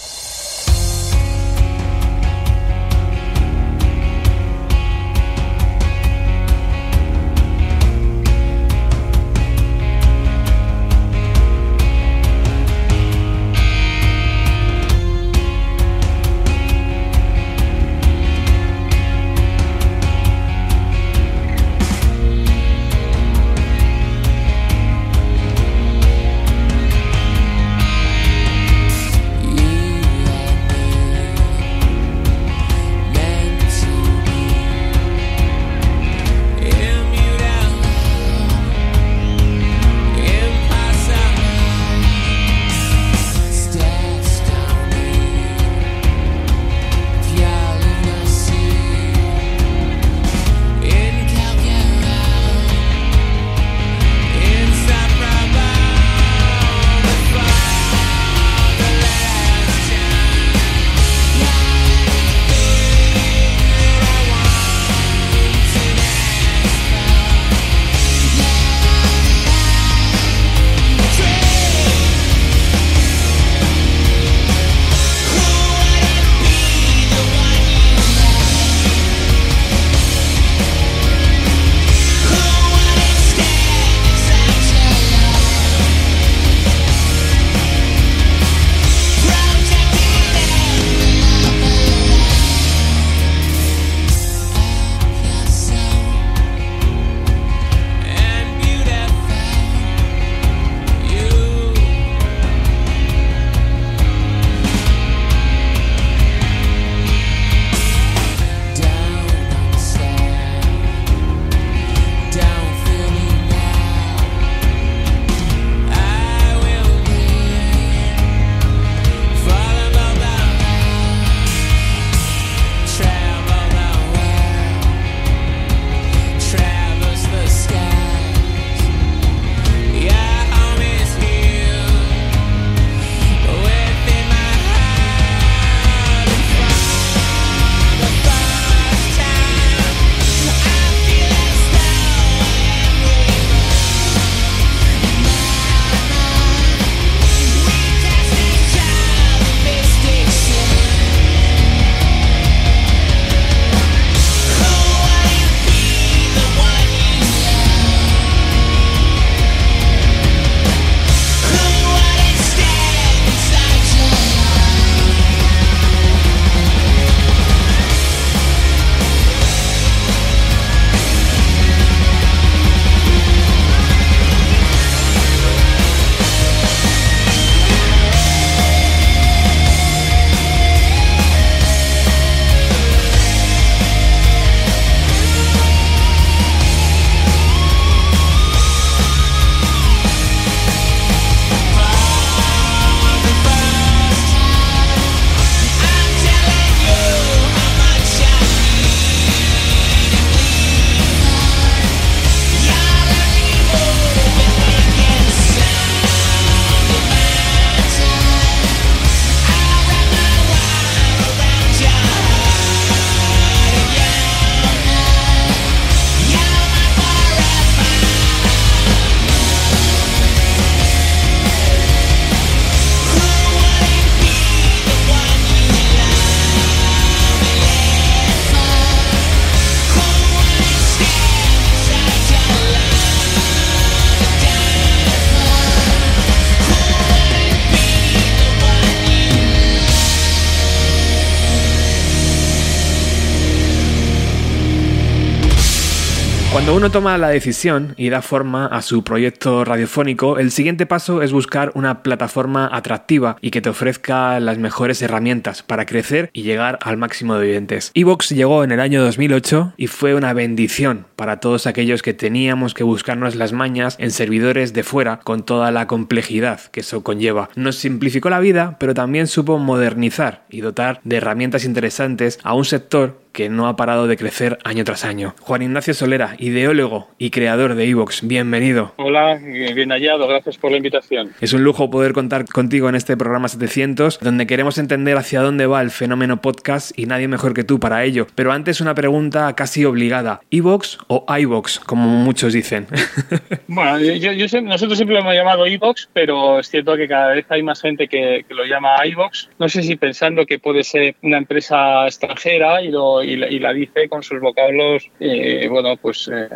Uno toma la decisión y da forma a su proyecto radiofónico, el siguiente paso es buscar una plataforma atractiva y que te ofrezca las mejores herramientas para crecer y llegar al máximo de oyentes. Evox llegó en el año 2008 y fue una bendición para todos aquellos que teníamos que buscarnos las mañas en servidores de fuera con toda la complejidad que eso conlleva. Nos simplificó la vida, pero también supo modernizar y dotar de herramientas interesantes a un sector que no ha parado de crecer año tras año. Juan Ignacio Solera, ideólogo y creador de Evox, bienvenido. Hola, bien hallado, gracias por la invitación. Es un lujo poder contar contigo en este programa 700, donde queremos entender hacia dónde va el fenómeno podcast y nadie mejor que tú para ello. Pero antes una pregunta casi obligada, ¿Evox o iVox, como muchos dicen? bueno, yo, nosotros siempre lo hemos llamado Evox, pero es cierto que cada vez hay más gente que, que lo llama iVox. No sé si pensando que puede ser una empresa extranjera y lo y la, dice con sus vocablos, eh, bueno, pues eh,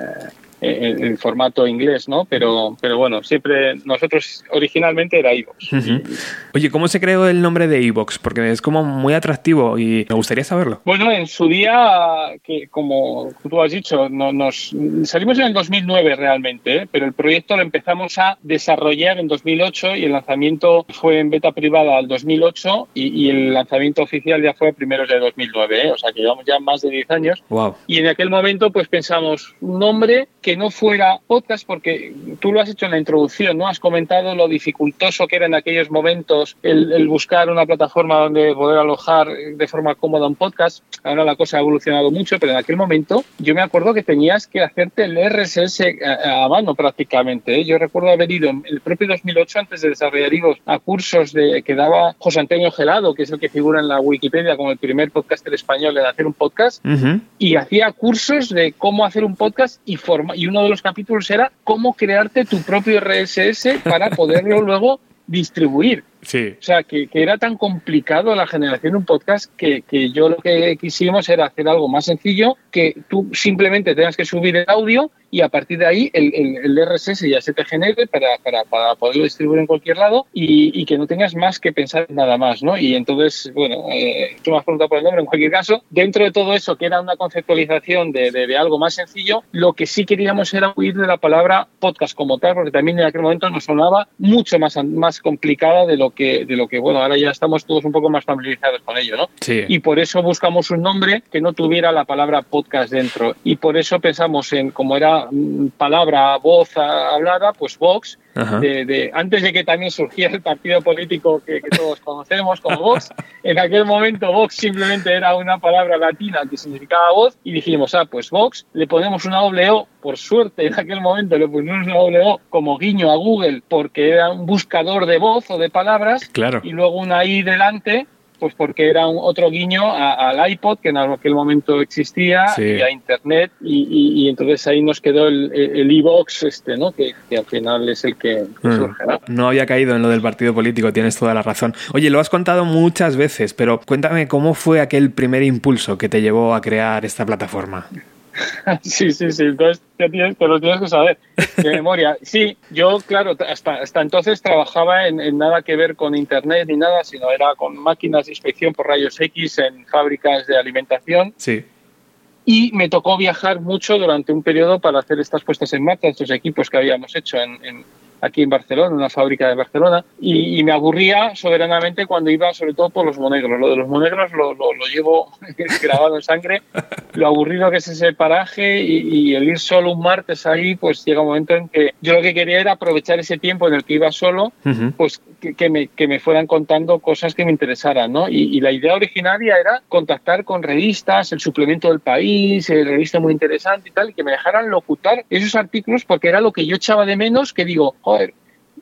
en, formato inglés, ¿no? Pero, pero bueno, siempre nosotros originalmente era Evox. Oye, ¿cómo se creó el nombre de Evox? Porque es como muy atractivo y me gustaría saberlo. Bueno, en su día, que como tú has dicho, no, nos salimos en el 2009 realmente, ¿eh? pero el proyecto lo empezamos a desarrollar en 2008 y el lanzamiento fue en beta privada al 2008 y, el lanzamiento oficial ya fue a primeros de 2009, ¿eh? o sea que llevamos ya más de 10 años. Wow. Y en aquel momento pues pensamos un nombre que no fuera podcast, porque tú lo has hecho en la introducción, ¿no? Has comentado lo dificultoso que era en aquellos momentos el, buscar una plataforma donde poder alojar de forma cómoda un podcast. Ahora la cosa ha evolucionado mucho, pero en aquel momento yo me acuerdo que tenías que hacerte el RSS a, mano prácticamente. ¿eh? Yo recuerdo haber ido en el propio 2008, antes de desarrollar IVOS, a cursos de, que daba José Antonio Gelado, que es el que figura en la Wikipedia como el primer podcaster español en hacer un podcast, y hacía cursos de cómo hacer un podcast y, forma, y uno de los capítulos era cómo crearte tu propio RSS para poderlo luego distribuir. Sí. O sea, que, era tan complicado la generación de un podcast que, que, yo lo que quisimos era hacer algo más sencillo, que tú simplemente tengas que subir el audio y a partir de ahí el, el, RSS ya se te genere para, para, para, poderlo distribuir en cualquier lado y, y, que no tengas más que pensar nada más, ¿no? Y entonces, bueno, eh, tú me has preguntado por el nombre, en cualquier caso, dentro de todo eso, que era una conceptualización de, de, algo más sencillo, lo que sí queríamos era huir de la palabra podcast como tal, porque también en aquel momento nos sonaba mucho más, más complicada de lo que, de lo que, bueno, ahora ya estamos todos un poco más familiarizados con ello, ¿no? Sí. Y por eso buscamos un nombre que no tuviera la palabra podcast dentro. Y por eso pensamos en, como era palabra, voz hablada, pues Vox, de, antes de que también surgiera el partido político que, todos conocemos como Vox, en aquel momento Vox simplemente era una palabra latina que significaba voz y dijimos, ah, pues Vox, le ponemos una doble O, por suerte en aquel momento le pusimos una doble O como guiño a Google porque era un buscador de voz o de palabras claro. y luego una I delante pues porque era un otro guiño al iPod que en aquel momento existía y a Internet y, entonces ahí nos quedó el e-box este, ¿no? Que, al final es el que, mm. surge. ¿no? había caído en lo del partido político, tienes toda la razón. Oye, lo has contado muchas veces, pero cuéntame cómo fue aquel primer impulso que te llevó a crear esta plataforma. sí, sí, sí. Entonces te, tienes, lo tienes que saber de memoria. Sí, yo, claro, hasta, hasta entonces trabajaba en, nada que ver con Internet ni nada, sino era con máquinas de inspección por rayos X en fábricas de alimentación. Sí. Y me tocó viajar mucho durante un periodo para hacer estas puestas en marcha, estos equipos que habíamos hecho en aquí en Barcelona, en una fábrica de Barcelona, y, me aburría soberanamente cuando iba sobre todo por los monegros. Lo de los monegros lo, lo, llevo grabado en sangre, lo aburrido que es ese paraje y, el ir solo un martes ahí, pues llega un momento en que yo lo que quería era aprovechar ese tiempo en el que iba solo, pues que, me, que me fueran contando cosas que me interesaran, ¿no? Y, la idea originaria era contactar con revistas, el suplemento del país, el revista muy interesante y tal, y que me dejaran locutar esos artículos porque era lo que yo echaba de menos, que digo,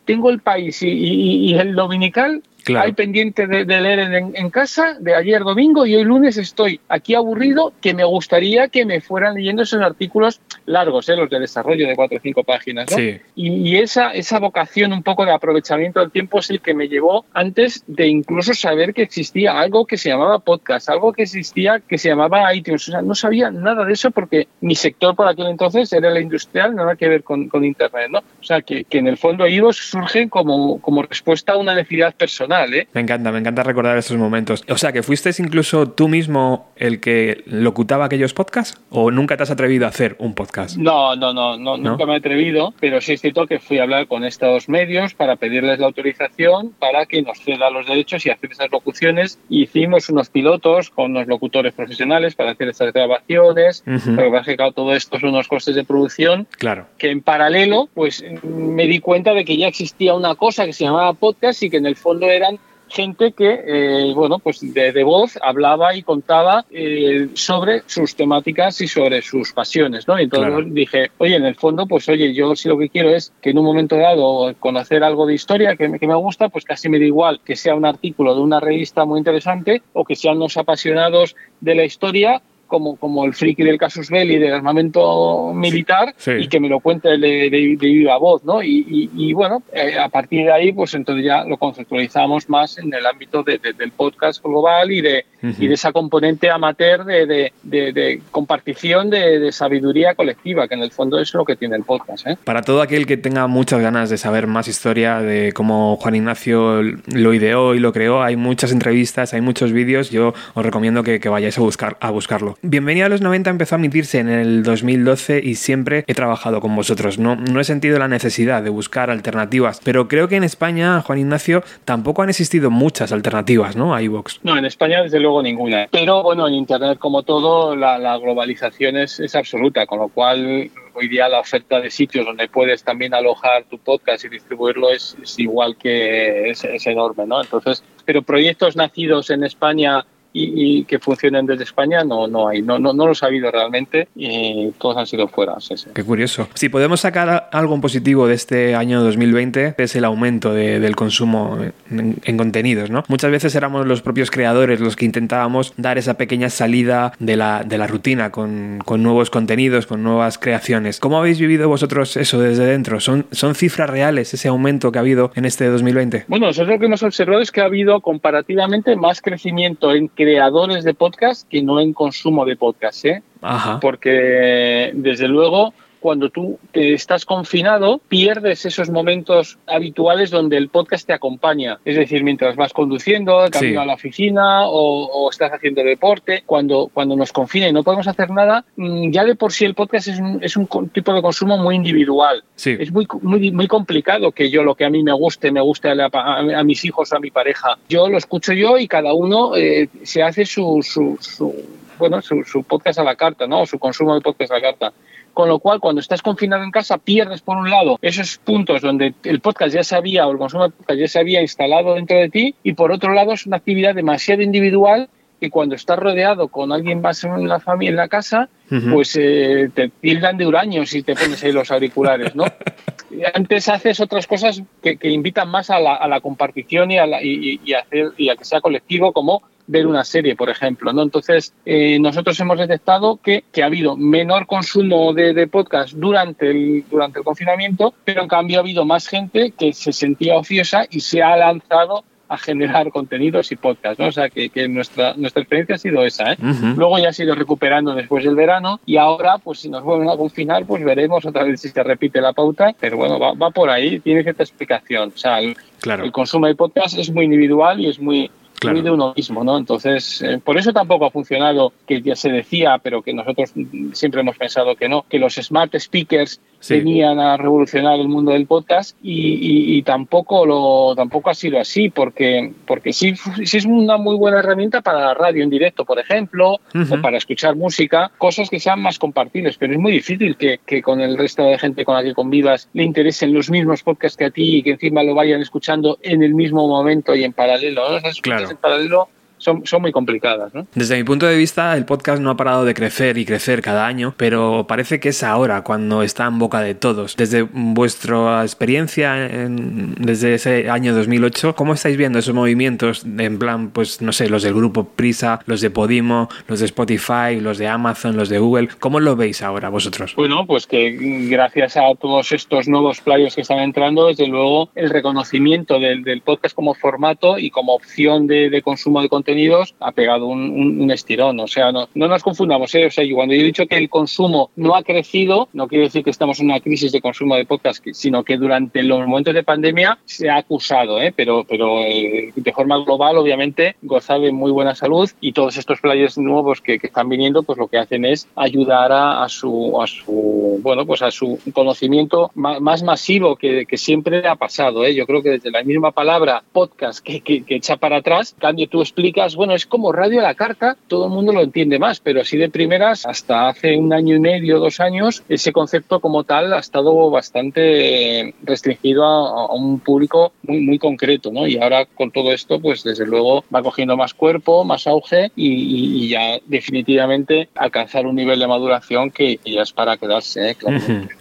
tengo el país y, el dominical hay pendiente de, leer en, casa de ayer domingo y hoy lunes estoy aquí aburrido que me gustaría que me fueran leyendo esos artículos largos, ¿eh? los de desarrollo de cuatro o cinco páginas. Y, esa, esa vocación un poco de aprovechamiento del tiempo es el que me llevó antes de incluso saber que existía algo que se llamaba podcast, algo que existía que se llamaba iTunes. O sea, no sabía nada de eso porque mi sector por aquel entonces era la industrial, nada que ver con, Internet. ¿no? O sea, que, que en el fondo IVOS surge como, como respuesta a una necesidad personal personal. ¿eh? Me encanta, me encanta recordar esos momentos. O sea, que fuiste incluso tú mismo el que locutaba aquellos podcasts o nunca te has atrevido a hacer un podcast. No, no, no, no, nunca me he atrevido, pero sí es cierto que fui a hablar con estos medios para pedirles la autorización para que nos ceda los derechos y hacer esas locuciones. Hicimos unos pilotos con unos locutores profesionales para hacer estas grabaciones. Pero que claro, todo esto son unos costes de producción. Claro. Que en paralelo, pues me di cuenta de que ya existía una cosa que se llamaba podcast y que en el fondo eran gente que, eh, bueno, pues de, voz hablaba y contaba eh, sobre sus temáticas y sobre sus pasiones, ¿no? Y entonces dije, oye, en el fondo, pues oye, yo si lo que quiero es que en un momento dado conocer algo de historia que, que me gusta, pues casi me da igual que sea un artículo de una revista muy interesante o que sean los apasionados de la historia como, como el friki del casus belli del armamento militar y que me lo cuente de, de, viva voz, ¿no? Y, bueno, eh, a partir de ahí, pues entonces ya lo conceptualizamos más en el ámbito del podcast global y de, y de esa componente amateur de, de compartición de, sabiduría colectiva, que en el fondo es lo que tiene el podcast. ¿eh? Para todo aquel que tenga muchas ganas de saber más historia de cómo Juan Ignacio lo ideó y lo creó, hay muchas entrevistas, hay muchos vídeos, yo os recomiendo que, que vayáis a, buscar, a buscarlo. Bienvenida a los 90 empezó a emitirse en el 2012 y siempre he trabajado con vosotros. No, no he sentido la necesidad de buscar alternativas, pero creo que en España, Juan Ignacio, tampoco han existido muchas alternativas, ¿no? A iVox. No, en España desde luego ninguna. Pero bueno, en Internet como todo, la, globalización es, es absoluta, con lo cual hoy día la oferta de sitios donde puedes también alojar tu podcast y distribuirlo es, igual que es, es, enorme, ¿no? Entonces, pero proyectos nacidos en España y, que funcionen desde España no, no hay, no, no, no los ha habido realmente y todos han sido fuera. Qué curioso. Si podemos sacar algo en positivo de este año 2020 es el aumento del consumo en, contenidos, ¿no? Muchas veces éramos los propios creadores los que intentábamos dar esa pequeña salida de la, de la rutina con, con, nuevos contenidos, con nuevas creaciones. ¿Cómo habéis vivido vosotros eso desde dentro? ¿Son, ¿Son cifras reales ese aumento que ha habido en este 2020? Bueno, nosotros lo que hemos observado es que ha habido comparativamente más crecimiento en creadores de podcast que no en consumo de podcast, ¿eh? Porque desde luego cuando tú estás confinado, pierdes esos momentos habituales donde el podcast te acompaña. Es decir, mientras vas conduciendo, camino a la oficina o, estás haciendo deporte, cuando, cuando nos confina y no podemos hacer nada, mm, ya de por sí el podcast es un, es un tipo de consumo muy individual. Es muy, muy, muy complicado que yo lo que a mí me guste, me guste a, mis hijos o a mi pareja. Yo lo escucho yo y cada uno eh, se hace su, su, su bueno, su, su, podcast a la carta, ¿no? su consumo de podcast a la carta. Con lo cual, cuando estás confinado en casa, pierdes por un lado esos puntos donde el podcast ya se había, o el consumo de podcast ya se había instalado dentro de ti, y por otro lado es una actividad demasiado individual que cuando estás rodeado con alguien más en la familia, en la casa, pues eh, te tildan de huraños y te pones ahí los auriculares, ¿no? Antes haces otras cosas que, invitan más a la, a la compartición y a, y, hacer, y a que sea colectivo, como ver una serie, por ejemplo. ¿no? Entonces, eh, nosotros hemos detectado que, que, ha habido menor consumo de, de, podcast durante el, durante el confinamiento, pero en cambio ha habido más gente que se sentía ociosa y se ha lanzado a generar contenidos y podcast, ¿no? O sea, que, que nuestra, nuestra experiencia ha sido esa, ¿eh? Luego ya ha sido recuperando después del verano y ahora, pues si nos vuelven a confinar, pues veremos otra vez si se repite la pauta, pero bueno, va, va por ahí, tiene cierta explicación. O sea, el, claro. el consumo de podcast es muy individual y es muy muy de uno mismo, ¿no? Entonces, eh, por eso tampoco ha funcionado, que ya se decía, pero que nosotros siempre hemos pensado que no, que los smart speakers venían a revolucionar el mundo del podcast y, tampoco lo tampoco ha sido así, porque, porque sí, sí es una muy buena herramienta para la radio en directo, por ejemplo, o para escuchar música, cosas que sean más compartibles, pero es muy difícil que, que con el resto de gente con la que convivas le interesen los mismos podcasts que a ti y que encima lo vayan escuchando en el mismo momento y en paralelo. ¿no? claro en paralelo son, son muy complicadas. Desde mi punto de vista, el podcast no ha parado de crecer y crecer cada año, pero parece que es ahora cuando está en boca de todos. Desde vuestra experiencia, desde ese año 2008, ¿cómo estáis viendo esos movimientos en plan, pues no sé, los del grupo Prisa, los de Podimo, los de Spotify, los de Amazon, los de Google? ¿Cómo lo veis ahora vosotros? Bueno, pues que gracias a todos estos nuevos players que están entrando, desde luego el reconocimiento del, del podcast como formato y como opción de, de consumo de contenido contenidos ha pegado un, un, estirón. O sea, no, no nos confundamos. ¿eh? O sea, cuando yo he dicho que el consumo no ha crecido, no quiere decir que estamos en una crisis de consumo de podcast, sino que durante los momentos de pandemia se ha acusado, ¿eh? pero, pero eh, de forma global, obviamente, goza de muy buena salud y todos estos players nuevos que, que están viniendo, pues lo que hacen es ayudar a, a, su, a su, bueno, pues a su conocimiento más, más masivo que, que, siempre ha pasado. ¿eh? Yo creo que desde la misma palabra podcast que, que, que echa para atrás, cambio tú explicas, bueno, es como radio a la carta, todo el mundo lo entiende más, pero así de primeras, hasta hace un año y medio, dos años, ese concepto como tal ha estado bastante restringido a, un público muy, muy concreto, ¿no? Y ahora con todo esto, pues desde luego va cogiendo más cuerpo, más auge y, ya definitivamente alcanzar un nivel de maduración que, ya es para quedarse, ¿eh?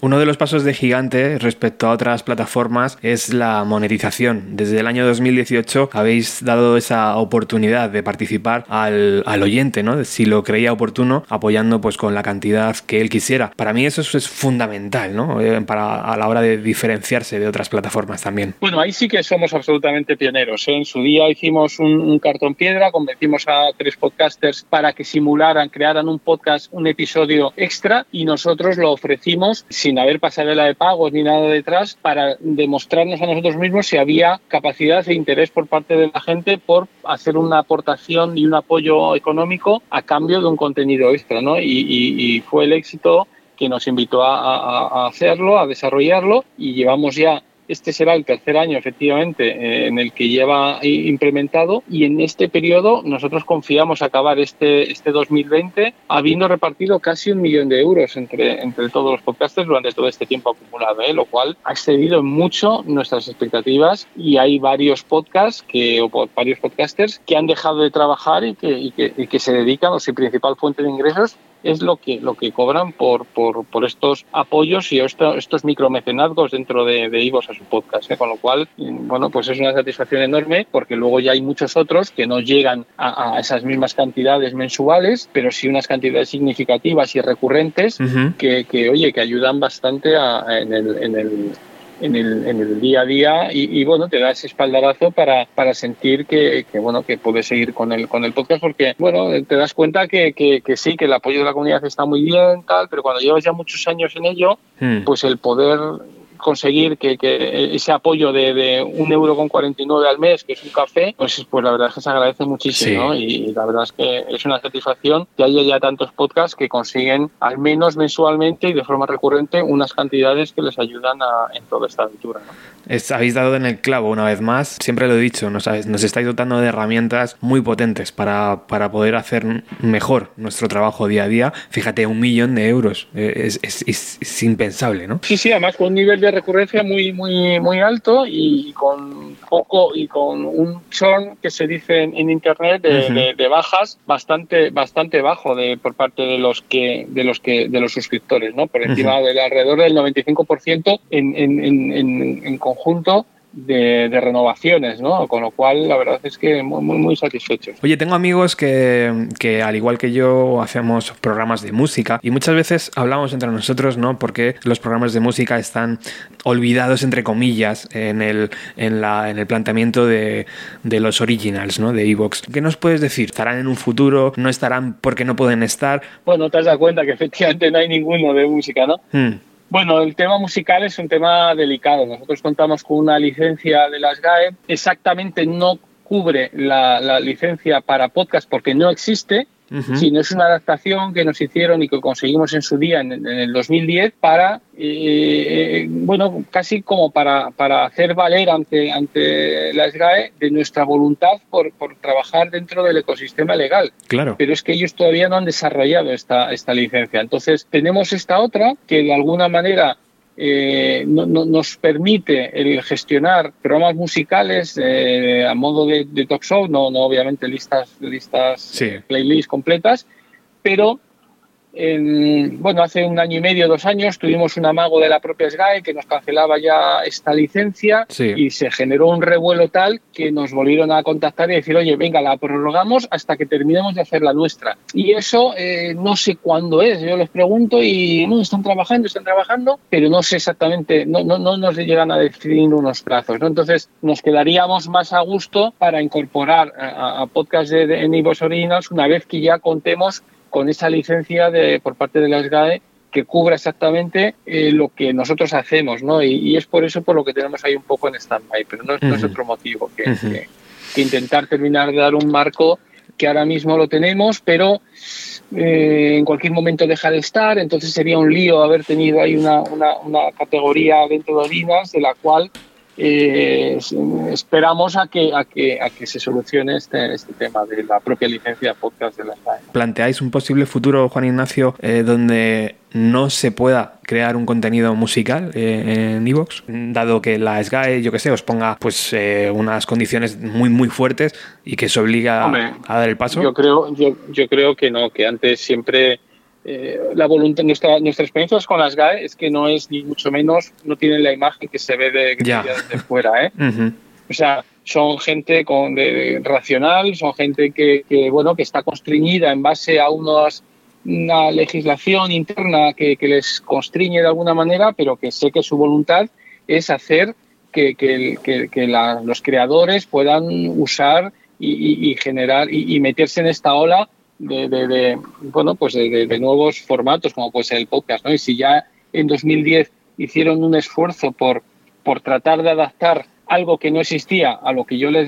Uno de los pasos de gigante respecto a otras plataformas es la monetización. Desde el año 2018 habéis dado esa oportunidad de participar al, al oyente, ¿no? Si lo creía oportuno, apoyando pues con la cantidad que él quisiera. Para mí eso es fundamental, ¿no? Eh, para a la hora de diferenciarse de otras plataformas también. Bueno, ahí sí que somos absolutamente pioneros. ¿eh? En su día hicimos un, un, cartón piedra, convencimos a tres podcasters para que simularan, crearan un podcast, un episodio extra y nosotros lo ofrecimos sin haber pasarela de pagos ni nada detrás para demostrarnos a nosotros mismos si había capacidad e interés por parte de la gente por hacer una aportación y un apoyo económico a cambio de un contenido extra, ¿no? Y, y, fue el éxito que nos invitó a, hacerlo, a desarrollarlo y llevamos ya este será el tercer año, efectivamente, eh, en el que lleva implementado y en este periodo nosotros confiamos acabar este, este 2020 habiendo repartido casi un millón de euros entre, entre todos los podcasters durante todo este tiempo acumulado, ¿eh? lo cual ha excedido mucho nuestras expectativas y hay varios podcasts que, o varios podcasters que han dejado de trabajar y que, y que, y que se dedican, o su principal fuente de ingresos es lo que, lo que cobran por, por, por estos apoyos y estos, estos micromecenazgos dentro de, de Ivos a su podcast. ¿eh? Con lo cual, bueno, pues es una satisfacción enorme porque luego ya hay muchos otros que no llegan a, a esas mismas cantidades mensuales, pero sí unas cantidades significativas y recurrentes uh -huh. que, que, oye, que ayudan bastante a, en, el, en, el, en el, en el día a día y, y, bueno, te da ese espaldarazo para, para sentir que, que, bueno, que puedes seguir con el, con el podcast porque, bueno, te das cuenta que, que, que, sí, que el apoyo de la comunidad está muy bien, tal, pero cuando llevas ya muchos años en ello, hmm. pues el poder conseguir que, que ese apoyo de, de, un euro con 49 al mes, que es un café, pues, pues la verdad es que se agradece muchísimo, sí. ¿no? Y la verdad es que es una satisfacción que haya ya tantos podcasts que consiguen al menos mensualmente y de forma recurrente unas cantidades que les ayudan a, en toda esta aventura, ¿no? Es, habéis dado en el clavo una vez más, siempre lo he dicho, nos, nos estáis dotando de herramientas muy potentes para, para, poder hacer mejor nuestro trabajo día a día. Fíjate, un millón de euros, eh, es, es, es, es impensable, ¿no? Sí, sí, además con un nivel de recurrencia muy, muy, muy alto y con poco y con un churn que se dice en, en internet de, uh -huh. de, de, bajas bastante, bastante bajo de, por parte de los que, de los que, de los suscriptores, ¿no? Por encima uh -huh. del alrededor del 95% en, en, en, en conjunto de, de, renovaciones, ¿no? Con lo cual, la verdad es que muy, muy, muy satisfechos. Oye, tengo amigos que, que, al igual que yo, hacemos programas de música y muchas veces hablamos entre nosotros, ¿no? Porque los programas de música están olvidados, entre comillas, en el, en la, en el planteamiento de, de los originals, ¿no? De Evox. ¿Qué nos puedes decir? ¿Estarán en un futuro? ¿No estarán porque no pueden estar? Bueno, te has dado cuenta que efectivamente no hay ninguno de música, ¿no? Hmm. Bueno, el tema musical es un tema delicado. Nosotros contamos con una licencia de las GAE. Exactamente no cubre la, la licencia para podcast porque no existe, Uh -huh. sino es una adaptación que nos hicieron y que conseguimos en su día, en, en el 2010, para, eh, bueno, casi como para, para hacer valer ante, ante la SGAE de nuestra voluntad por, por, trabajar dentro del ecosistema legal. Claro. Pero es que ellos todavía no han desarrollado esta, esta licencia. Entonces, tenemos esta otra que de alguna manera eh, no, no, nos permite el gestionar programas musicales eh, a modo de, de, talk show, no, no obviamente listas, listas sí. playlists completas, pero bueno, hace un año y medio, dos años, tuvimos un amago de la propia SGAE que nos cancelaba ya esta licencia y se generó un revuelo tal que nos volvieron a contactar y decir, oye, venga, la prorrogamos hasta que terminemos de hacer la nuestra. Y eso eh, no sé cuándo es, yo les pregunto y no, están trabajando, están trabajando, pero no sé exactamente, no, no, no nos llegan a definir unos plazos. ¿no? Entonces, nos quedaríamos más a gusto para incorporar a, podcast de, de, Originals una vez que ya contemos con esa licencia de, por parte de la SGAE que cubra exactamente eh, lo que nosotros hacemos, ¿no? Y, es por eso por lo que tenemos ahí un poco en stand-by, pero no, es otro motivo que, intentar terminar de dar un marco que ahora mismo lo tenemos, pero eh, en cualquier momento deja de estar, entonces sería un lío haber tenido ahí una, una, una categoría dentro de Orinas de la cual eh, esperamos a que, a, que, a que se solucione este, este tema de la propia licencia de podcast de la SGAE. ¿Planteáis un posible futuro, Juan Ignacio, eh, donde no se pueda crear un contenido musical eh, en Evox, dado que la SGAE, yo que sé, os ponga pues unas condiciones muy muy fuertes y que se obliga a dar el paso? Yo creo, yo, yo creo que no, que antes siempre eh, la voluntad, nuestra, nuestra experiencia con las GAE es que no es ni mucho menos, no tienen la imagen que se ve de, fuera. ¿eh? O sea, son gente con, de, racional, son gente que, bueno, que está constreñida en base a unos, una legislación interna que, les constriñe de alguna manera, pero que sé que su voluntad es hacer que, que los creadores puedan usar y, generar y meterse en esta ola de, bueno, pues de, nuevos formatos, como puede ser el podcast, ¿no? Y si ya en 2010 hicieron un esfuerzo por, por tratar de adaptar algo que no existía a lo que yo les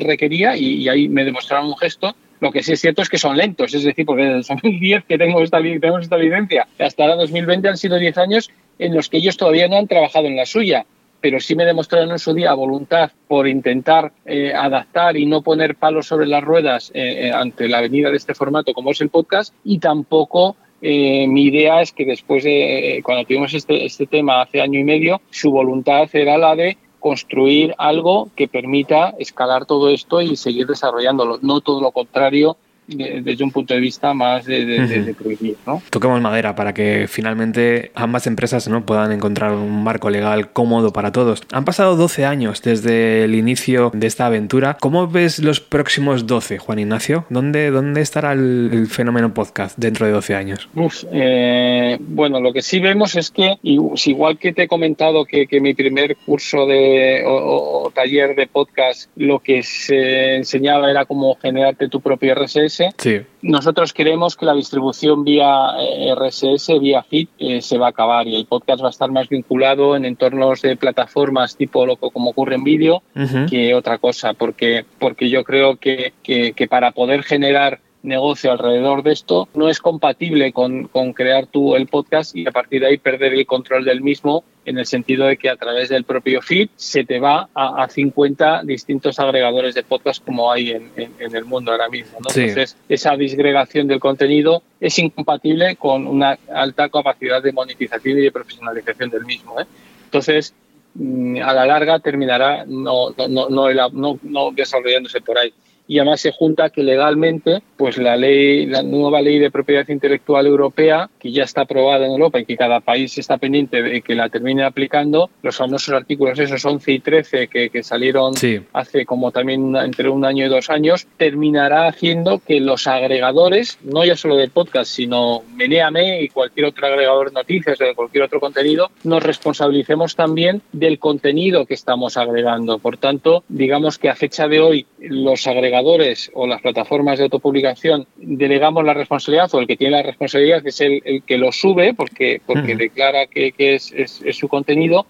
requería y, ahí me demostraron un gesto, lo que sí es cierto es que son lentos, es decir, porque desde 2010 que tengo esta, tenemos esta evidencia hasta ahora 2020 han sido 10 años en los que ellos todavía no han trabajado en la suya pero sí me demostraron en su día voluntad por intentar eh, adaptar y no poner palos sobre las ruedas eh, eh, ante la venida de este formato como es el podcast y tampoco mi idea es que después de cuando tuvimos este, este tema hace año y medio su voluntad era la de construir algo que permita escalar todo esto y seguir desarrollándolo, no todo lo contrario desde un punto de vista más de, prohibir. ¿no? Toquemos madera para que finalmente ambas empresas ¿no? puedan encontrar un marco legal cómodo para todos. Han pasado 12 años desde el inicio de esta aventura. ¿Cómo ves los próximos 12, Juan Ignacio? ¿Dónde, dónde estará el, fenómeno podcast dentro de 12 años? Eh, bueno, lo que sí vemos es que, igual que te he comentado que, mi primer curso de, o taller de podcast, lo que se enseñaba era cómo generarte tu propio RSS, nosotros creemos que la distribución vía eh, RSS, vía feed, eh, se va a acabar y el podcast va a estar más vinculado en entornos de plataformas tipo lo como ocurre en vídeo que otra cosa, porque, porque yo creo que, que para poder generar negocio alrededor de esto no es compatible con, con, crear tú el podcast y a partir de ahí perder el control del mismo en el sentido de que a través del propio feed se te va a, a 50 distintos agregadores de podcast como hay en, en, el mundo ahora mismo. Entonces, esa disgregación del contenido es incompatible con una alta capacidad de monetización y de profesionalización del mismo. ¿eh? Entonces, mm, a la larga terminará no, no, no, no, no desarrollándose por ahí y además se junta que legalmente pues la ley la nueva ley de propiedad intelectual europea que ya está aprobada en Europa y que cada país está pendiente de que la termine aplicando los famosos artículos esos 11 y 13 que, que salieron hace como también entre un año y dos años terminará haciendo que los agregadores no ya solo de podcast sino Meneame y cualquier otro agregador de noticias o de cualquier otro contenido nos responsabilicemos también del contenido que estamos agregando. Por tanto digamos que a fecha de hoy los agregadores o las plataformas de autopublicación delegamos la responsabilidad o el que tiene la responsabilidad es el, que lo sube porque, porque declara que, es, su contenido,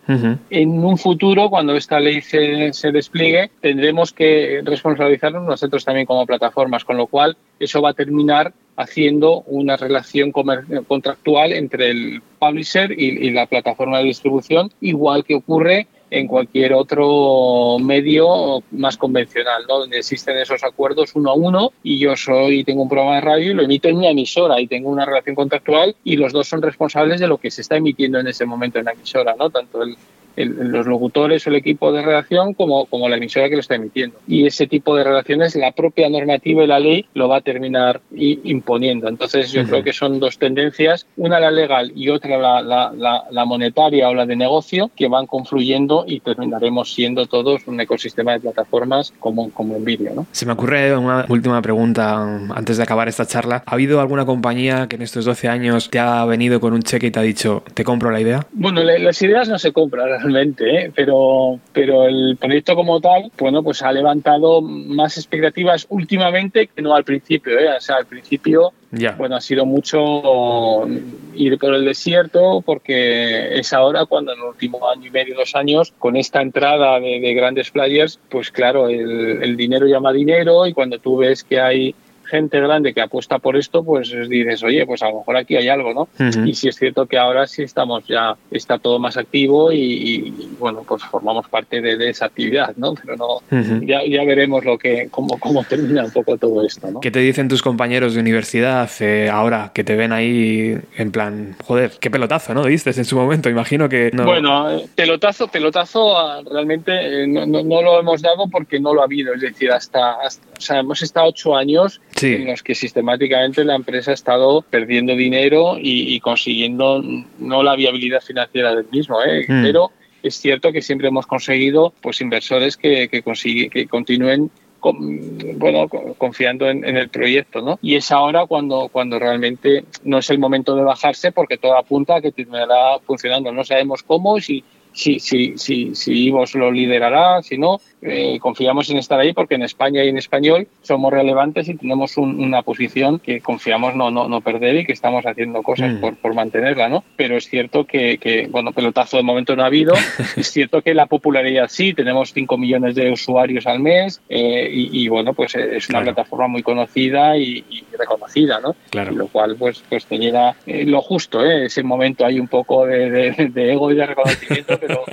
en un futuro, cuando esta ley se, se despliegue, tendremos que responsabilizarnos nosotros también como plataformas, con lo cual eso va a terminar haciendo una relación contractual entre el publisher y, la plataforma de distribución, igual que ocurre en cualquier otro medio más convencional, ¿no? donde existen esos acuerdos uno a uno y yo soy tengo un programa de radio y lo emito en mi emisora y tengo una relación contractual y los dos son responsables de lo que se está emitiendo en ese momento en la emisora, ¿no? tanto el, los locutores o el equipo de redacción como, como la emisora que lo está emitiendo. Y ese tipo de relaciones, la propia normativa y la ley lo va a terminar imponiendo. Entonces, yo creo que son dos tendencias, una la legal y otra la, la, la, monetaria o la de negocio, que van confluyendo y terminaremos siendo todos un ecosistema de plataformas como, como vídeo. ¿no? Se me ocurre una última pregunta antes de acabar esta charla. ¿Ha habido alguna compañía que en estos 12 años te ha venido con un cheque y te ha dicho, te compro la idea? Bueno, las ideas no se compran ¿eh? pero, pero el proyecto como tal, bueno, pues ha levantado más expectativas últimamente que no al principio. ¿eh? O sea, al principio bueno, ha sido mucho ir por el desierto porque es ahora cuando en el último año y medio, dos años, con esta entrada de, grandes players, pues claro, el, el dinero llama dinero y cuando tú ves que hay gente grande que apuesta por esto, pues dices, oye, pues a lo mejor aquí hay algo, ¿no? Y sí es cierto que ahora sí estamos ya, está todo más activo y, bueno, pues formamos parte de, esa actividad, ¿no? Pero no, ya, ya, veremos lo que, cómo, cómo termina un poco todo esto, ¿no? ¿Qué te dicen tus compañeros de universidad eh, ahora que te ven ahí en plan, joder, qué pelotazo, ¿no? Diste en su momento, imagino que no. Bueno, pelotazo, pelotazo ah, realmente eh, no, no, lo hemos dado porque no lo ha habido, es decir, hasta, hasta o sea, hemos estado ocho años en los que sistemáticamente la empresa ha estado perdiendo dinero y, consiguiendo no la viabilidad financiera del mismo, ¿eh? Mm. pero es cierto que siempre hemos conseguido pues inversores que, que, que continúen bueno, confiando en, el proyecto, ¿no? Y es ahora cuando, cuando realmente no es el momento de bajarse porque todo apunta a que terminará funcionando. No sabemos cómo, si, si, si, si, si Ivos lo liderará, si no, eh, confiamos en estar ahí porque en España y en español somos relevantes y tenemos una posición que confiamos no, no, no perder y que estamos haciendo cosas mm. por, por, mantenerla, ¿no? Pero es cierto que, que, bueno, pelotazo de momento no ha habido. es cierto que la popularidad sí, tenemos 5 millones de usuarios al mes eh, y, bueno, pues es una plataforma muy conocida y, reconocida, ¿no? Claro. Lo cual, pues, pues te llega eh, lo justo, ¿eh? Ese momento hay un poco de, de, ego y de reconocimiento, pero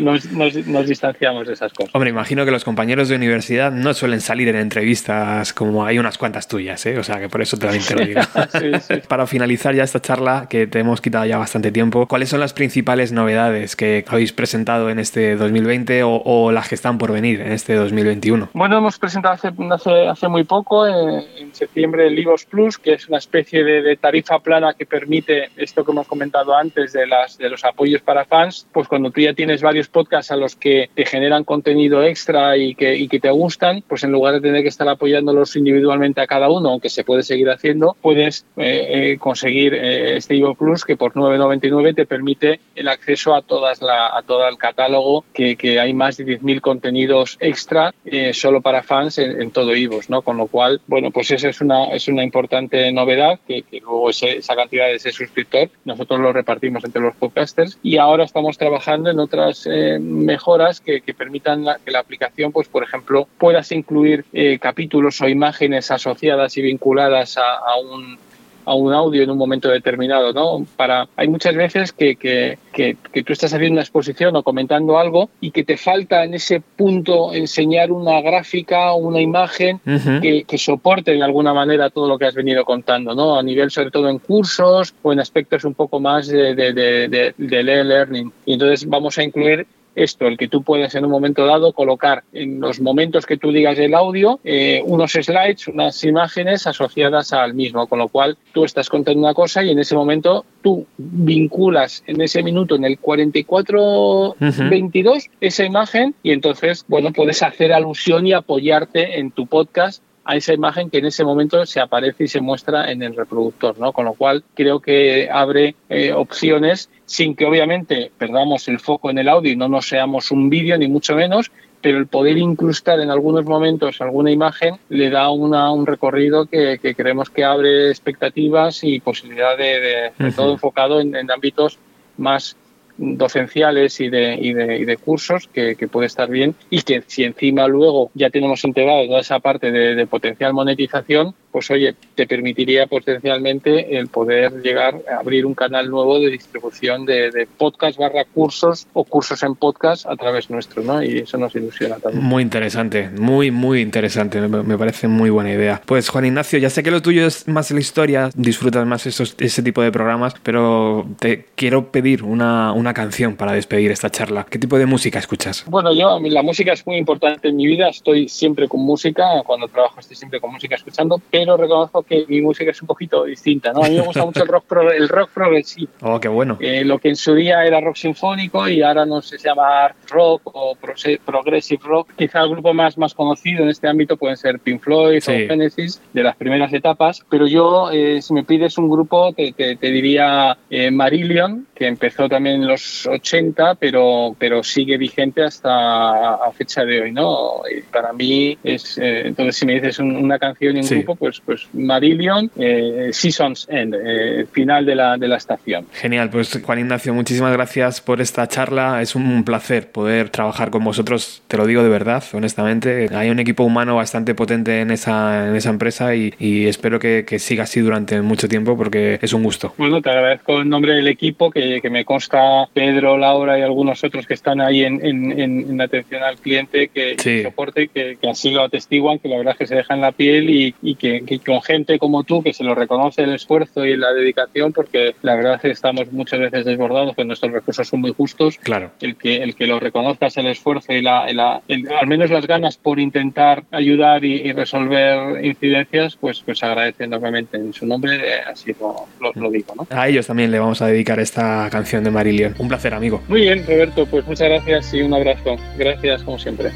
nos, nos, nos distanciamos de esas cosas. Hombre, imagino que los compañeros de universidad no suelen salir en entrevistas como hay unas cuantas tuyas, ¿eh? O sea, que por eso también te lo digo. Para finalizar ya esta charla, que te hemos quitado ya bastante tiempo, ¿cuáles son las principales novedades que habéis presentado en este 2020 o, las que están por venir en este 2021? Bueno, hemos presentado hace, hace, muy poco, en, septiembre, el Livos Plus, que es una especie de, tarifa plana que permite esto que hemos comentado antes de, las, de los apoyos para fans, pues cuando tú ya tienes varios podcasts a los que te generan contenido extra y que, y que te gustan, pues en lugar de tener que estar apoyándolos individualmente a cada uno, aunque se puede seguir haciendo, puedes eh, eh, conseguir eh, este Ivo Plus que por 9,99 te permite el acceso a, todas la, a todo el catálogo, que, que hay más de 10.000 contenidos extra solo para fans en, todo Ivos, ¿no? Con lo cual, bueno, pues esa es una, es una importante novedad, que, que luego esa cantidad de ese suscriptor nosotros lo repartimos entre los podcasters y ahora estamos trabajando en otras mejoras que, que permitan la, que la aplicación, pues por ejemplo, puedas incluir eh, capítulos o imágenes asociadas y vinculadas a, un a un audio en un momento determinado, ¿no? Para, hay muchas veces que, que, que, tú estás haciendo una exposición o comentando algo y que te falta en ese punto enseñar una gráfica o una imagen que, que, soporte de alguna manera todo lo que has venido contando, ¿no? A nivel sobre todo en cursos o en aspectos un poco más de, de, de, de e-learning. Y entonces vamos a incluir esto, el que tú puedes en un momento dado colocar en los momentos que tú digas el audio eh, unos slides, unas imágenes asociadas al mismo, con lo cual tú estás contando una cosa y en ese momento tú vinculas en ese minuto, en el 44-22, esa imagen y entonces, bueno, puedes hacer alusión y apoyarte en tu podcast a esa imagen que en ese momento se aparece y se muestra en el reproductor, ¿no? Con lo cual creo que abre eh, opciones sin que obviamente perdamos el foco en el audio y no nos seamos un vídeo ni mucho menos, pero el poder incrustar en algunos momentos alguna imagen le da una, un recorrido que, creemos que abre expectativas y posibilidad de, de, todo enfocado en, en ámbitos más docenciales y de, y de, y de cursos que, puede estar bien y que si encima luego ya tenemos integrado toda esa parte de potencial monetización, pues oye, te permitiría potencialmente el poder llegar a abrir un canal nuevo de distribución de, de podcast barra cursos o cursos en podcast a través nuestro, ¿no? Y eso nos ilusiona también. Muy interesante, muy, muy interesante. Me, me parece muy buena idea. Pues Juan Ignacio, ya sé que lo tuyo es más la historia, disfrutas más esos, ese tipo de programas, pero te quiero pedir una, una canción para despedir esta charla. ¿Qué tipo de música escuchas? Bueno, yo, la música es muy importante en mi vida, estoy siempre con música, cuando trabajo estoy siempre con música escuchando, pero reconozco que mi música es un poquito distinta, ¿no? A mí me gusta mucho el rock, pro, el rock progresivo. Oh, qué bueno. Eh, lo que en su día era rock sinfónico y ahora no sé, se llama rock o progressive rock. Quizá el grupo más, más conocido en este ámbito pueden ser Pink Floyd sí. o Genesis, de las primeras etapas, pero yo, eh, si me pides un grupo, te, te, te diría eh, Marillion, que empezó también en los 80, pero, pero sigue vigente hasta a fecha de hoy, ¿no? Y para mí es, eh, entonces si me dices un, una canción y un sí. grupo, pues, pues Marillion, eh, Seasons End, eh, final de la, de la estación. Genial, pues Juan Ignacio, muchísimas gracias por esta charla. Es un placer poder trabajar con vosotros, te lo digo de verdad, honestamente. Hay un equipo humano bastante potente en esa, en esa empresa y, y espero que, que, siga así durante mucho tiempo porque es un gusto. Bueno, te agradezco en nombre del equipo que, que me consta Pedro, Laura y algunos otros que están ahí en, en, en atención al cliente que, sí. soporte, que, que, así lo atestiguan, que la verdad es que se dejan la piel y, y que, que, con gente como tú que se lo reconoce el esfuerzo y la dedicación, porque la verdad es que estamos muchas veces desbordados, que nuestros recursos son muy justos. Claro. El que, el que lo reconozcas, el esfuerzo y la, la el, al menos las ganas por intentar ayudar y, y, resolver incidencias, pues, pues agradece enormemente. En su nombre, eh, así lo, lo, lo digo. ¿no? A ellos también le vamos a dedicar esta canción de Marillion. Un placer, amigo. Muy bien, Roberto, pues muchas gracias y un abrazo. Gracias, como siempre.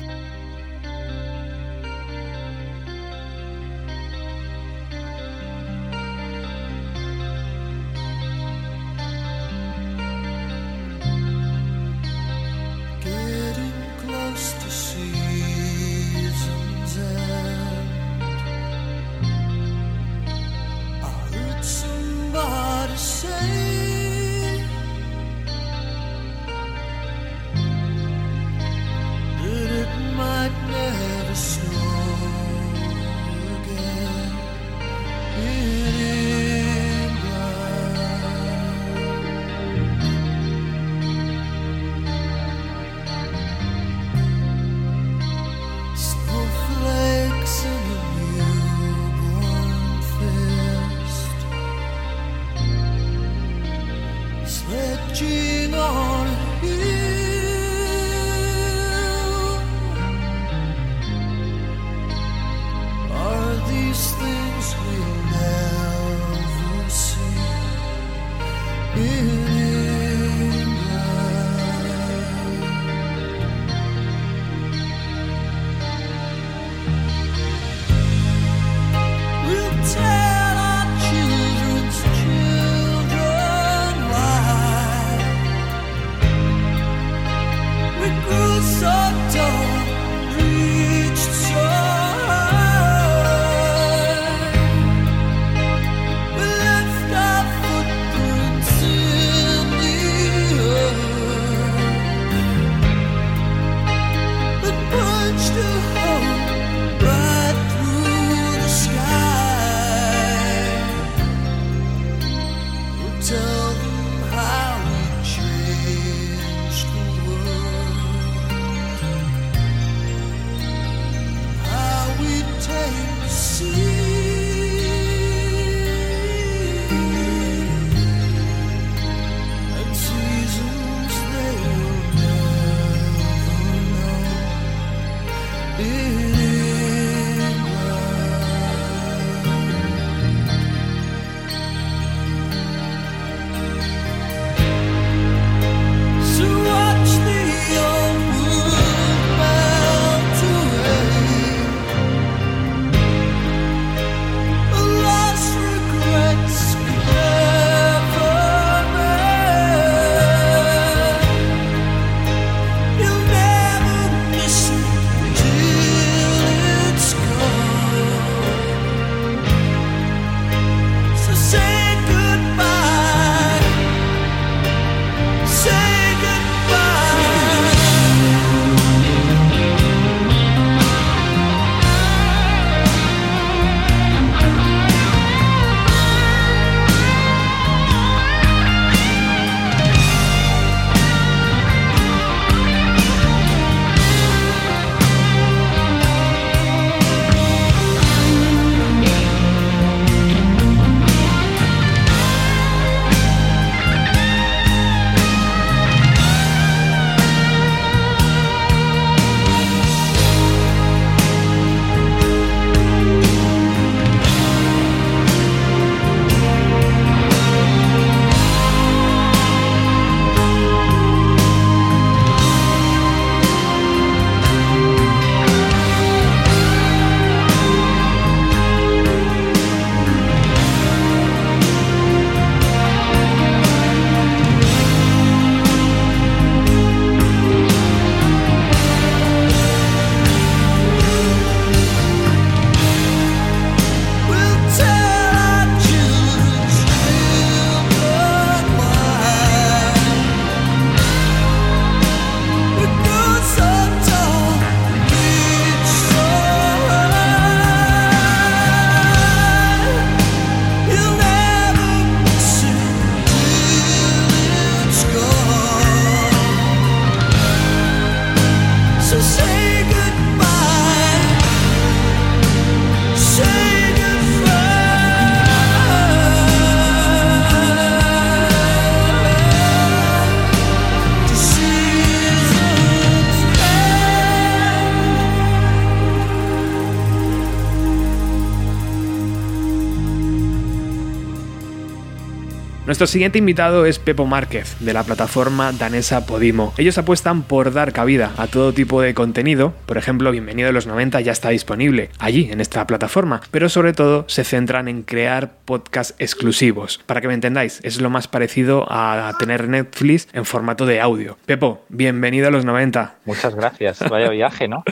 Nuestro siguiente invitado es Pepo Márquez, de la plataforma danesa Podimo. Ellos apuestan por dar cabida a todo tipo de contenido, por ejemplo, Bienvenido a los 90 ya está disponible allí, en esta plataforma, pero sobre todo se centran en crear podcasts exclusivos. Para que me entendáis, es lo más parecido a tener Netflix en formato de audio. Pepo, bienvenido a los 90. Muchas gracias, vaya viaje, ¿no?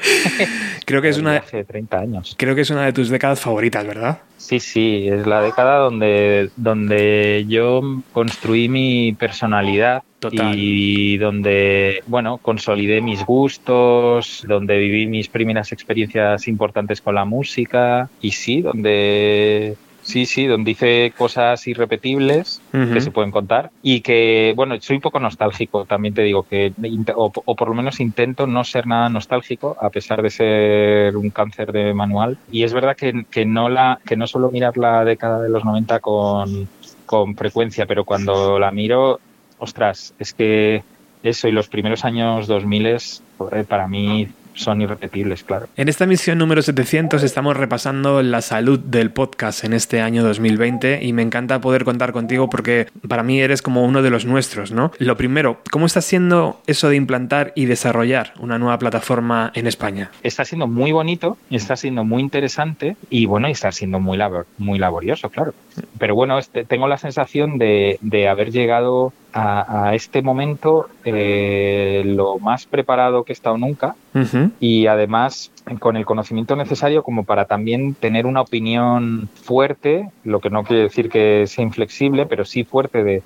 creo que es una de 30 años. Creo que es una de tus décadas favoritas, ¿verdad? Sí, sí, es la década donde, donde yo construí mi personalidad y donde, bueno, consolidé mis gustos, donde viví mis primeras experiencias importantes con la música y sí, donde Sí, sí, donde dice cosas irrepetibles que se pueden contar y que, bueno, soy un poco nostálgico, también te digo que, o, por lo menos intento no ser nada nostálgico, a pesar de ser un cáncer de manual. Y es verdad que, que no, la, que no suelo mirar la década de los 90 con, con frecuencia, pero cuando la miro, ostras, es que eso y los primeros años 2000 para mí son irrepetibles, claro. En esta misión número 700 estamos repasando la salud del podcast en este año 2020 y me encanta poder contar contigo porque para mí eres como uno de los nuestros, ¿no? Lo primero, ¿cómo está siendo eso de implantar y desarrollar una nueva plataforma en España? Está siendo muy bonito, está siendo muy interesante y bueno, está siendo muy, labor, muy laborioso, claro. Pero bueno, este, tengo la sensación de, de haber llegado a, este momento eh, lo más preparado que he estado nunca y además con el conocimiento necesario como para también tener una opinión fuerte, lo que no quiere decir que sea inflexible, pero sí fuerte de,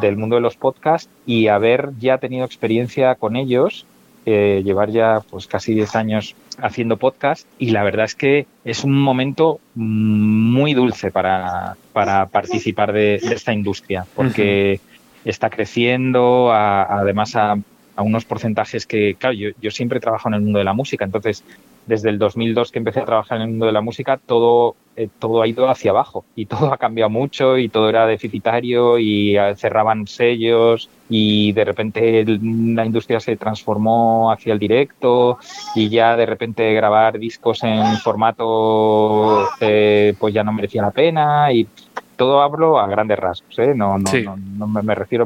del mundo de los podcasts y haber ya tenido experiencia con ellos eh, llevar ya pues casi 10 años haciendo podcast. Y la verdad es que es un momento muy dulce para, para participar de, esta industria porque está creciendo, además a, unos porcentajes que, claro, yo, yo siempre he trabajado en el mundo de la música, entonces desde el 2002 que empecé a trabajar en el mundo de la música, todo, eh, todo ha ido hacia abajo y todo ha cambiado mucho y todo era deficitario y eh, cerraban sellos y de repente la industria se transformó hacia el directo y ya de repente grabar discos en formato eh, pues ya no merecía la pena y todo hablo a grandes rasgos, ¿eh? no, no, no, me refiero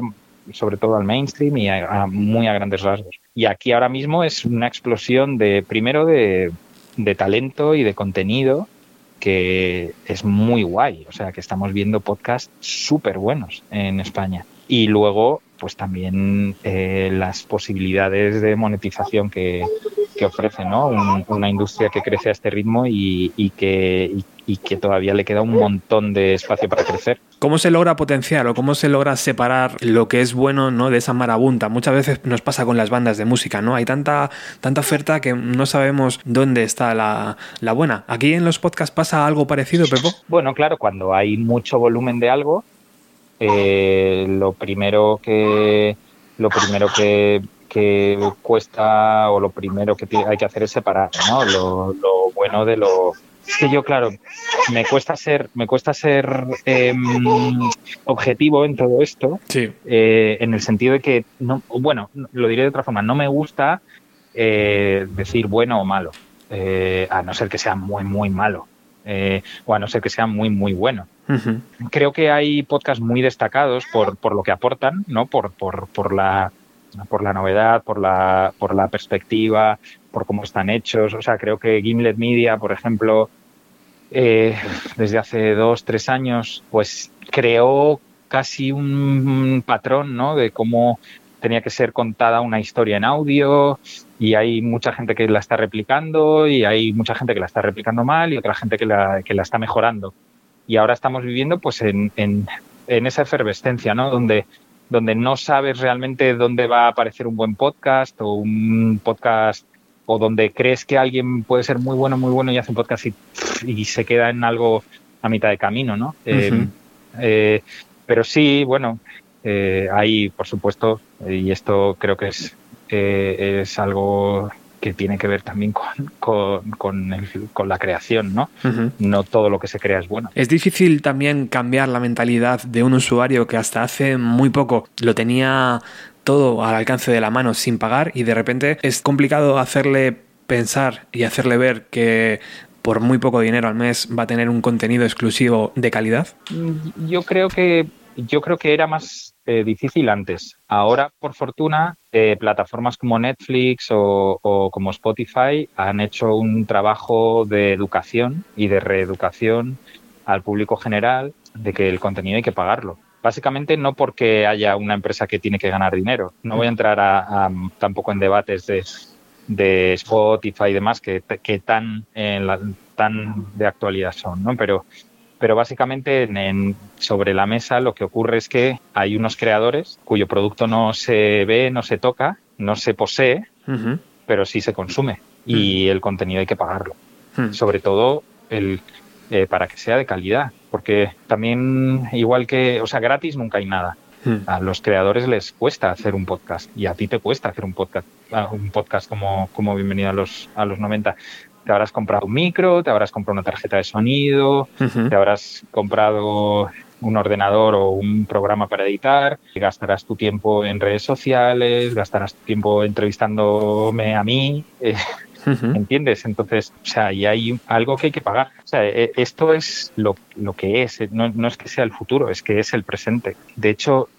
sobre todo al mainstream y a, muy a grandes rasgos. Y aquí ahora mismo es una explosión de, primero de, de talento y de contenido que es muy guay, o sea que estamos viendo podcasts súper buenos en España. Y luego, pues también eh, las posibilidades de monetización que, que ofrece, ¿no? una industria que crece a este ritmo y, y que, y que todavía le queda un montón de espacio para crecer. ¿Cómo se logra potenciar o cómo se logra separar lo que es bueno ¿no? de esa marabunta? Muchas veces nos pasa con las bandas de música, ¿no? Hay tanta, tanta oferta que no sabemos dónde está la, buena. ¿Aquí en los podcasts pasa algo parecido, Pepo? Bueno, claro, cuando hay mucho volumen de algo, eh, lo primero que lo primero que, cuesta o lo primero que hay que hacer es separar ¿no? lo, lo bueno de lo que yo, claro, me cuesta ser, me cuesta ser em, objetivo en todo esto, eh, en el sentido de que, no, bueno, lo diré de otra forma, no me gusta eh, decir bueno o malo, eh, a no ser que sea muy, muy malo. o a no ser que sea muy, muy bueno. Creo que hay podcasts muy destacados por, por lo que aportan, ¿no? Por, por, por la por la novedad, por la, por la perspectiva, por cómo están hechos. O sea, creo que Gimlet Media, por ejemplo, eh, desde hace dos, tres años, pues creó casi un patrón, ¿no? De cómo tenía que ser contada una historia en audio y hay mucha gente que la está replicando y hay mucha gente que la está replicando mal y otra gente que la, que la está mejorando. Y ahora estamos viviendo pues en, en, en esa efervescencia, ¿no? Donde donde no sabes realmente dónde va a aparecer un buen podcast o un podcast o donde crees que alguien puede ser muy bueno, muy bueno y hace un podcast y, se queda en algo a mitad de camino, ¿no? Eh, eh, pero sí, bueno, eh, hay, por supuesto, y esto creo que es, es algo que tiene que ver también con, con, la creación, ¿no? No todo lo que se crea es bueno. Es difícil también cambiar la mentalidad de un usuario que hasta hace muy poco lo tenía todo al alcance de la mano sin pagar y de repente es complicado hacerle pensar y hacerle ver que por muy poco dinero al mes va a tener un contenido exclusivo de calidad? Mm, yo creo que yo creo que era más eh, difícil antes. Ahora, por fortuna, eh, plataformas como Netflix o, o, como Spotify han hecho un trabajo de educación y de reeducación al público general de que el contenido hay que pagarlo. Básicamente no porque haya una empresa que tiene que ganar dinero. No voy a entrar a, a, tampoco en debates de, de Spotify y demás que, que tan, en la, tan de actualidad son, ¿no? Pero pero básicamente en, en, sobre la mesa lo que ocurre es que hay unos creadores cuyo producto no se ve, no se toca, no se posee, uh -huh. pero sí se consume y -huh. el contenido hay que pagarlo. Uh -huh. Sobre todo el, eh, para que sea de calidad, porque también igual que, o sea, gratis nunca hay nada. A los creadores les cuesta hacer un podcast y a ti te cuesta hacer un podcast, un podcast como, como Bienvenido a los, a los 90 te habrás comprado un micro, te habrás comprado una tarjeta de sonido, uh -huh. te habrás comprado un ordenador o un programa para editar, gastarás tu tiempo en redes sociales, gastarás tu tiempo entrevistándome a mí. Eh, uh -huh. ¿Entiendes? Entonces, o sea, y hay algo que hay que pagar. O sea, esto es lo, lo que es, no, no es que sea el futuro, es que es el presente. De hecho,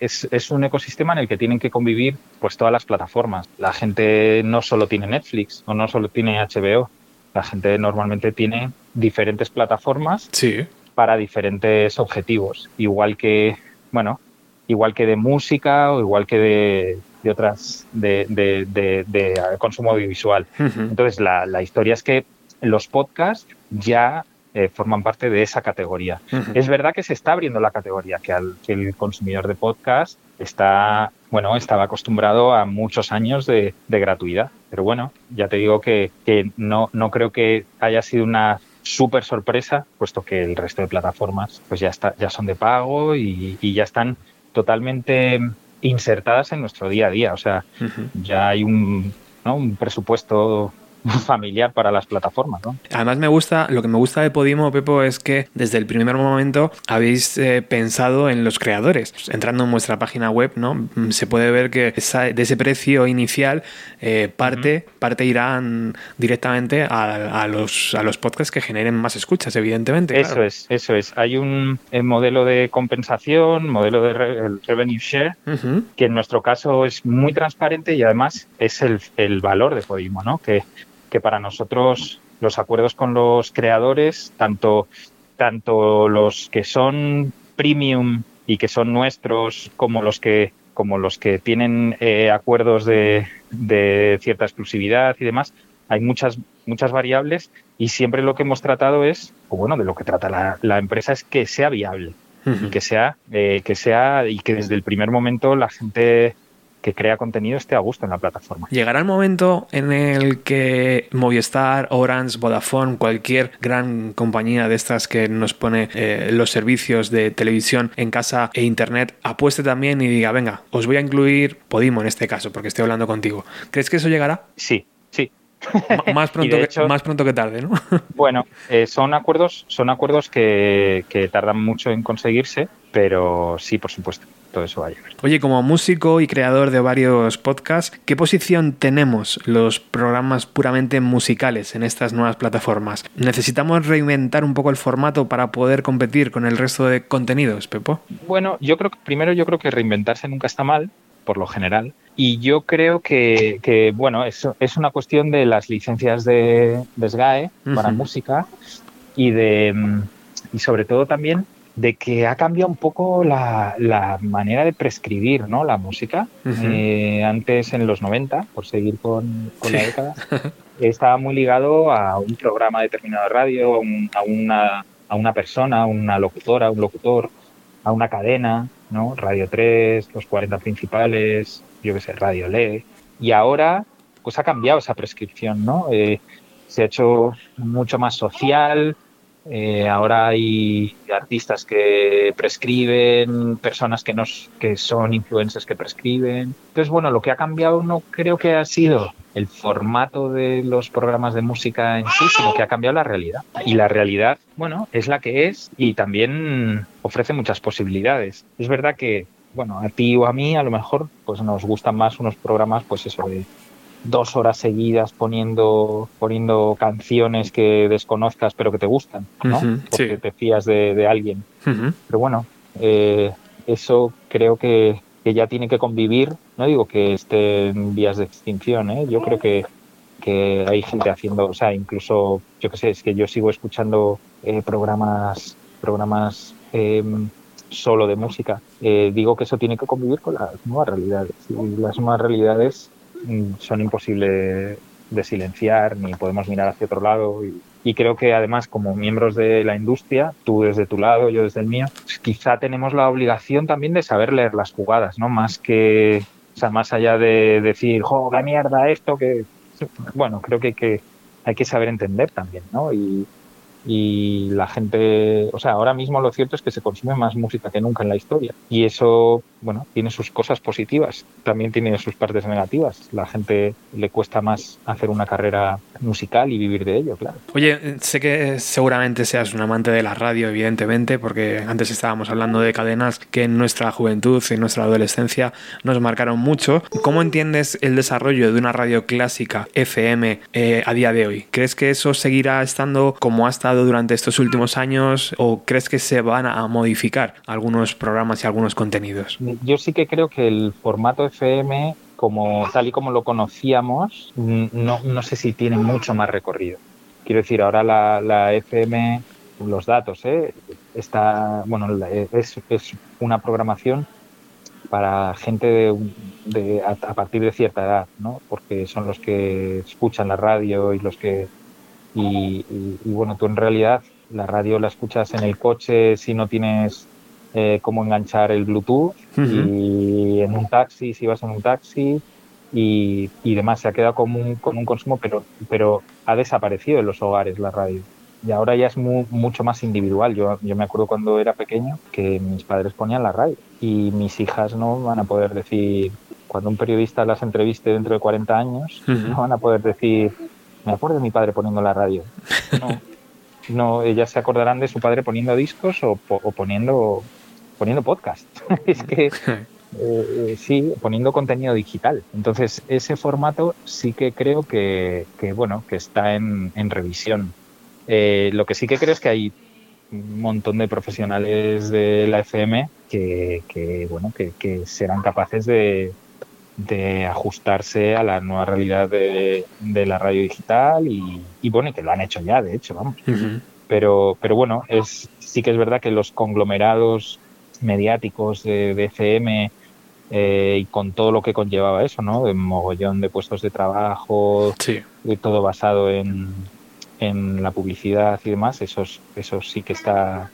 es, es, un ecosistema en el que tienen que convivir pues todas las plataformas. La gente no solo tiene Netflix o no solo tiene HBO, la gente normalmente tiene diferentes plataformas sí. para diferentes objetivos, igual que, bueno, igual que de música o igual que de, de otras, de, de, de, de, consumo audiovisual. Uh -huh. Entonces, la, la historia es que los podcasts ya eh, forman parte de esa categoría. Uh -huh. Es verdad que se está abriendo la categoría, que, al, que el consumidor de podcast está, bueno, estaba acostumbrado a muchos años de, de gratuidad. Pero bueno, ya te digo que, que no, no creo que haya sido una súper sorpresa, puesto que el resto de plataformas pues ya, está, ya son de pago y, y ya están totalmente insertadas en nuestro día a día. O sea, uh -huh. ya hay un, ¿no? un presupuesto familiar para las plataformas. ¿no? Además me gusta, lo que me gusta de Podimo, Pepo, es que desde el primer momento habéis eh, pensado en los creadores. Entrando en vuestra página web, ¿no? Se puede ver que esa, de ese precio inicial eh, parte, uh -huh. parte irán directamente a, a, los, a los podcasts que generen más escuchas, evidentemente. Eso claro. es, eso es. Hay un modelo de compensación, modelo de re, revenue share, uh -huh. que en nuestro caso es muy transparente y además es el, el valor de Podimo, ¿no? Que que para nosotros los acuerdos con los creadores, tanto, tanto los que son premium y que son nuestros, como los que, como los que tienen eh, acuerdos de, de, cierta exclusividad y demás, hay muchas, muchas variables y siempre lo que hemos tratado es, o bueno, de lo que trata la, la empresa es que sea viable. Uh -huh. y que sea, eh, que sea, y que desde el primer momento la gente que crea contenido esté a gusto en la plataforma. Llegará el momento en el que Movistar, Orange, Vodafone, cualquier gran compañía de estas que nos pone eh, los servicios de televisión en casa e internet apueste también y diga, venga, os voy a incluir Podimo en este caso, porque estoy hablando contigo. ¿Crees que eso llegará? Sí, sí. más, pronto hecho, que, más pronto que tarde, ¿no? bueno, eh, son acuerdos, son acuerdos que, que tardan mucho en conseguirse, pero sí, por supuesto todo eso va a llegar. Oye, como músico y creador de varios podcasts, ¿qué posición tenemos los programas puramente musicales en estas nuevas plataformas? ¿Necesitamos reinventar un poco el formato para poder competir con el resto de contenidos, Pepo? Bueno, yo creo que primero yo creo que reinventarse nunca está mal, por lo general. Y yo creo que, que bueno, eso es una cuestión de las licencias de, de SGAE para uh -huh. música y de y sobre todo también de que ha cambiado un poco la, la manera de prescribir ¿no? la música. Uh -huh. eh, antes, en los 90, por seguir con, con sí. la década, estaba muy ligado a un programa determinado de radio, a, un, a, una, a una persona, a una locutora, un locutor, a una cadena, ¿no? Radio 3, los 40 principales, yo qué sé, Radio Le. Y ahora, pues ha cambiado esa prescripción, ¿no? Eh, se ha hecho mucho más social, eh, ahora hay artistas que prescriben, personas que, nos, que son influencers que prescriben. Entonces, bueno, lo que ha cambiado no creo que ha sido el formato de los programas de música en sí, sino que ha cambiado la realidad. Y la realidad, bueno, es la que es y también ofrece muchas posibilidades. Es verdad que, bueno, a ti o a mí a lo mejor pues nos gustan más unos programas, pues eso, de dos horas seguidas poniendo, poniendo canciones que desconozcas pero que te gustan, ¿no? Uh -huh, Porque sí. te fías de, de alguien. Uh -huh. Pero bueno, eh, eso creo que, que, ya tiene que convivir. No digo que esté en vías de extinción, ¿eh? yo creo que, que hay gente haciendo, o sea, incluso, yo qué sé, es que yo sigo escuchando eh, programas, programas em, solo de música. Eh, digo que eso tiene que convivir con las nuevas realidades. Y las nuevas realidades son imposibles de silenciar, ni podemos mirar hacia otro lado. Y, y, creo que además, como miembros de la industria, tú desde tu lado, yo desde el mío, quizá tenemos la obligación también de saber leer las jugadas, ¿no? Más que, o sea, más allá de decir, ¡jo, qué mierda esto! que Bueno, creo que hay que, hay que saber entender también, ¿no? Y, y la gente, o sea, ahora mismo lo cierto es que se consume más música que nunca en la historia y eso, bueno, tiene sus cosas positivas, también tiene sus partes negativas. La gente le cuesta más hacer una carrera musical y vivir de ello, claro. Oye, sé que seguramente seas un amante de la radio, evidentemente, porque antes estábamos hablando de cadenas que en nuestra juventud, en nuestra adolescencia nos marcaron mucho. ¿Cómo entiendes el desarrollo de una radio clásica FM eh, a día de hoy? ¿Crees que eso seguirá estando como ha estado durante estos últimos años o crees que se van a modificar algunos programas y algunos contenidos? Yo sí que creo que el formato FM, como tal y como lo conocíamos, no, no sé si tiene mucho más recorrido. Quiero decir, ahora la, FM, los datos, ¿eh? está, bueno, es, es una programación para gente de, a, partir de cierta edad, ¿no? Porque son los que escuchan la radio y los que y, y, y, bueno, tú en realidad la radio la escuchas en el coche si no tienes eh, cómo enganchar el Bluetooth uh -huh. y en un taxi, si vas en un taxi y, y demás. Se ha quedado con un, con un consumo, pero, pero ha desaparecido en los hogares la radio. Y ahora ya es muy, mucho más individual. Yo, yo me acuerdo cuando era pequeño que mis padres ponían la radio y mis hijas no van a poder decir, cuando un periodista las entreviste dentro de 40 años, uh -huh. no van a poder decir, me acuerdo de mi padre poniendo la radio. No, no ellas se acordarán de su padre poniendo discos o, poniendo, poniendo podcast. es que eh, sí, poniendo contenido digital. Entonces, ese formato sí que creo que, que bueno, que está en, en revisión. Eh, lo que sí que creo es que hay un montón de profesionales de la FM que, que bueno, que, que serán capaces de, de ajustarse a la nueva realidad de, de la radio digital y, y, bueno, que lo han hecho ya, de hecho, vamos. Uh -huh. Pero, pero bueno, es, sí que es verdad que los conglomerados mediáticos de, de FM eh, y con todo lo que conllevaba eso, ¿no? De mogollón de puestos de trabajo, sí. de todo basado en, en la publicidad y demás, eso, eso sí que está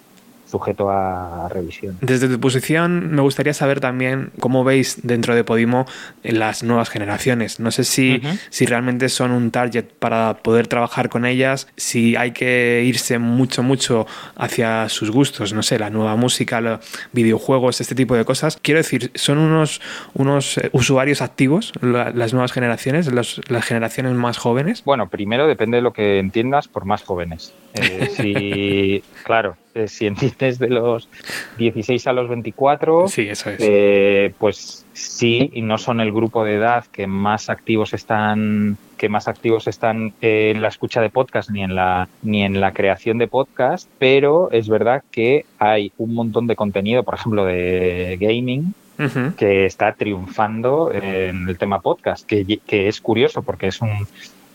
sujeto a, revisión. Desde tu posición, me gustaría saber también cómo veis dentro de Podimo las nuevas generaciones. No sé si, uh -huh. si realmente son un target para poder trabajar con ellas, si hay que irse mucho, mucho hacia sus gustos, no sé, la nueva música, los videojuegos, este tipo de cosas. Quiero decir, son unos, unos usuarios activos la, las nuevas generaciones, los, las generaciones más jóvenes. Bueno, primero depende de lo que entiendas por más jóvenes. Eh, si, claro, eh, si entiendes de los 16 a los 24, sí, eso es. Eh, pues sí, y no son el grupo de edad que más activos están que más activos están en la escucha de podcast ni en la ni en la creación de podcast, pero es verdad que hay un montón de contenido, por ejemplo, de gaming Uh -huh. que está triunfando en el tema podcast, que, que, es curioso porque es un,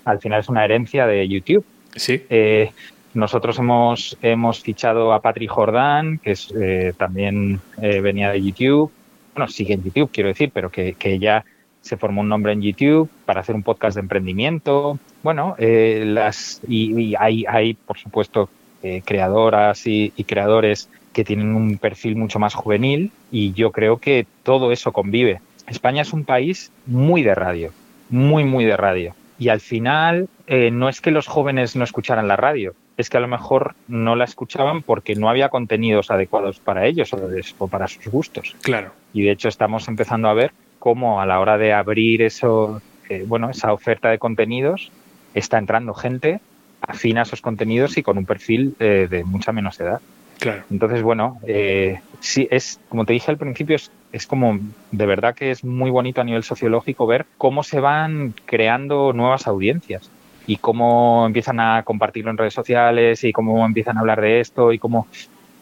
al final es una herencia de YouTube. Sí. Eh, nosotros hemos, hemos fichado a Patrick Jordán, que es, eh, también eh, venía de YouTube. Bueno, sigue en YouTube, quiero decir, pero que, que, ya se formó un nombre en YouTube para hacer un podcast de emprendimiento. Bueno, eh, las, y, y hay, hay, por supuesto, eh, creadoras y, y creadores que tienen un perfil mucho más juvenil y yo creo que todo eso convive. España es un país muy de radio, muy, muy de radio. Y al final eh, no es que los jóvenes no escucharan la radio, es que a lo mejor no la escuchaban porque no había contenidos adecuados para ellos o, para sus gustos. Claro. Y de hecho estamos empezando a ver cómo a la hora de abrir eso, eh, bueno, esa oferta de contenidos, está entrando gente afina a esos contenidos y con un perfil eh, de mucha menos edad. Claro. Entonces, bueno, eh, sí, es, como te dije al principio, es, es como, de verdad que es muy bonito a nivel sociológico ver cómo se van creando nuevas audiencias y cómo empiezan a compartirlo en redes sociales y cómo empiezan a hablar de esto y cómo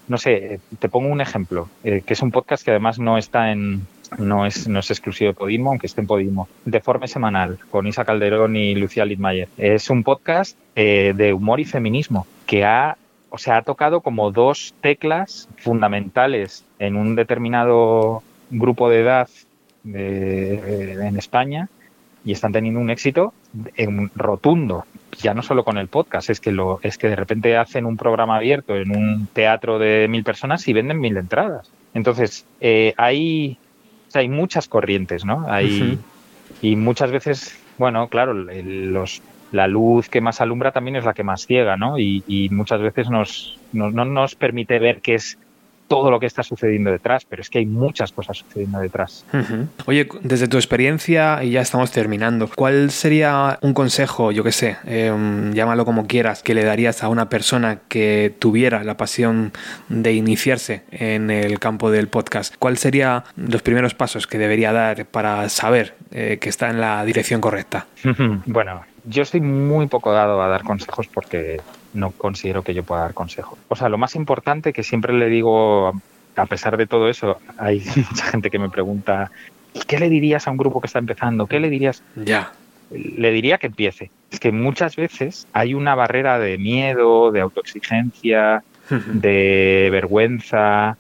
no sé, te pongo un ejemplo, eh, que es un podcast que además no está en, no es, no es exclusivo de Podimo, aunque esté en Podimo. Deforme Semanal, con Isa Calderón y Lucía Littmayer. Es un podcast eh, de humor y feminismo que ha, o sea, ha tocado como dos teclas fundamentales en un determinado grupo de edad de- en España y están teniendo un éxito en- rotundo. Ya no solo con el podcast, es que lo, es que de repente hacen un programa abierto en un teatro de mil personas y venden mil entradas. Entonces, eh, hay, o sea, hay muchas corrientes, ¿no? Hay, Y muchas veces, bueno, claro, los, la luz que más alumbra también es la que más ciega, ¿no? Y, y muchas veces nos, no, no nos permite ver qué es todo lo que está sucediendo detrás, pero es que hay muchas cosas sucediendo detrás. Oye, desde tu experiencia, y ya estamos terminando, ¿cuál sería un consejo, yo qué sé, em, llámalo como quieras, que le darías a una persona que tuviera la pasión de iniciarse en el campo del podcast? ¿Cuál sería los primeros pasos que debería dar para saber eh, que está en la dirección correcta? Bueno, yo estoy muy poco dado a dar consejos porque no considero que yo pueda dar consejos. O sea, lo más importante que siempre le digo, a pesar de todo eso, hay mucha gente que me pregunta, "¿Y ¿qué le dirías a un grupo que está empezando? ¿Qué le dirías? Ya. Le diría que empiece. Es que muchas veces hay una barrera de miedo, de autoexigencia, de vergüenza,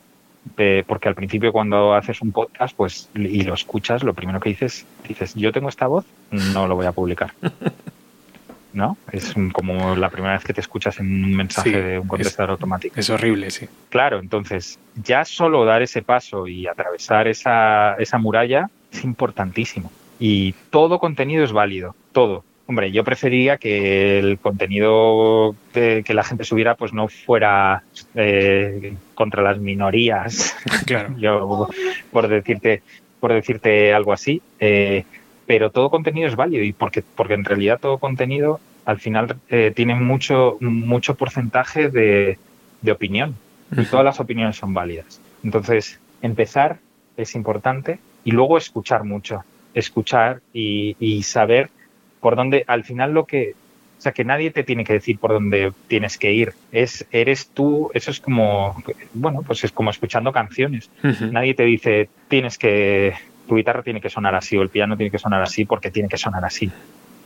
de- porque al principio cuando haces un podcast pues y lo escuchas, lo primero que dices, dices, yo tengo esta voz, no lo voy a publicar. ¿No? Es un- como la primera vez que te escuchas en un mensaje Sí, de un contestador automático. Es horrible, sí. Claro, entonces ya solo dar ese paso y atravesar esa, esa muralla es importantísimo. Y todo contenido es válido, todo. Hombre, yo preferiría que el contenido que, que la gente subiera pues no fuera eh, contra las minorías. Claro. Yo, por decirte, por decirte algo así. eh, pero todo contenido es válido y porque, porque en realidad todo contenido al final eh, tiene mucho, mucho porcentaje de, de opinión y todas las opiniones son válidas. Entonces, empezar es importante y luego escuchar mucho, escuchar y, y saber por dónde, al final lo que, o sea, que nadie te tiene que decir por dónde tienes que ir, es, eres tú, eso es como, bueno, pues es como escuchando canciones. Nadie te dice, tienes que, tu guitarra tiene que sonar así o el piano tiene que sonar así porque tiene que sonar así.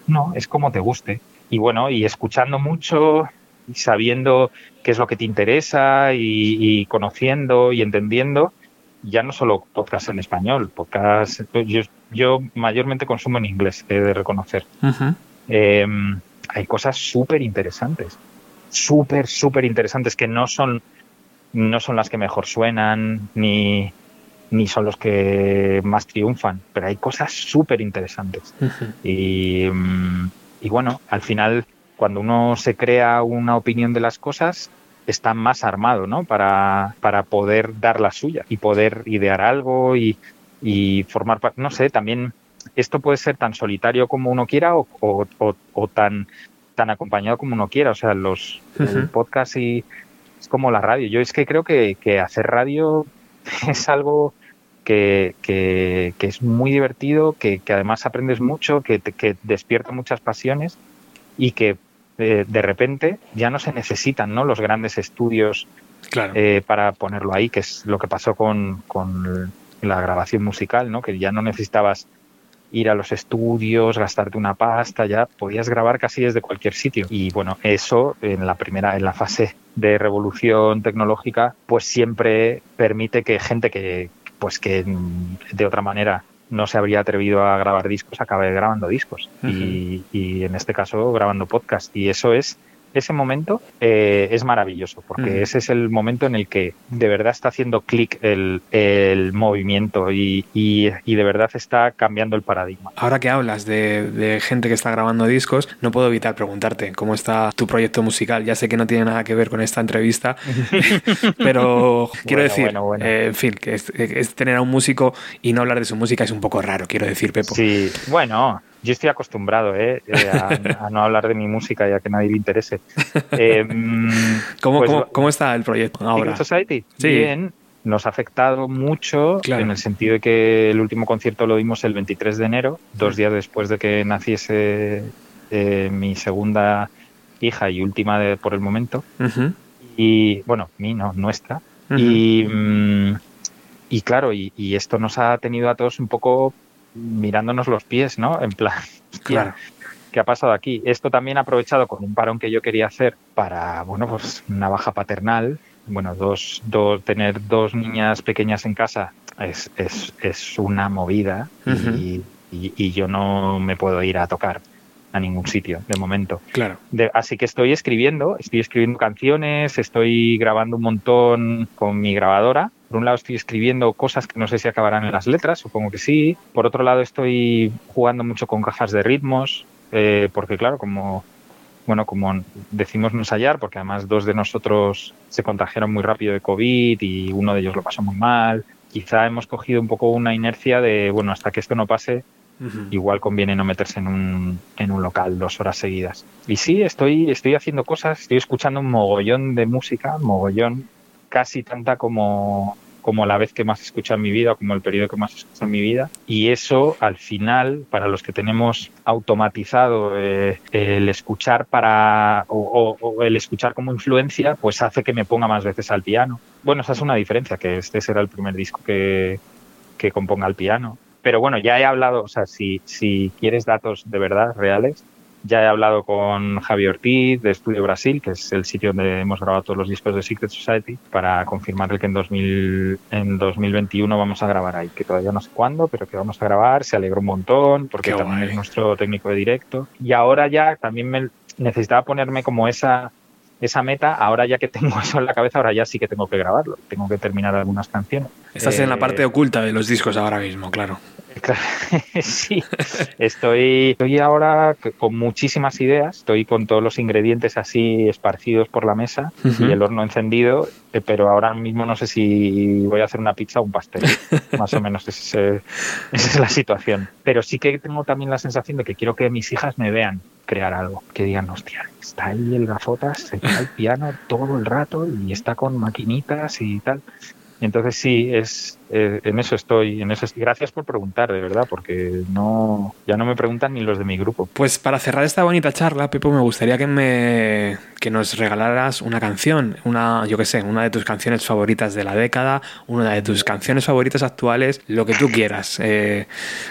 No, es como te guste. Y bueno, y escuchando mucho y sabiendo qué es lo que te interesa y, y conociendo y entendiendo, ya no solo podcast en español, podcast, yo, yo mayormente consumo en inglés, he de reconocer. Eh, hay cosas súper interesantes, súper, súper interesantes que no son, no son las que mejor suenan, ni, ni son los que más triunfan, pero hay cosas súper interesantes. Y, mm, y bueno, al final, cuando uno se crea una opinión de las cosas, está más armado, ¿no? Para, para poder dar la suya y poder idear algo y, y formar parte. No sé, también esto puede ser tan solitario como uno quiera o, o- o- o tan, tan acompañado como uno quiera. O sea, los el podcast y es como la radio. Yo es que creo que, que hacer radio es algo que, que- que es muy divertido, que, que además aprendes mucho, que, que despierta muchas pasiones y que eh, de repente ya no se necesitan ¿no? los grandes estudios Claro. eh, para ponerlo ahí, que es lo que pasó con, con la grabación musical, ¿no? que ya no necesitabas ir a los estudios, gastarte una pasta, ya podías grabar casi desde cualquier sitio. Y bueno, eso en la primera, en la fase de revolución tecnológica, pues siempre permite que gente que, pues que de otra manera no se habría atrevido a grabar discos, acabe grabando discos. y, y en este caso grabando podcast. Y eso es, ese momento eh, es maravilloso, porque ese es el momento en el que de verdad está haciendo clic el, el movimiento y, y- y de verdad está cambiando el paradigma. Ahora que hablas de, de gente que está grabando discos, no puedo evitar preguntarte cómo está tu proyecto musical. Ya sé que no tiene nada que ver con esta entrevista, pero quiero Bueno, decir, bueno, bueno. eh, en fin, que es, es tener a un músico y no hablar de su música es un poco raro, quiero decir, Pepo. Sí, bueno, yo estoy acostumbrado ¿eh? Eh, a, a no hablar de mi música y a que nadie le interese. Eh, ¿Cómo, pues, cómo- cómo está el proyecto ahora? Society. Sí. Bien. Nos ha afectado mucho Claro. en el sentido de que el último concierto lo dimos el 23 de enero, dos días después de que naciese eh, mi segunda hija y última de- por el momento. Y bueno, mi no, nuestra. Y, mm, y claro, y, y esto nos ha tenido a todos un poco mirándonos los pies, ¿no? En plan, Claro. ¿qué ha pasado aquí? Esto también ha aprovechado con un parón que yo quería hacer para, bueno, pues una baja paternal. Bueno, dos, dos, tener dos niñas pequeñas en casa es, es, es una movida Ujú. y, y- y yo no me puedo ir a tocar a ningún sitio de momento. Claro. De- así que estoy escribiendo, estoy escribiendo canciones, estoy grabando un montón con mi grabadora. Por un lado estoy escribiendo cosas que no sé si acabarán en las letras, supongo que sí. Por otro lado estoy jugando mucho con cajas de ritmos, eh, porque claro, como bueno, como decimos no ensayar, porque además dos de nosotros se contagiaron muy rápido de COVID y uno de ellos lo pasó muy mal. Quizá hemos cogido un poco una inercia de, bueno, hasta que esto no pase, Ujú. igual conviene no meterse en un, en un local dos horas seguidas. Y sí, estoy, estoy haciendo cosas, estoy escuchando un mogollón de música, mogollón, casi tanta como, como la vez que más he escuchado en mi vida, como el periodo que más he escuchado en mi vida. Y eso, al final, para los que tenemos automatizado eh, el escuchar para, o, o- o el escuchar como influencia, pues hace que me ponga más veces al piano. Bueno, esa es una diferencia, que este será el primer disco que, que componga al piano. Pero bueno, ya he hablado, o sea, si, si quieres datos de verdad, reales, ya he hablado con Javi Ortiz de Estudio Brasil, que es el sitio donde hemos grabado todos los discos de Secret Society, para confirmarle que en, 2000, en 2021 vamos a grabar ahí, que todavía no sé cuándo, pero que vamos a grabar. Se alegró un montón, porque Qué también guay. es nuestro técnico de directo. Y ahora ya también me necesitaba ponerme como esa esa meta, ahora ya que tengo eso en la cabeza, ahora ya sí que tengo que grabarlo. Tengo que terminar algunas canciones. Estás en la Eh, parte oculta de los discos ahora mismo, claro. Claro, sí, estoy, estoy ahora con muchísimas ideas, estoy con todos los ingredientes así esparcidos por la mesa y el horno encendido, eh, pero ahora mismo no sé si voy a hacer una pizza o un pastel, más o menos ese- esa es la situación. Pero sí que tengo también la sensación de que quiero que mis hijas me vean crear algo, que digan, hostia, está ahí el gafotas, se toca el piano todo el rato y está con maquinitas y tal. Y Entonces sí, es eh, en eso estoy, en eso estoy. Gracias por preguntar, de verdad, porque no ya no me preguntan ni los de mi grupo. Pues para cerrar esta bonita charla, Pepo, me gustaría que me que nos regalaras una canción, una, yo qué sé, una de tus canciones favoritas de la década, una de tus canciones favoritas actuales, lo que tú quieras. Eh,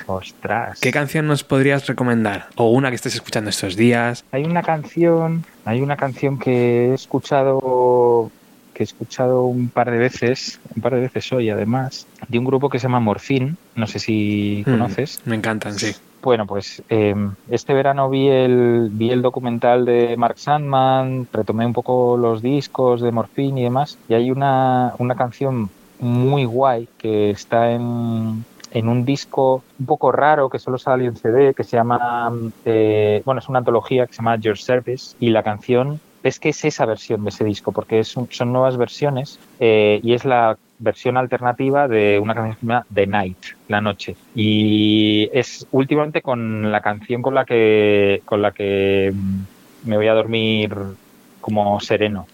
Ostras. ¿Qué canción nos podrías recomendar? O una que estés escuchando estos días. Hay una canción, hay una canción que he escuchado que he escuchado un par de veces, un par de veces hoy además, de un grupo que se llama Morfin, no sé si Mm, conoces. me encantan, sí. Bueno, pues eh, este verano vi el, vi el documental de Mark Sandman, retomé un poco los discos de Morphine y demás, y hay una, una canción muy guay que está en, en un disco un poco raro que solo sale en CD, que se llama, eh, bueno, es una antología que se llama Your Service, y la canción es que es esa versión de ese disco, porque son nuevas versiones eh, y es la versión alternativa de una canción que se llama The Night, La Noche. Y es últimamente con la canción con la que, con la que me voy a dormir como sereno,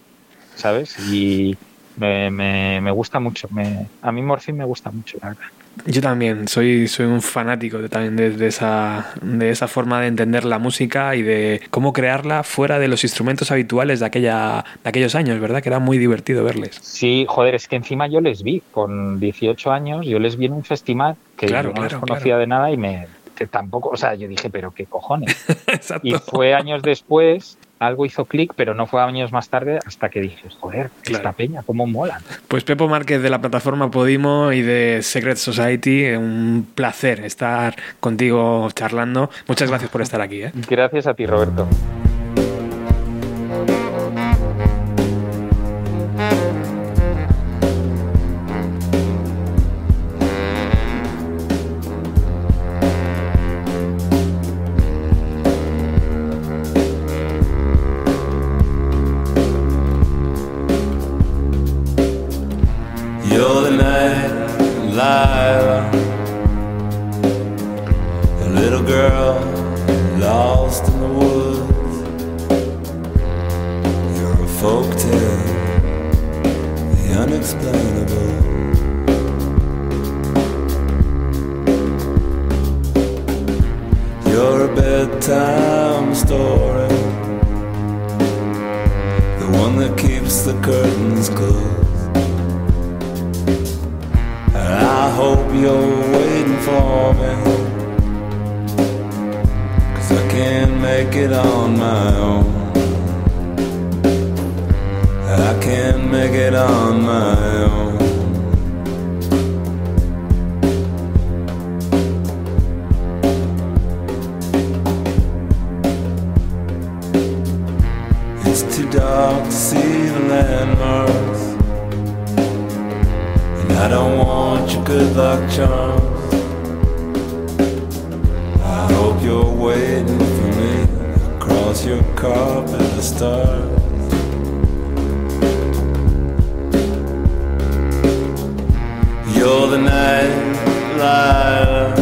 ¿sabes? Y me, me, me gusta mucho. Me, a mí Morphine me gusta mucho, la verdad. Yo también soy, soy un fanático de, también de, de esa, de esa forma de entender la música y de cómo crearla fuera de los instrumentos habituales de, aquella, de aquellos años, ¿verdad? Que era muy divertido verles. Sí, joder, es que encima yo les vi con 18 años, yo les vi en un festival que Claro, yo no los claro, conocía claro. de nada y me que tampoco, o sea, yo dije, pero qué cojones. Exacto. Y fue años después, algo hizo clic, pero no fue años más tarde hasta que dije, joder, Claro. esta peña, cómo molan. Pues Pepo Márquez de la plataforma Podimo y de Secret Society, un placer estar contigo charlando. Muchas gracias por estar aquí. ¿eh? Gracias a ti, Roberto. You're a bedtime story, the one that keeps the curtains closed. I hope you're waiting for me. Cause I can't make it on my own. I can't make it on my own. Landmarks. And I don't want your good luck charms. I hope you're waiting for me across your carpet of stars. You're the night light,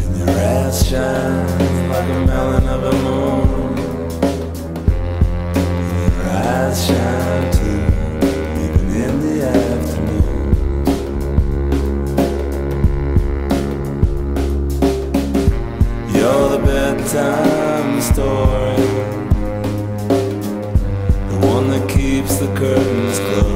and your ass shines like a melon of a moon. Story, the one that keeps the curtains closed.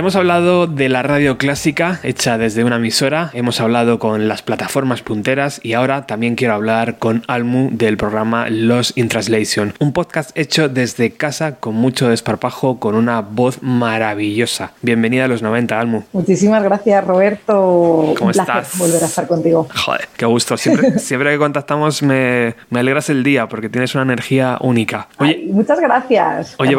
Hemos hablado de la radio clásica hecha desde una emisora, hemos hablado con las plataformas punteras y ahora también quiero hablar con Almu del programa Los in Translation, un podcast hecho desde casa con mucho desparpajo, con una voz maravillosa. Bienvenida a los 90, Almu. Muchísimas gracias, Roberto. ¿Cómo Un placer estás? volver a estar contigo. Joder, qué gusto. Siempre, siempre que contactamos me, me alegras el día porque tienes una energía única. Oye, Ay, muchas gracias. Oye.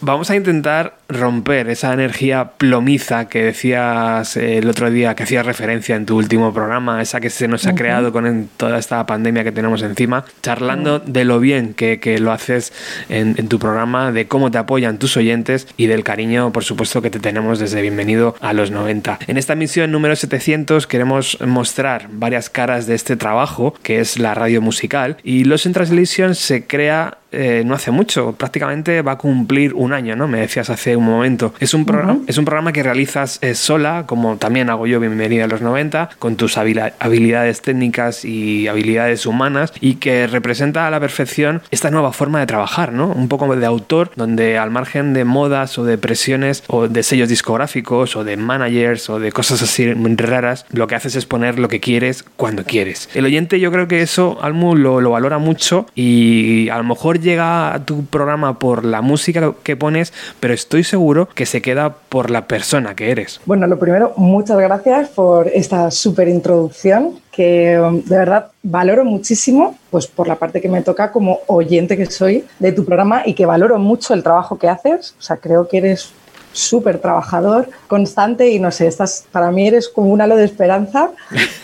Vamos a intentar romper esa energía plomiza que decías el otro día, que hacías referencia en tu último programa, esa que se nos ha Ujú. creado con toda esta pandemia que tenemos encima, charlando de lo bien que, que lo haces en, en tu programa, de cómo te apoyan tus oyentes y del cariño, por supuesto, que te tenemos desde Bienvenido a los 90. En esta misión número 700 queremos mostrar varias caras de este trabajo, que es la radio musical, y Los in Translation se crea eh, no hace mucho, prácticamente va a cumplir un año, ¿no? Me decías hace un momento. Es un, programa, es un programa que realizas eh, sola, como también hago yo, Bienvenida a los 90, con tus habilidades técnicas y habilidades humanas, y que representa a la perfección esta nueva forma de trabajar, ¿no? Un poco de autor, donde al margen de modas o de presiones o de sellos discográficos o de managers o de cosas así raras, lo que haces es poner lo que quieres cuando quieres. El oyente yo creo que eso, Almu, lo, lo valora mucho y a lo mejor llega a tu programa por la música que pones, pero estoy seguro que se queda por la persona que eres. Bueno, lo primero, muchas gracias por esta súper introducción que um, de verdad valoro muchísimo, pues por la parte que me toca como oyente que soy de tu programa y que valoro mucho el trabajo que haces. O sea, creo que eres súper trabajador, constante y no sé, estás, para mí eres como un halo de esperanza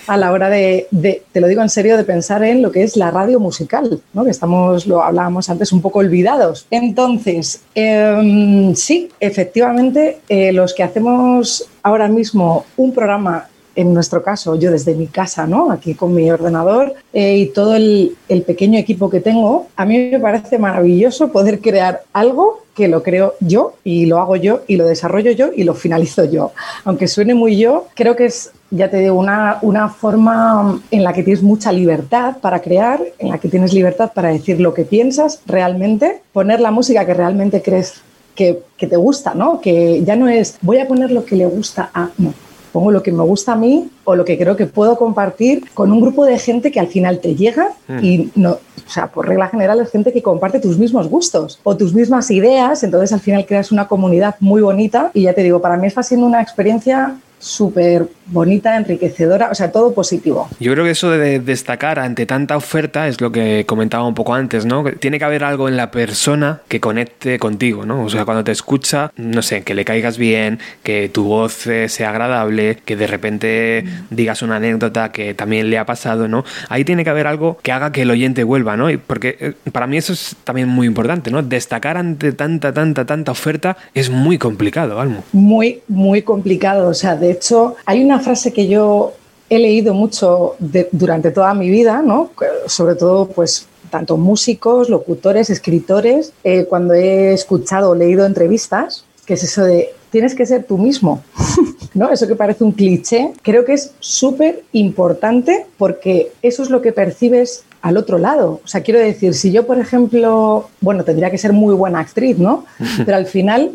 a la hora de, te lo digo en serio, de pensar en lo que es la radio musical, ¿no? que estamos, lo hablábamos antes, un poco olvidados. Entonces, em, sí, efectivamente, eh, los que hacemos ahora mismo un programa en nuestro caso, yo desde mi casa, ¿no? Aquí con mi ordenador eh, y todo el, el pequeño equipo que tengo, a mí me parece maravilloso poder crear algo que lo creo yo y lo hago yo y lo desarrollo yo y lo finalizo yo. Aunque suene muy yo, creo que es, ya te digo, una, una forma en la que tienes mucha libertad para crear, en la que tienes libertad para decir lo que piensas realmente, poner la música que realmente crees que, que te gusta, ¿no? Que ya no es voy a poner lo que le gusta a... No, pongo lo que me gusta a mí o lo que creo que puedo compartir con un grupo de gente que al final te llega Mm. y no, o sea, por regla general es gente que comparte tus mismos gustos o tus mismas ideas, entonces al final creas una comunidad muy bonita y ya te digo, para mí está siendo una experiencia súper bonita, enriquecedora, o sea, todo positivo. Yo creo que eso de destacar ante tanta oferta es lo que comentaba un poco antes, ¿no? Tiene que haber algo en la persona que conecte contigo, ¿no? O sea, cuando te escucha, no sé, que le caigas bien, que tu voz eh, sea agradable, que de repente digas una anécdota que también le ha pasado, ¿no? Ahí tiene que haber algo que haga que el oyente vuelva, ¿no? Porque eh, para mí eso es también muy importante, ¿no? Destacar ante tanta, tanta, tanta oferta es muy complicado, Almo. Muy, muy complicado. O sea, de hecho, hay una frase que yo he leído mucho de- durante toda mi vida, ¿no? Sobre todo, pues, tanto músicos, locutores, escritores, eh, cuando he escuchado o leído entrevistas, que es eso de tienes que ser tú mismo, ¿no? Eso que parece un cliché, creo que es súper importante porque eso es lo que percibes al otro lado. O sea, quiero decir, si yo, por ejemplo, bueno, tendría que ser muy buena actriz, ¿no? Pero al final,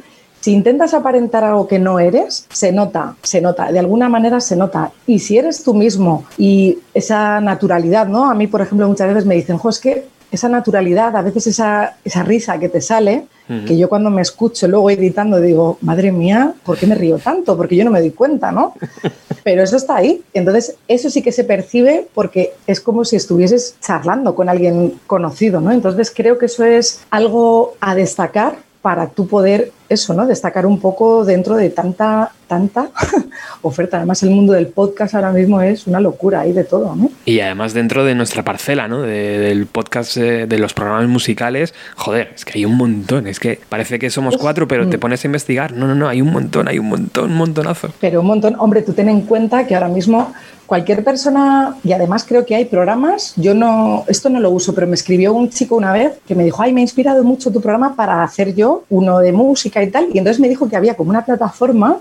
si intentas aparentar algo que no eres, se nota, se nota, de alguna manera se nota. Y si eres tú mismo y esa naturalidad, ¿no? A mí, por ejemplo, muchas veces me dicen, jo, es que esa naturalidad, a veces esa, esa risa que te sale, que yo cuando me escucho luego editando digo, madre mía, ¿por qué me río tanto? Porque yo no me doy cuenta, ¿no? Pero eso está ahí. Entonces, eso sí que se percibe porque es como si estuvieses charlando con alguien conocido, ¿no? Entonces, creo que eso es algo a destacar para tú poder, eso, ¿no? Destacar un poco dentro de tanta, tanta oferta. Además, el mundo del podcast ahora mismo es una locura, hay de todo, ¿no? Y además dentro de nuestra parcela, ¿no? De- del podcast eh, de los programas musicales, joder, es que hay un montón. Es que parece que somos cuatro, pero te mm. pones a investigar. No, no, no, hay un montón, hay un montón, un montonazo. Pero un montón, hombre, tú ten en cuenta que ahora mismo cualquier persona, y además creo que hay programas, yo no, esto no lo uso, pero me escribió un chico una vez que me dijo, ay, me ha inspirado mucho tu programa para hacer yo uno de música y tal, y entonces me dijo que había como una plataforma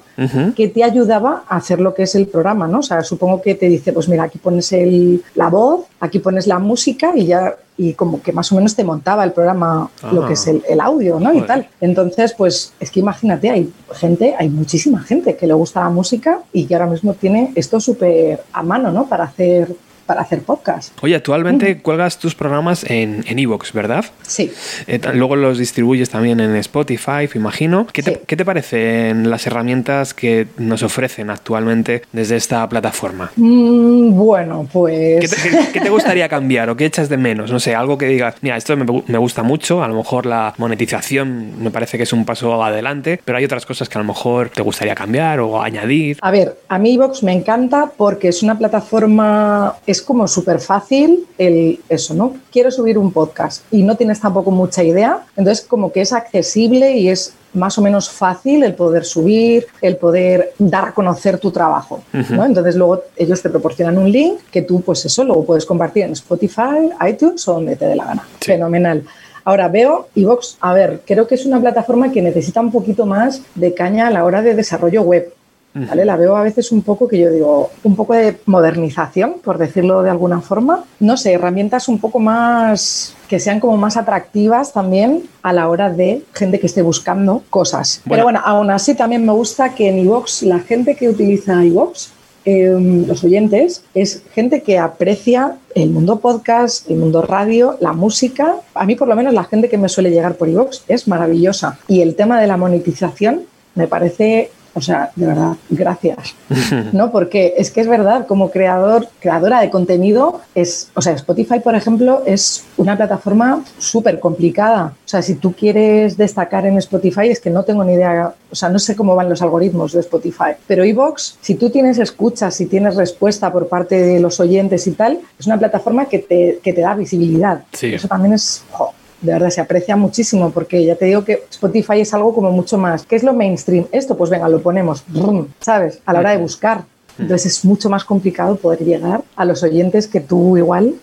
que te ayudaba a hacer lo que es el programa, ¿no? O sea, supongo que te dice, pues mira, aquí pones el, la voz, aquí pones la música y ya, y como que más o menos te montaba el programa, lo que es el, el audio, ¿no? Y tal. Entonces, pues es que imagínate, hay gente, hay muchísima gente que le gusta la música y que ahora mismo tiene esto súper a mano, ¿no? Para hacer, para hacer podcast. Oye, actualmente cuelgas tus programas en en Evox, ¿verdad? Sí. Eh, luego los distribuyes también en Spotify, imagino. ¿Qué te, ¿Qué te parecen las herramientas que nos ofrecen actualmente desde esta plataforma? Mm, bueno, pues... ¿Qué te, qué- qué te gustaría cambiar o qué echas de menos? No sé, algo que digas, mira, esto me, me gusta mucho, a lo mejor la monetización me parece que es un paso adelante, pero hay otras cosas que a lo mejor te gustaría cambiar o añadir. A ver, a mí Vox me encanta porque es una plataforma, es como súper fácil el eso, ¿no? Quiero subir un podcast y no tienes tampoco mucha idea, entonces como que es accesible y es más o menos fácil el poder subir, el poder dar a conocer tu trabajo. ¿no? Entonces luego ellos te proporcionan un link que tú pues eso luego puedes compartir en Spotify, iTunes o donde te dé la gana. Fenomenal. Ahora veo iVox, a ver, creo que es una plataforma que necesita un poquito más de caña a la hora de desarrollo web. ¿Vale? La veo a veces un poco que yo digo, un poco de modernización, por decirlo de alguna forma. No sé, herramientas un poco más que sean como más atractivas también a la hora de gente que esté buscando cosas. Bueno. Pero bueno, aún así también me gusta que en iVox, la gente que utiliza iVox, eh, los oyentes, es gente que aprecia el mundo podcast, el mundo radio, la música. A mí por lo menos la gente que me suele llegar por iVox es maravillosa. Y el tema de la monetización me parece o sea, de verdad, gracias. ¿No? Porque es que es verdad, como creador, creadora de contenido, es, o sea, Spotify, por ejemplo, es una plataforma súper complicada. O sea, si tú quieres destacar en Spotify, es que no tengo ni idea, o sea, no sé cómo van los algoritmos de Spotify. Pero iVoox, si tú tienes escuchas, si tienes respuesta por parte de los oyentes y tal, es una plataforma que te, que te da visibilidad. Sí. Eso también es, jo, de verdad se aprecia muchísimo porque ya te digo que Spotify es algo como mucho más. ¿Qué es lo mainstream? Esto, pues venga, lo ponemos, ¿sabes? A la hora de buscar. Entonces es mucho más complicado poder llegar a los oyentes que tú igual,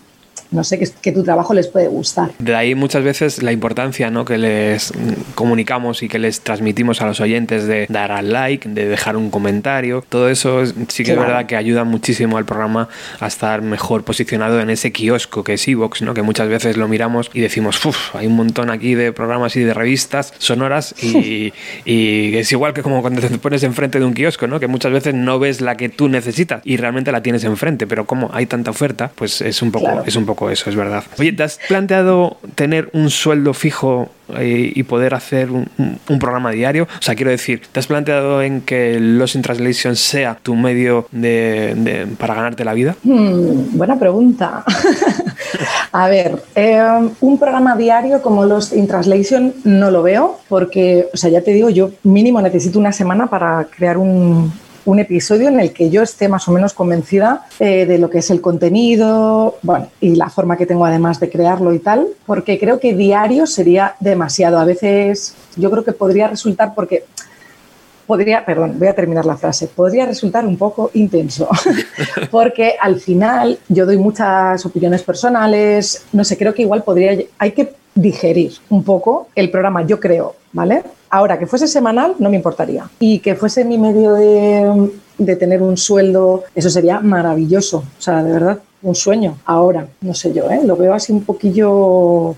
no sé, que, que tu trabajo les puede gustar. De ahí muchas veces la importancia ¿no? que les comunicamos y que les transmitimos a los oyentes de dar al like, de dejar un comentario. Todo eso es- sí que Claro. es verdad que ayuda muchísimo al programa a estar mejor posicionado en ese kiosco que es Evox, ¿no? que muchas veces lo miramos y decimos, uff, hay un montón aquí de programas y de revistas sonoras y, y es igual que como cuando te pones enfrente de un kiosco, ¿no? que muchas veces no ves la que tú necesitas y realmente la tienes enfrente, pero como hay tanta oferta, pues es un poco, Claro. es un poco eso, es verdad. Oye, ¿te has planteado tener un sueldo fijo eh, y poder hacer un, programa diario? O sea, quiero decir, ¿te has planteado en que Lost in Translation sea tu medio de- para ganarte la vida? Hmm, buena pregunta. A ver, eh, un programa diario como los In Translation no lo veo porque, o sea, ya te digo, yo mínimo necesito una semana para crear un, un episodio en el que yo esté más o menos convencida eh, de lo que es el contenido, bueno, y la forma que tengo además de crearlo y tal, porque creo que diario sería demasiado. A veces yo creo que podría resultar porque podría, perdón, voy a terminar la frase, podría resultar un poco intenso, porque al final yo doy muchas opiniones personales, no sé, creo que igual podría, hay que digerir un poco el programa, yo creo, ¿vale? Ahora, que fuese semanal no me importaría y que fuese mi medio de, de tener un sueldo, eso sería maravilloso, o sea, de verdad, un sueño. Ahora, no sé yo, ¿eh? lo veo así un poquillo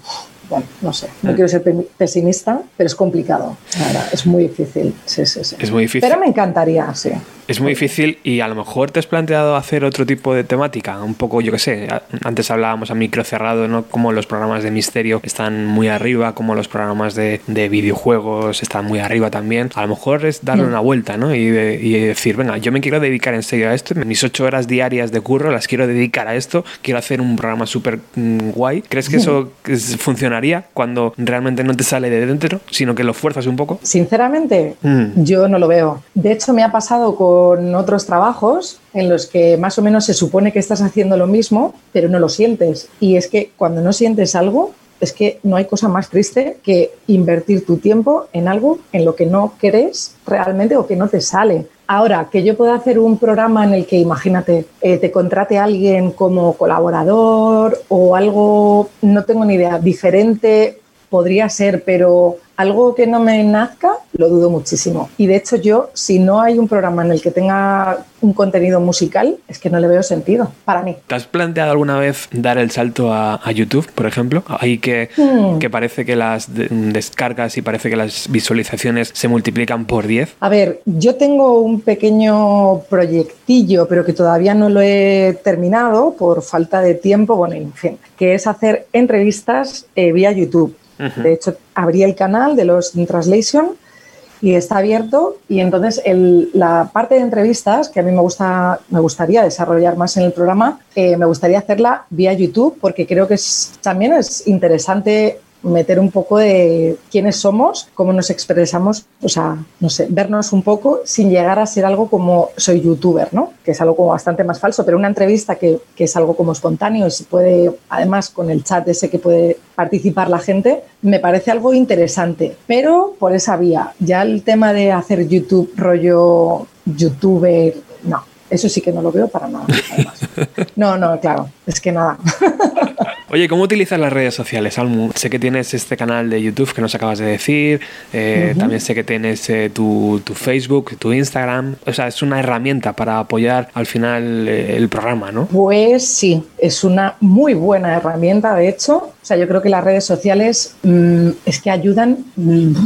bueno, no sé, no quiero ser pe- pesimista, pero es complicado. la verdad, es muy difícil. Sí, sí, sí. Es muy difícil. Pero me encantaría, sí. Es muy difícil y a lo mejor te has planteado hacer otro tipo de temática, un poco, yo qué sé, antes hablábamos a micro cerrado, ¿no? Como los programas de misterio están muy arriba, como los programas de, de videojuegos están muy arriba también. A lo mejor es darle Mm. una vuelta, ¿no? Y, de- y decir, venga, yo me quiero dedicar en serio a esto, mis ocho horas diarias de curro las quiero dedicar a esto, quiero hacer un programa súper mm, guay. ¿Crees que eso es- funcionaría cuando realmente no te sale de dentro, sino que lo fuerzas un poco? Sinceramente, Mm. yo no lo veo. De hecho, me ha pasado con otros trabajos en los que más o menos se supone que estás haciendo lo mismo, pero no lo sientes. Y es que cuando no sientes algo, es que no hay cosa más triste que invertir tu tiempo en algo en lo que no querés realmente o que no te sale. Ahora, que yo pueda hacer un programa en el que, imagínate, eh, te contrate alguien como colaborador o algo, no tengo ni idea, diferente, podría ser, pero algo que no me nazca, lo dudo muchísimo. Y de hecho yo, si no hay un programa en el que tenga un contenido musical, es que no le veo sentido, para mí. ¿Te has planteado alguna vez dar el salto a, a YouTube, por ejemplo? Ahí que, Hmm. que parece que las de- descargas y parece que las visualizaciones se multiplican por 10. A ver, yo tengo un pequeño proyectillo, pero que todavía no lo he terminado por falta de tiempo, bueno, en fin, que es hacer entrevistas eh, vía YouTube. De hecho, abrí el canal de los Translation y está abierto y entonces la parte de entrevistas que a mí me gusta me gustaría desarrollar más en el programa eh, me gustaría hacerla vía YouTube porque creo que es, también es interesante meter un poco de quiénes somos, cómo nos expresamos, o sea, no sé, vernos un poco sin llegar a ser algo como soy youtuber, ¿no? Que es algo como bastante más falso, pero una entrevista que, que es algo como espontáneo y se puede, además con el chat ese que puede participar la gente, me parece algo interesante, pero por esa vía, ya el tema de hacer YouTube rollo youtuber, no. Eso sí que no lo veo para nada. además. No, no, claro, es que nada. Oye, ¿cómo utilizas las redes sociales, Almu? Sé que tienes este canal de YouTube que nos acabas de decir, eh, también sé que tienes eh, tu, tu Facebook, tu Instagram, o sea, es una herramienta para apoyar al final eh, el programa, ¿no? Pues sí, es una muy buena herramienta, de hecho. O sea, yo creo que las redes sociales mm, es que ayudan mm,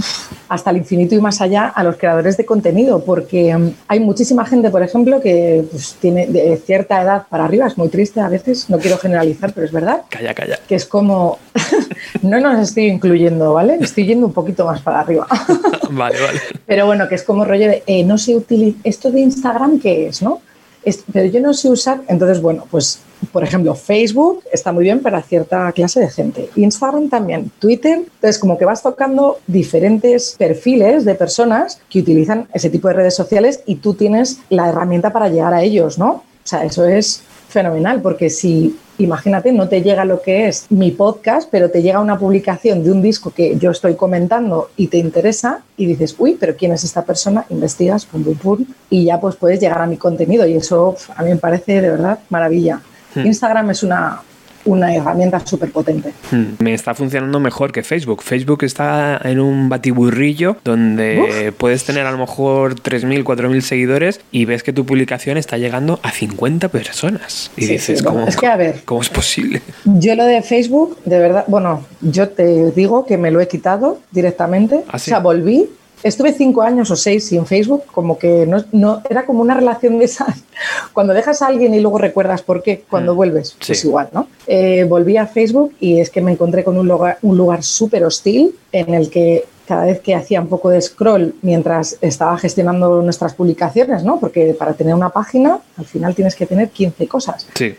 hasta el infinito y más allá a los creadores de contenido, porque mm, hay muchísima gente, por ejemplo, que pues, tiene de cierta edad para arriba, es muy triste a veces, no quiero generalizar, pero es verdad, Calla, calla. que es como, no nos estoy incluyendo, ¿vale? Estoy yendo un poquito más para arriba. Vale, vale. Pero bueno, que es como rollo de, eh, no sé utilizar, esto de Instagram, ¿qué es, no? Es- pero yo no sé usar, entonces bueno, pues por ejemplo, Facebook está muy bien para cierta clase de gente, Instagram también, Twitter, entonces como que vas tocando diferentes perfiles de personas que utilizan ese tipo de redes sociales y tú tienes la herramienta para llegar a ellos, ¿no? O sea, eso es fenomenal, porque si, imagínate, no te llega lo que es mi podcast, pero te llega una publicación de un disco que yo estoy comentando y te interesa y dices, uy, pero ¿quién es esta persona? Investigas, pum, pum, pum, y ya pues puedes llegar a mi contenido y eso a mí me parece de verdad maravilla. Hmm. Instagram es una, una herramienta súper potente. Hmm, Me está funcionando mejor que Facebook. Facebook está en un batiburrillo donde puedes tener a lo mejor 3.000, 4.000 seguidores y ves que tu publicación está llegando a 50 personas. Y Sí, dices, sí, ¿cómo, es que a ver, ¿cómo es posible? Yo lo de Facebook, de verdad, bueno, yo te digo que me lo he quitado directamente. ¿Ah, sí? O sea, volví. Estuve cinco años o seis sin Facebook, como que no, no era como una relación de esas. Cuando dejas a alguien y luego recuerdas por qué, cuando Mm, vuelves, sí. pues igual, ¿no? Eh, volví a Facebook y es que me encontré con un lugar, un lugar súper hostil en el que cada vez que hacía un poco de scroll mientras estaba gestionando nuestras publicaciones, ¿no? Porque para tener una página, al final tienes que tener 15 cosas. Sí.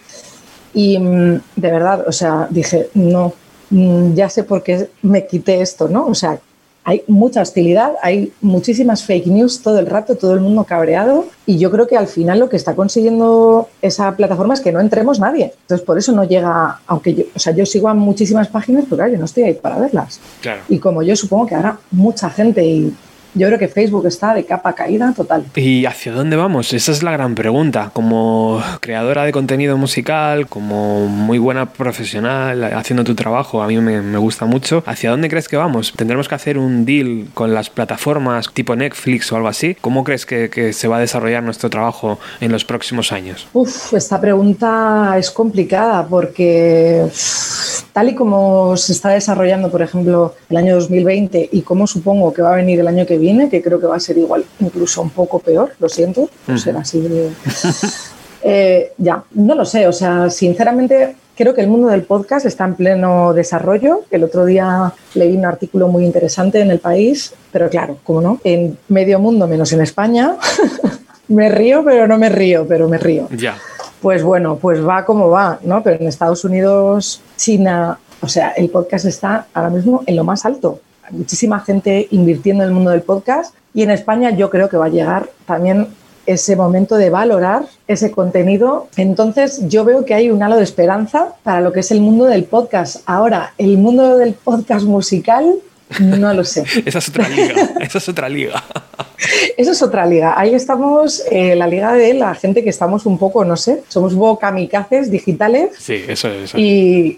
Y mm, de verdad, o sea, dije, no, mm, ya sé por qué me quité esto, ¿no? O sea, hay mucha hostilidad, hay muchísimas fake news todo el rato, todo el mundo cabreado y yo creo que al final lo que está consiguiendo esa plataforma es que no entremos nadie. Entonces por eso no llega, aunque yo, o sea, yo sigo a muchísimas páginas, pero claro, yo no estoy ahí para verlas. Claro. Y como yo supongo que habrá mucha gente y yo creo que Facebook está de capa caída total. ¿Y hacia dónde vamos? Esa es la gran pregunta. Como creadora de contenido musical, como muy buena profesional, haciendo tu trabajo, a mí me, me gusta mucho. ¿Hacia dónde crees que vamos? ¿Tendremos que hacer un deal con las plataformas tipo Netflix o algo así? ¿Cómo crees que, que se va a desarrollar nuestro trabajo en los próximos años? Uf, esta pregunta es complicada porque tal y como se está desarrollando, por ejemplo, el año 2020 y como supongo que va a venir el año que viene, que creo que va a ser igual, incluso un poco peor, lo siento, por ser así de... Eh, ya, no lo sé, o sea, sinceramente creo que el mundo del podcast está en pleno desarrollo. El otro día leí un artículo muy interesante en el país, pero claro, como no, en medio mundo menos en España. me río, pero no me río, pero me río. Ya. Pues bueno, pues va como va, ¿no? Pero en Estados Unidos, China, o sea, el podcast está ahora mismo en lo más alto. Muchísima gente invirtiendo en el mundo del podcast y en España yo creo que va a llegar también ese momento de valorar ese contenido. Entonces yo veo que hay un halo de esperanza para lo que es el mundo del podcast. Ahora, el mundo del podcast musical, no lo sé. Esa es otra liga. Esa es otra liga. Eso es otra liga. Ahí estamos, eh, la liga de la gente que estamos un poco, no sé, somos un poco kamikazes digitales Sí, eso es. y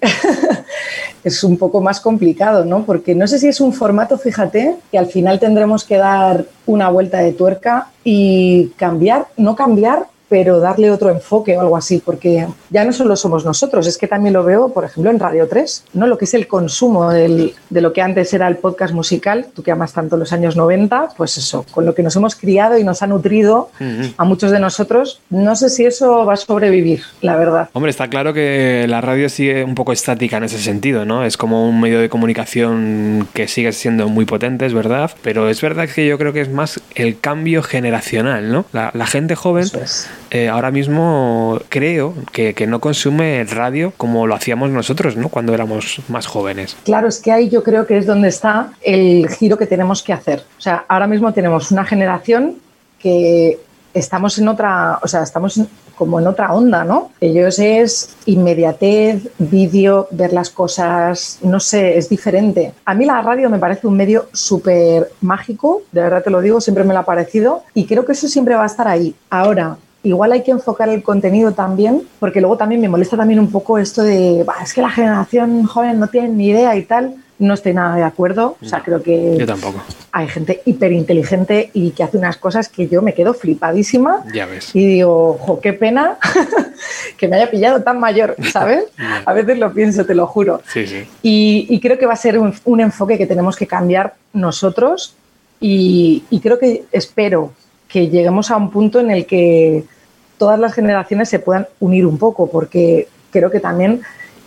es un poco más complicado, ¿no? Porque no sé si es un formato, fíjate, que al final tendremos que dar una vuelta de tuerca y cambiar, no cambiar, pero darle otro enfoque o algo así, porque ya no solo somos nosotros, es que también lo veo, por ejemplo, en Radio 3, ¿no? Lo que es el consumo del- de lo que antes era el podcast musical, tú que amas tanto los años 90, pues eso, con lo que nos hemos criado y nos ha nutrido a muchos de nosotros, no sé si eso va a sobrevivir, la verdad. Hombre, está claro que la radio sigue un poco estática en ese sentido, ¿no? Es como un medio de comunicación que sigue siendo muy potente, es verdad, pero es verdad que yo creo que es más el cambio generacional, ¿no? La, la gente joven Eso es. Eh, ahora mismo creo que, no consume radio como lo hacíamos nosotros, ¿no? Cuando éramos más jóvenes. Claro, es que ahí yo creo que es donde está el giro que tenemos que hacer. O sea, ahora mismo tenemos una generación que estamos en otra, o sea, estamos como en otra onda, ¿no? Ellos es inmediatez, vídeo, ver las cosas, no sé, es diferente. A mí la radio me parece un medio súper mágico, de verdad te lo digo, siempre me lo ha parecido y creo que eso siempre va a estar ahí. Ahora, igual hay que enfocar el contenido también, porque luego también me molesta también un poco esto de, "Bah, es que la generación joven no tiene ni idea y tal. No estoy nada de acuerdo. O sea, creo que Yo tampoco. hay gente hiperinteligente y que hace unas cosas que yo me quedo flipadísima Ya ves. y digo, jo, qué pena que me haya pillado tan mayor, ¿sabes? A veces lo pienso, te lo juro. Sí, sí. Y, y creo que va a ser un, un enfoque que tenemos que cambiar nosotros y, y creo que espero que lleguemos a un punto en el que todas las generaciones se puedan unir un poco, porque creo que también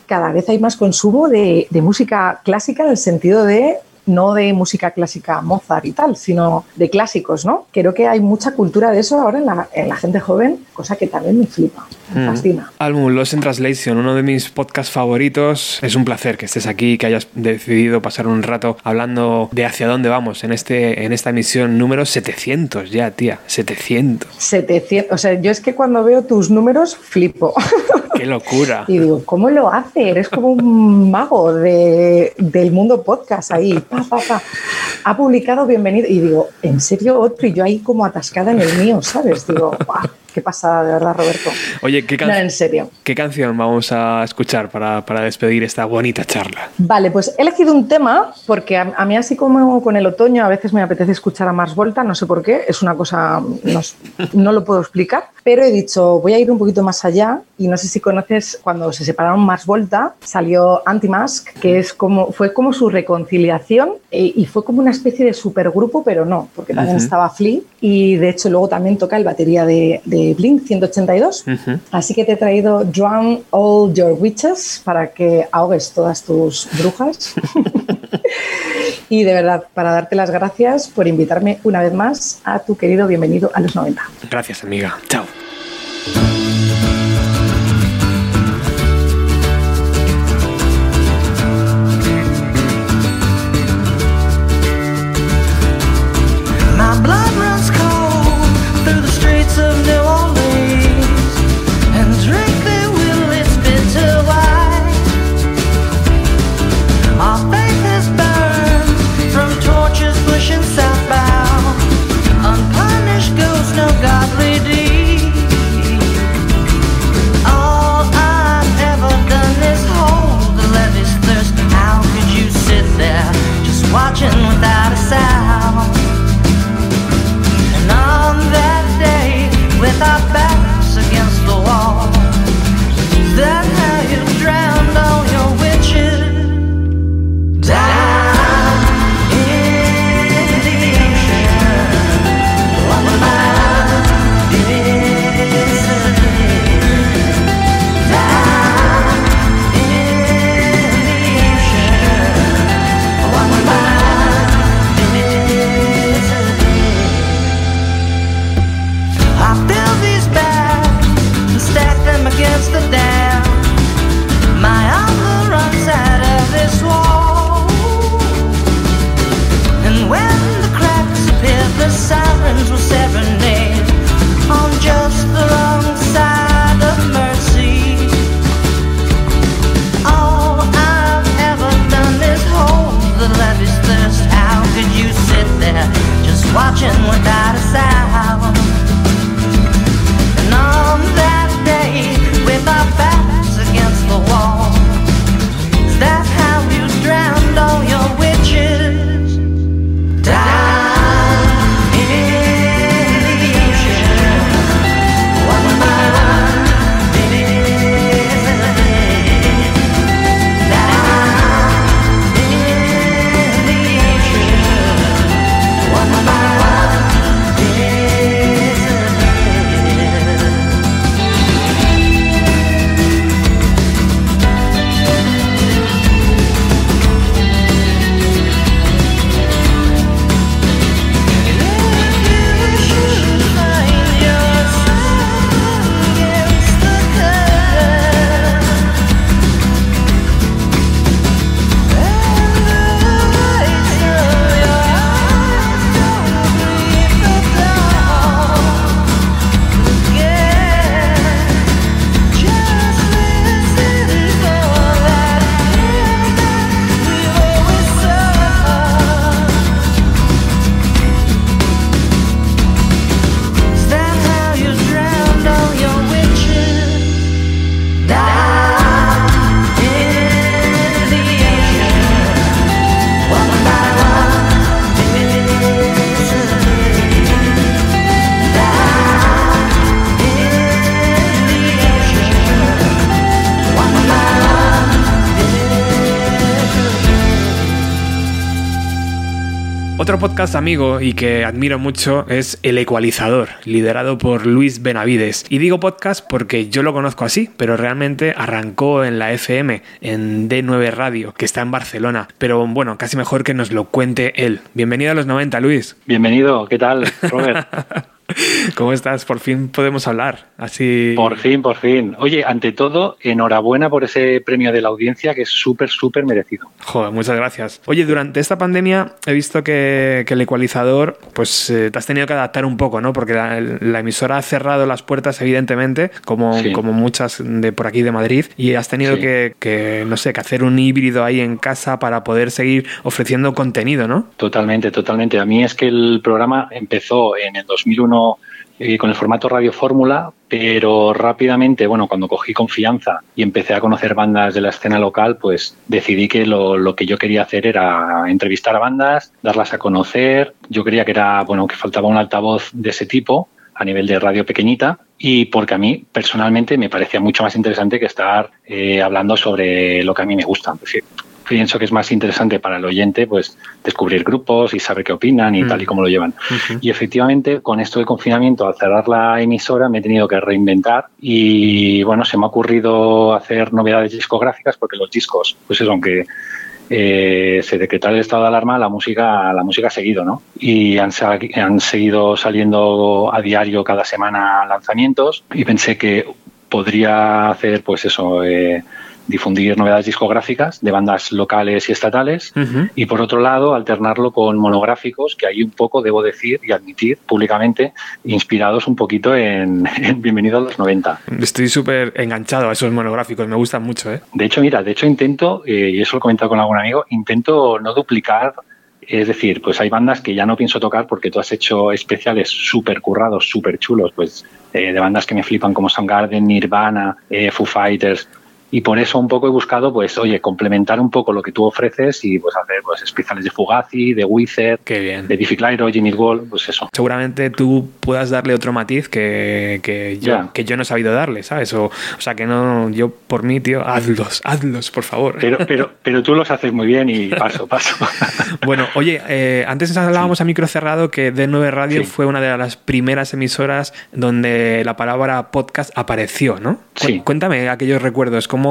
cada vez hay más consumo de, de música clásica en el sentido de no de música clásica Mozart y tal, sino de clásicos, ¿no? Creo que hay mucha cultura de eso ahora en la, en la gente joven, cosa que también me flipa, me Mm. fascina. Álbum Lost in Translation, uno de mis podcasts favoritos. Es un placer que estés aquí, que hayas decidido pasar un rato hablando de hacia dónde vamos en, este, en esta emisión número 700 ya, tía. 700. 700, o sea, yo es que cuando veo tus números flipo. ¡Qué locura! Y digo, ¿cómo lo hace? Eres como un mago de- del mundo podcast ahí. Ha publicado Bienvenido. Y digo, ¿en serio otro? Y yo ahí como atascada en el mío, ¿sabes? Digo, "Buah, qué pasada, de verdad, Roberto. Oye, ¿qué, can- No, en serio. ¿qué canción vamos a escuchar para, para despedir esta bonita charla? Vale, pues he elegido un tema porque a, a mí así como con el otoño a veces me apetece escuchar a Mars Volta, no sé por qué, es una cosa, no, no lo puedo explicar, pero he dicho voy a ir un poquito más allá y no sé si conoces cuando se separaron Mars Volta salió Anti-Mask, que es como, fue como su reconciliación e- y fue como una especie de supergrupo, pero no, porque también Ujú. estaba Flea y de hecho luego también toca el batería de, de Blink 182. Ujú. Así que te he traído Drown All Your Witches para que ahogues todas tus brujas. y de verdad, para darte las gracias por invitarme una vez más a tu querido bienvenido a los 90. Gracias, amiga. Chao. Amigo y que admiro mucho es El Ecualizador, liderado por Luis Benavides. Y digo podcast porque yo lo conozco así, pero realmente arrancó en la FM, en D9 Radio, que está en Barcelona. Pero bueno, casi mejor que nos lo cuente él. Bienvenido a los 90, Luis. Bienvenido, ¿qué tal, Robert? ¿Cómo estás? Por fin podemos hablar. Así. Por fin, por fin. Oye, ante todo, enhorabuena por ese premio de la audiencia que es súper, súper merecido. Joder, muchas gracias. Oye, durante esta pandemia he visto que, que el ecualizador, pues eh, te has tenido que adaptar un poco, ¿no? Porque la, la emisora ha cerrado las puertas, evidentemente, como, Sí. como muchas de por aquí de Madrid, y has tenido Sí. que, que, no sé, que hacer un híbrido ahí en casa para poder seguir ofreciendo contenido, ¿no? Totalmente, totalmente. A mí es que el programa empezó en el 2001 eh, con el formato Radio Fórmula, pero rápidamente, bueno, cuando cogí confianza y empecé a conocer bandas de la escena local, pues decidí que lo, lo que yo quería hacer era entrevistar a bandas, darlas a conocer. Yo creía que era, bueno, que faltaba un altavoz de ese tipo a nivel de radio pequeñita y porque a mí personalmente me parecía mucho más interesante que estar eh, hablando sobre lo que a mí me gusta. Es decir, pienso que es más interesante para el oyente pues descubrir grupos y saber qué opinan y Mm. tal y cómo lo llevan. Y efectivamente, con esto del confinamiento, al cerrar la emisora, me he tenido que reinventar y bueno, se me ha ocurrido hacer novedades discográficas porque los discos, pues eso, aunque eh, se decretara el estado de alarma, la música, la música ha seguido, ¿no? Y han, han seguido saliendo a diario cada semana lanzamientos y pensé que podría hacer, pues eso, eh, difundir novedades discográficas de bandas locales y estatales y por otro lado alternarlo con monográficos que hay un poco, debo decir y admitir públicamente, inspirados un poquito en, en Bienvenido a los 90. Estoy súper enganchado a esos monográficos, me gustan mucho, ¿eh? De hecho, mira, de hecho intento, eh, y eso lo he comentado con algún amigo, intento no duplicar, es decir, pues hay bandas que ya no pienso tocar porque tú has hecho especiales súper currados, súper chulos, pues eh, de bandas que me flipan como Soundgarden, Nirvana, eh, Foo Fighters, y por eso un poco he buscado, pues, oye, complementar un poco lo que tú ofreces y pues hacer pues especiales de Fugazi, de Wizard, de Diffie Clyro, Jimmy Wall, pues eso. Seguramente tú puedas darle otro matiz que, que yo, que yo no he sabido darle, ¿sabes? O, o sea, que no, yo por mí, tío, hazlos, hazlos, por favor. Pero, pero, pero tú los haces muy bien y paso, paso. Bueno, oye, eh, antes hablábamos a micro cerrado que D9 Radio Sí. fue una de las primeras emisoras donde la palabra podcast apareció, ¿no? Sí. Cuéntame aquellos recuerdos, ¿cómo,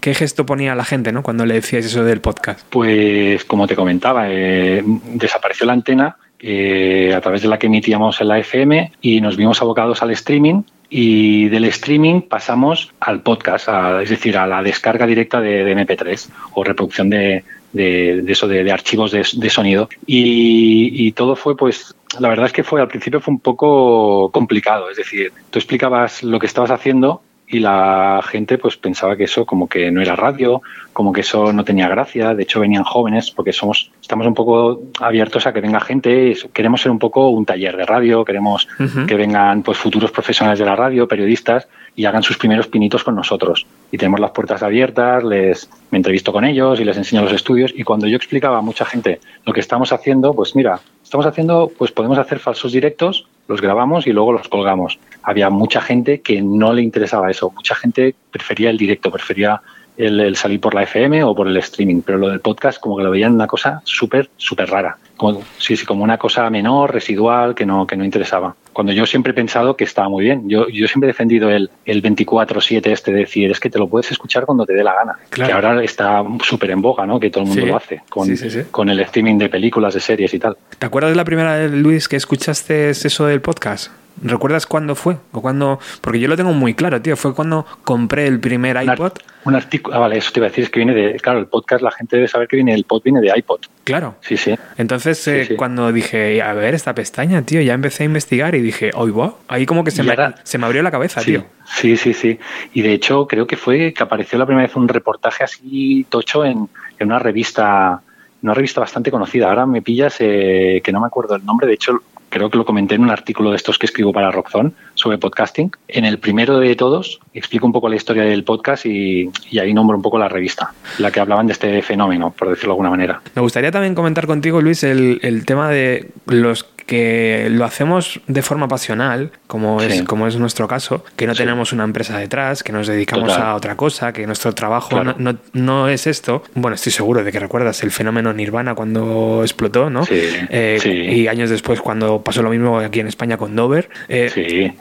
qué gesto ponía la gente. Cuando le decíais eso del podcast. Pues como te comentaba, eh, desapareció la antena eh, a través de la que emitíamos en la FM y nos vimos abocados al streaming y del streaming pasamos al podcast, es decir, a la descarga directa de, de MP3 o reproducción de, eso, de, archivos de, de sonido. Y, y todo fue, pues, la verdad es que fue al principio fue un poco complicado, es decir, tú explicabas lo que estabas haciendo y la gente pues pensaba que eso como que no era radio, como que eso no tenía gracia, de hecho venían jóvenes porque somos estamos un poco abiertos a que venga gente, queremos ser un poco un taller de radio, queremos que vengan pues futuros profesionales de la radio, periodistas y hagan sus primeros pinitos con nosotros. Y tenemos las puertas abiertas, les me entrevisto con ellos y les enseño los estudios. Y cuando yo explicaba a mucha gente lo que estamos haciendo, pues mira, estamos haciendo pues podemos hacer falsos directos, los grabamos y luego los colgamos. Había mucha gente que no le interesaba eso, mucha gente prefería el directo, prefería el, el salir por la FM o por el streaming, pero lo del podcast como que lo veían una cosa súper, súper rara. Como, sí, sí, como una cosa menor, residual, que no, que no interesaba. Cuando yo siempre he pensado que estaba muy bien. Yo, yo siempre he defendido el, el 24-7 este de decir, es que te lo puedes escuchar cuando te dé la gana. Claro. Que ahora está súper en boga, ¿no? Que todo el mundo Sí. lo hace con, Sí, con el streaming de películas, de series y tal. ¿Te acuerdas de la primera vez, Luis, que escuchaste eso del podcast? ¿Recuerdas cuándo fue? ¿O cuándo? Porque yo lo tengo muy claro, tío. Fue cuando compré el primer iPod. Un artículo, ah, vale, eso te iba a decir, es que viene de, claro, el podcast, la gente debe saber que viene, el pod viene de iPod. Claro. Sí, sí. Entonces, eh, Sí, cuando dije, a ver, esta pestaña, tío, ya empecé a investigar y dije, wow. Ahí como que me, se me abrió la cabeza, Sí, tío. sí, sí, sí. Y de hecho creo que fue que apareció la primera vez un reportaje así tocho en, en una revista, una revista bastante conocida. Ahora me pillas eh, que no me acuerdo el nombre. De hecho creo que lo comenté en un artículo de estos que escribo para Rockzone sobre podcasting. En el primero de todos explico un poco la historia del podcast y, ahí nombro un poco la revista, la que hablaban de este fenómeno, por decirlo de alguna manera. Me gustaría también comentar contigo, Luis, el tema de los que lo hacemos de forma pasional, como es, como es nuestro caso, que no Sí. tenemos una empresa detrás, que nos dedicamos Total. a otra cosa, que nuestro trabajo Claro. no, no- no es esto. Bueno, estoy seguro de que recuerdas el fenómeno Nirvana cuando explotó, ¿no? Sí, Eh. Y años después cuando pasó lo mismo aquí en España con Dover. Eh, Sí.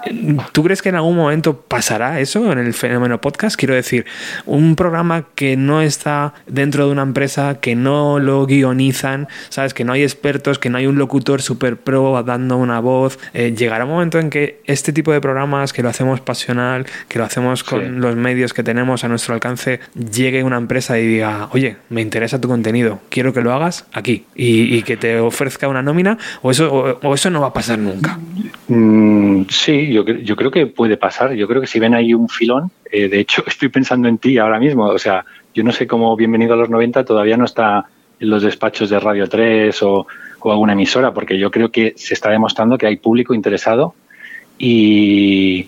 ¿Tú crees que en algún momento pasará eso en el fenómeno podcast? Quiero decir, un programa que no está dentro de una empresa, que no lo guionizan, ¿sabes? Que no hay expertos, que no hay un locutor super pro dando una voz. Eh, llegará un momento en que este tipo de programas, que lo hacemos pasional, que lo hacemos con Sí. los medios que tenemos a nuestro alcance, llegue una empresa y diga, oye, me interesa tu contenido, quiero que lo hagas aquí y, y que te ofrezca una nómina, o eso, o- o eso no va a pasar nunca. Mm, sí, yo creo que puede pasar. Yo creo que si ven ahí un filón, eh, de hecho estoy pensando en ti ahora mismo. O sea, yo no sé cómo Bienvenido a los 90 todavía no está en los despachos de Radio 3 o, o alguna emisora, porque yo creo que se está demostrando que hay público interesado y,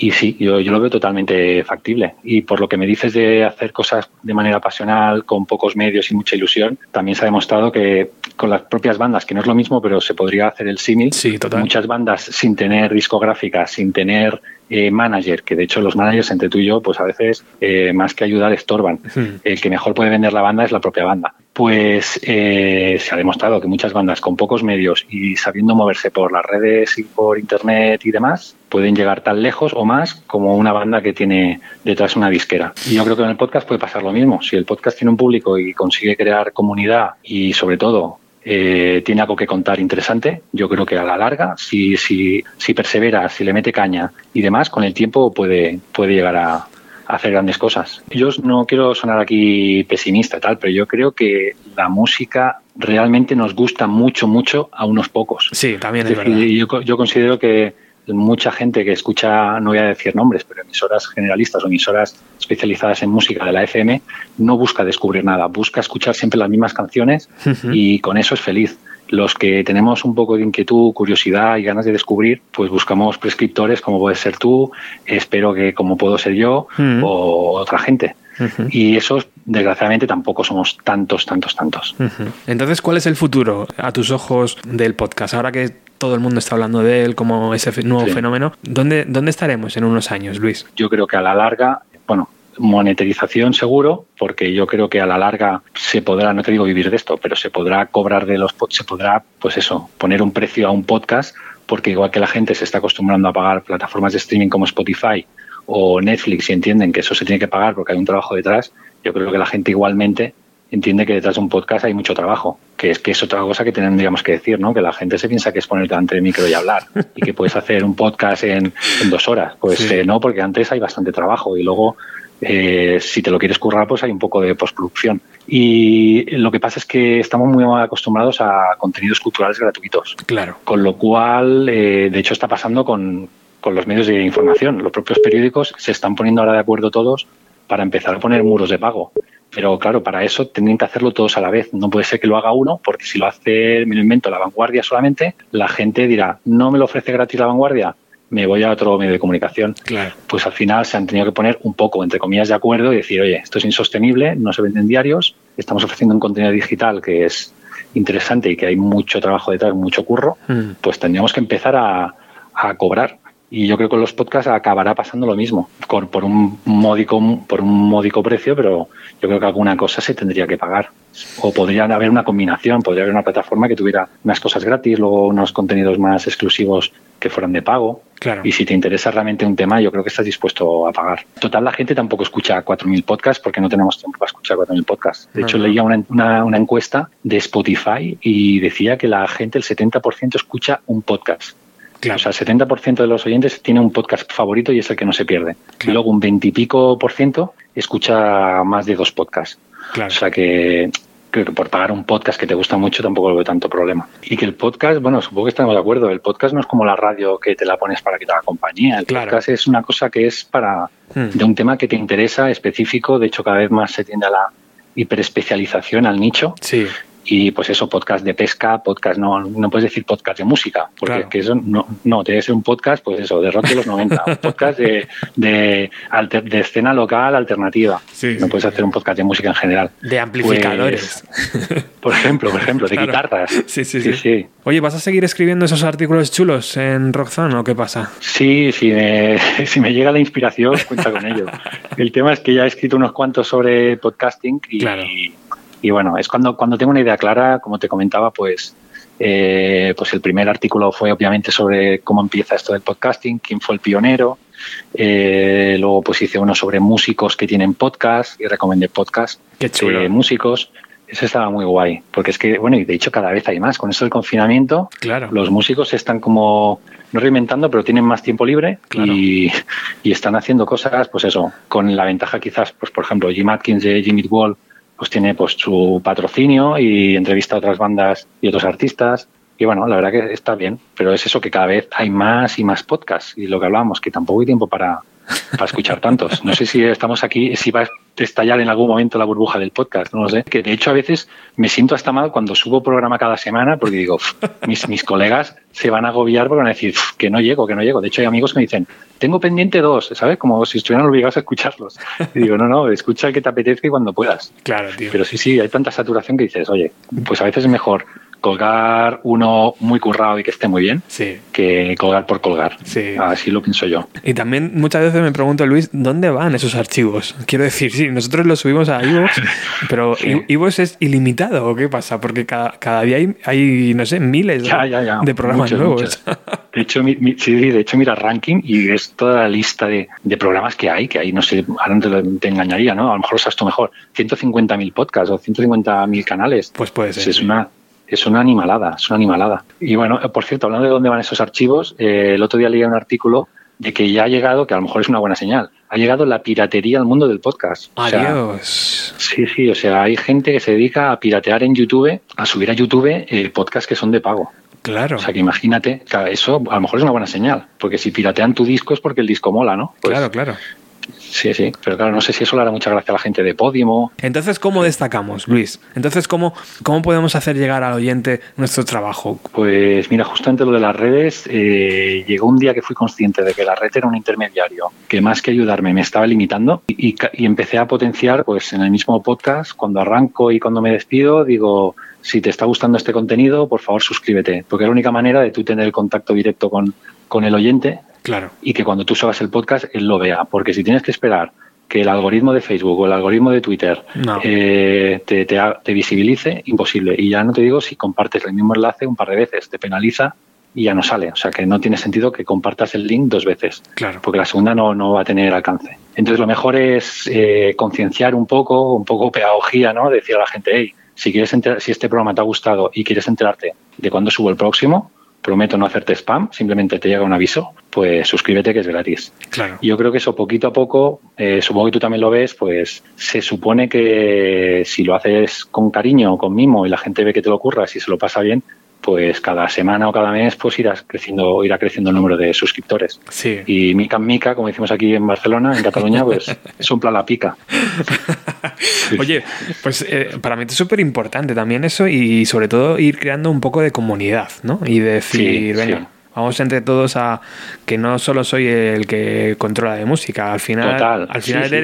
y sí, yo, yo lo veo totalmente factible. Y por lo que me dices de hacer cosas de manera pasional, con pocos medios y mucha ilusión, también se ha demostrado que con las propias bandas, que no es lo mismo, pero se podría hacer el símil, Sí, muchas bandas sin tener discográfica, sin tener eh, manager, que de hecho los managers entre tú y yo, pues a veces eh, más que ayudar estorban. El que mejor puede vender la banda es la propia banda. Pues eh, se ha demostrado que muchas bandas con pocos medios y sabiendo moverse por las redes y por internet y demás, pueden llegar tan lejos o más como una banda que tiene detrás una disquera. Y yo creo que en el podcast puede pasar lo mismo. Si el podcast tiene un público y consigue crear comunidad y sobre todo eh, tiene algo que contar interesante, yo creo que a la larga, si, si, si persevera, si le mete caña y demás, con el tiempo puede, puede llegar a, hacer grandes cosas. Yo no quiero sonar aquí pesimista y tal, pero yo creo que la música realmente nos gusta mucho, mucho a unos pocos. Sí, también es Es decir, verdad. yo considero que mucha gente que escucha, no voy a decir nombres, pero emisoras generalistas o emisoras especializadas en música de la FM, no busca descubrir nada, busca escuchar siempre las mismas canciones y con eso es feliz. Los que tenemos un poco de inquietud, curiosidad y ganas de descubrir, pues buscamos prescriptores como puedes ser tú, espero que como puedo ser yo o otra gente. Y esos, desgraciadamente, tampoco somos tantos, tantos, tantos. Entonces, ¿cuál es el futuro a tus ojos del podcast? Ahora que todo el mundo está hablando de él como ese nuevo Sí. fenómeno, ¿dónde, ¿dónde estaremos en unos años, Luis? yo creo que a la larga, bueno, monetización seguro, porque yo creo que a la larga se podrá, no te digo vivir de esto, pero se podrá cobrar de los, se podrá, pues eso, poner un precio a un podcast, porque igual que la gente se está acostumbrando a pagar plataformas de streaming como Spotify o Netflix y entienden que eso se tiene que pagar porque hay un trabajo detrás, yo creo que la gente igualmente entiende que detrás de un podcast hay mucho trabajo, que es que es otra cosa que tendríamos que decir, ¿no? Que la gente se piensa que es poner delante del micro y hablar y que puedes hacer un podcast en, en dos horas. Pues Sí. eh, no, porque antes hay bastante trabajo y luego eh, si te lo quieres currar, pues hay un poco de postproducción. Y lo que pasa es que estamos muy acostumbrados a contenidos culturales gratuitos. Claro. Con lo cual, eh, de hecho, está pasando con, con los medios de información. Los propios periódicos se están poniendo ahora de acuerdo todos para empezar a poner muros de pago. Pero claro, para eso tendrían que hacerlo todos a la vez. No puede ser que lo haga uno, porque si lo hace, me lo invento, la vanguardia solamente, la gente dirá, no me lo ofrece gratis la vanguardia, me voy a otro medio de comunicación. Claro. Pues al final se han tenido que poner un poco, entre comillas, de acuerdo y decir, oye, esto es insostenible, no se venden diarios, estamos ofreciendo un contenido digital que es interesante y que hay mucho trabajo detrás, mucho curro, Mm. pues tendríamos que empezar a, a cobrar. Y yo creo que con los podcasts acabará pasando lo mismo, con- por un módico, por un módico precio, pero yo creo que alguna cosa se tendría que pagar. O podría haber una combinación, podría haber una plataforma que tuviera unas cosas gratis, luego unos contenidos más exclusivos que fueran de pago. Claro. Y si te interesa realmente un tema, yo creo que estás dispuesto a pagar. Total, la gente tampoco escucha 4.000 podcasts porque no tenemos tiempo para escuchar 4.000 podcasts. De hecho, leía una, una- una encuesta de Spotify y decía que la gente, el 70% escucha un podcast. Claro. O sea, el 70% de los oyentes tiene un podcast favorito y es el que no se pierde. Claro. Y luego un 20 y pico por ciento escucha más de dos podcasts. Claro. O sea que creo que por pagar un podcast que te gusta mucho tampoco lo veo tanto problema. Y que el podcast, bueno, supongo que estamos de acuerdo, el podcast no es como la radio que te la pones para que te haga compañía. El Claro. podcast es una cosa que es para Hmm. de un tema que te interesa específico, de hecho cada vez más se tiende a la hiperespecialización, al nicho. Sí. Y pues eso, podcast de pesca, podcast, no, no puedes decir podcast de música, porque Claro. que eso no, no, tiene que ser un podcast, pues eso, de rock de los 90, un podcast de, de, alter- de escena local alternativa. no puedes hacer un podcast de música en general. De amplificadores. Pues, por ejemplo, por ejemplo, de Claro. guitarras. Sí, sí, sí. Oye, ¿vas a seguir escribiendo esos artículos chulos en Rockzone o qué pasa? Sí, si me, si me llega la inspiración, cuenta con ello. El tema es que ya he escrito unos cuantos sobre podcasting y, y bueno, es cuando, cuando tengo una idea clara, como te comentaba, pues, eh, pues el primer artículo fue obviamente sobre cómo empieza esto del podcasting, quién fue el pionero. Eh, luego pues hice uno sobre músicos que tienen podcast y recomendé podcast de músicos. Eso estaba muy guay, porque es que, bueno, y de hecho cada vez hay más. Con esto del confinamiento, Claro. los músicos están como, no reinventando, pero tienen más tiempo libre y, y están haciendo cosas, pues eso, con la ventaja quizás, pues por ejemplo, Jim Atkins de Jimmy Wall, pues tiene pues su patrocinio y entrevista a otras bandas y otros artistas. Y bueno, la verdad que está bien, pero es eso que cada vez hay más y más podcasts. Y lo que hablábamos, que tampoco hay tiempo para, para escuchar tantos. No sé si estamos aquí, si va a estallar en algún momento la burbuja del podcast, no lo sé. Que de hecho a veces me siento hasta mal cuando subo programa cada semana porque digo, "Uf, mis, mis colegas se van a agobiar porque van a decir "Uf, que no llego, que no llego. De hecho hay amigos que me dicen, tengo pendiente dos, ¿sabes? Como si estuvieran obligados a escucharlos. Y digo, no, no, escucha el que te apetezca y cuando puedas. Claro, tío. Pero sí, sí, hay tanta saturación que dices, oye, pues a veces es mejor colgar uno muy currado y que esté muy bien Sí. que colgar por colgar. Sí. Así lo pienso yo. Y también muchas veces me pregunto, Luis, ¿dónde van esos archivos? Quiero decir, sí, nosotros los subimos a iVoox, pero Sí. iVoox es ilimitado, ¿o qué pasa? Porque cada, cada día hay, hay, no sé, miles Ya, ya, ya. de programas Muchos, nuevos. muchos. De hecho, mi- mi- sí, de hecho, mira ranking y es toda la lista de, de programas que hay, que hay, no sé, ahora te, te engañaría, ¿no? A lo mejor lo sabes tú mejor. 150.000 podcasts o 150.000 canales. Pues puede ser. Es una, es una animalada, es una animalada. Y bueno, eh, por cierto, hablando de dónde van esos archivos, eh, el otro día leí un artículo de que ya ha llegado, que a lo mejor es una buena señal, ha llegado la piratería al mundo del podcast. O sea, Adiós. Sí, sí, o sea, hay gente que se dedica a piratear en YouTube, a subir a YouTube eh, podcasts que son de pago. Claro. O sea, que imagínate, eso a lo mejor es una buena señal, porque si piratean tu disco es porque el disco mola, ¿no? Pues, claro, claro. Sí, sí, pero claro, no sé si eso le hará mucha gracia a la gente de Podimo. Entonces, ¿cómo destacamos, Luis? Entonces, ¿cómo, ¿cómo podemos hacer llegar al oyente nuestro trabajo? Pues mira, justamente lo de las redes, eh, llegó un día que fui consciente de que la red era un intermediario, que más que ayudarme me estaba limitando y, y empecé a potenciar, pues en el mismo podcast, cuando arranco y cuando me despido, digo, si te está gustando este contenido, por favor suscríbete, porque es la única manera de tú tener el contacto directo con, con el oyente Claro. y que cuando tú subas el podcast él lo vea, porque si tienes que esperar que el algoritmo de Facebook o el algoritmo de Twitter No. eh, te, te ha- te visibilice, imposible. Y ya no te digo si compartes el mismo enlace un par de veces, te penaliza y ya no sale. O sea que no tiene sentido que compartas el link dos veces, Claro. porque la segunda no, no va a tener alcance. Entonces lo mejor es eh, concienciar un poco, un poco pedagogía, ¿no? Decir a la gente, hey, si quieres si este programa te ha gustado y quieres enterarte de cuándo subo el próximo, prometo no hacerte spam, simplemente te llega un aviso, pues suscríbete que es gratis. Claro. Yo creo que eso poquito a poco, eh, supongo que tú también lo ves, pues se supone que si lo haces con cariño, con mimo y la gente ve que te lo ocurras y se lo pasa bien, pues cada semana o cada mes pues irás creciendo, irá creciendo el número de suscriptores. Sí. Y mica en mica, como decimos aquí en Barcelona, en Cataluña, pues sopla la pica. Oye, pues eh, para mí es súper importante también eso y sobre todo ir creando un poco de comunidad, ¿no? Y decir, Sí, venga, sí. Vamos entre todos a que no solo soy el que controla de música, al final, Total, al final sí,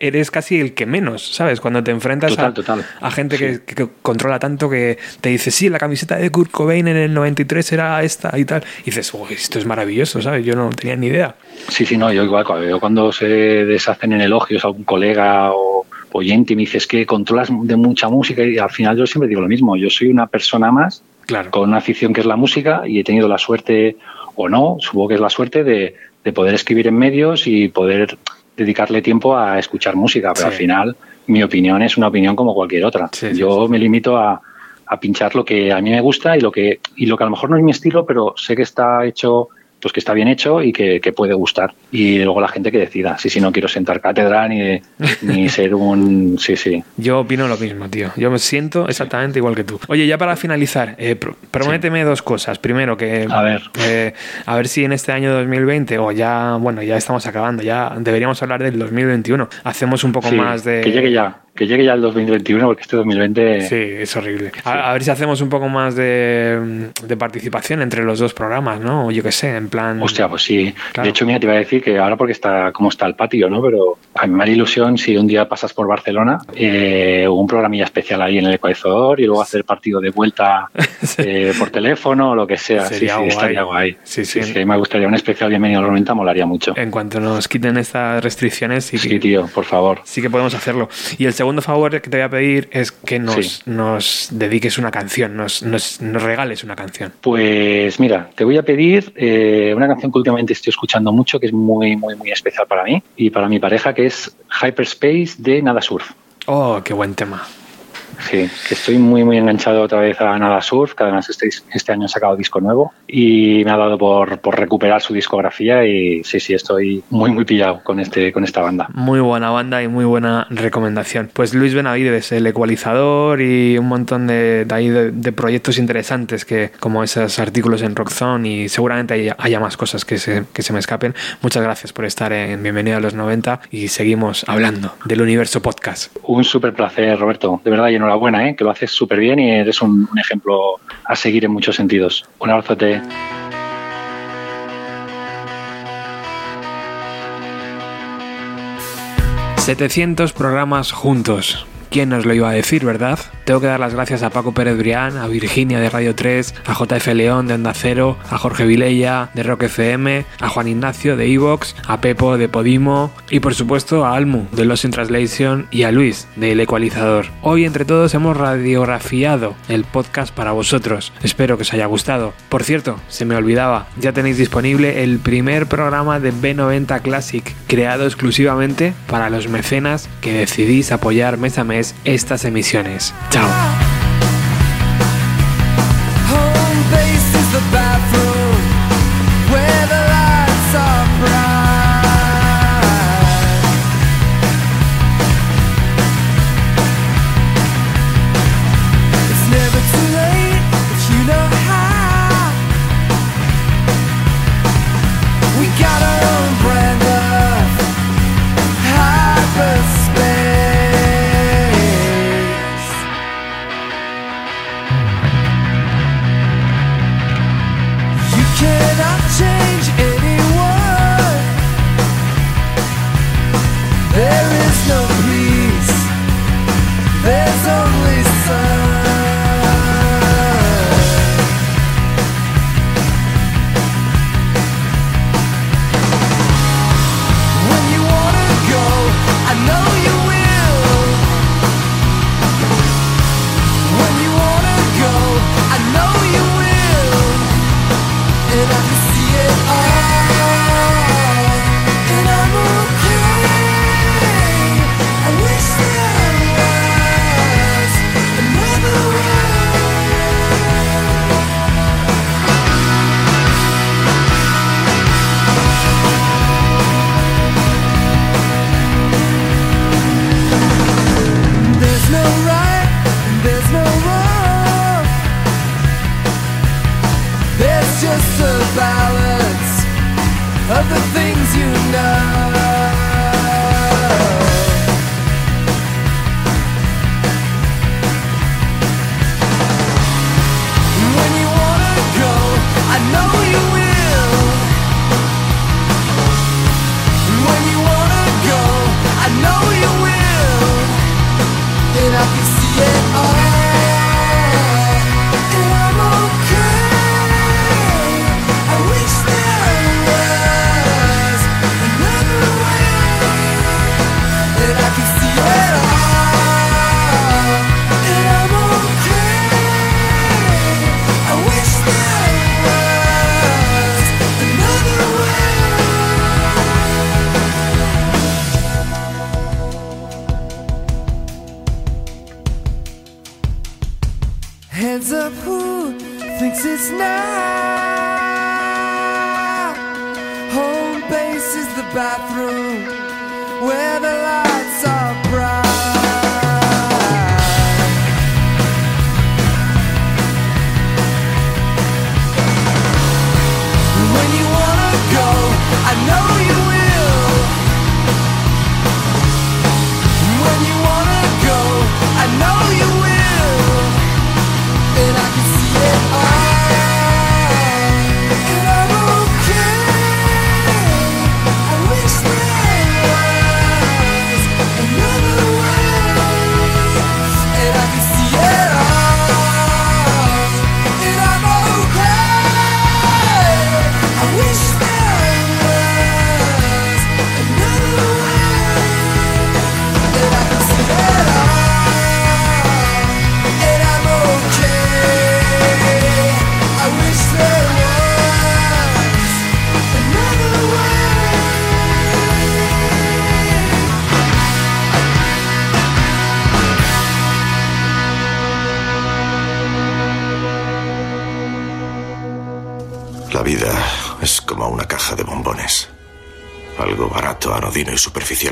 eres, casi el que menos, ¿sabes? Cuando te enfrentas Total, a, total. a gente que, que controla tanto que te dice, sí, la camiseta de Kurt Cobain en el 93 era esta y tal, y dices, "Uy, esto es maravilloso, ¿sabes? Yo no tenía ni idea. Sí, sí, no, yo igual, cuando, yo cuando se deshacen en elogios a algún colega o oyente y me dices que controlas de mucha música y al final yo siempre digo lo mismo, yo soy una persona más Claro. con una afición que es la música y he tenido la suerte, o no, supongo que es la suerte de, de poder escribir en medios y poder dedicarle tiempo a escuchar música, pero Sí. al final mi opinión es una opinión como cualquier otra. Sí, sí, yo me limito a, a pinchar lo que a mí me gusta y lo que y lo que a lo mejor no es mi estilo, pero sé que está hecho pues que está bien hecho y que, que puede gustar. Y luego la gente que decida. Sí, sí, no quiero sentar cátedra ni, ni ser un... Sí, sí. Yo opino lo mismo, tío. Yo me siento exactamente igual que tú. Oye, ya para finalizar, eh, pr- prométeme dos cosas. Primero, que A ver. eh, a ver si en este año 2020 o ya, bueno, ya estamos acabando, ya deberíamos hablar del 2021. Hacemos un poco Sí, más de Que llegue ya, que llegue ya el 2021 porque este 2020... Sí, es horrible. A, a ver si hacemos un poco más de, de participación entre los dos programas, ¿no? O yo qué sé, en plan... Hostia, pues sí. Claro. De hecho, mira, te iba a decir que ahora porque está cómo está el patio, ¿no? Pero a mí me haría ilusión si un día pasas por Barcelona, eh, un programilla especial ahí en el Ecuador y luego hacer partido de vuelta eh, por teléfono o lo que sea. Sería sí, sí, guay. estaría guay. Sí, sí. sí, me gustaría un especial bienvenido a los 90, molaría mucho. En cuanto nos quiten estas restricciones, sí, Sí, tío, por favor. sí que podemos hacerlo. Y el segundo favor que te voy a pedir es que nos, Sí. nos dediques una canción, nos, nos, nos regales una canción. Pues mira, te voy a pedir eh, una canción que últimamente estoy escuchando mucho, que es muy, muy, muy especial para mí y para mi pareja, que es Hyperspace de Nada Surf. Oh, qué buen tema. Sí, que estoy muy, muy enganchado otra vez a Nada Surf, que además este, este año han sacado disco nuevo y me ha dado por, por recuperar su discografía y sí, sí, estoy muy, muy pillado con, este, con esta banda. Muy buena banda y muy buena recomendación. Pues Luis Benavides, el ecualizador y un montón de, de, ahí de- de proyectos interesantes que como esos artículos en Rockzone y seguramente haya, haya más cosas que se, que se me escapen. Muchas gracias por estar en Bienvenido a los 90 y seguimos hablando del universo podcast. Un súper placer, Roberto. De verdad, y enhorabuena, ¿eh? que lo haces súper bien y eres un, ejemplo a seguir en muchos sentidos. Un abrazote. 700 programas juntos. ¿Quién nos lo iba a decir, verdad? Tengo que dar las gracias a Paco Pérez Brián, a Virginia de Radio 3, a JF León de Onda Cero, a Jorge Vilella de Rock FM, a Juan Ignacio de Evox, a Pepo de Podimo y por supuesto a Almu de Lost in Translation y a Luis de El Ecualizador. Hoy entre todos hemos radiografiado el podcast para vosotros. Espero que os haya gustado. Por cierto, se me olvidaba, ya tenéis disponible el primer programa de B90 Classic, creado exclusivamente para los mecenas que decidís apoyar mes a mes estas emisiones. Chao.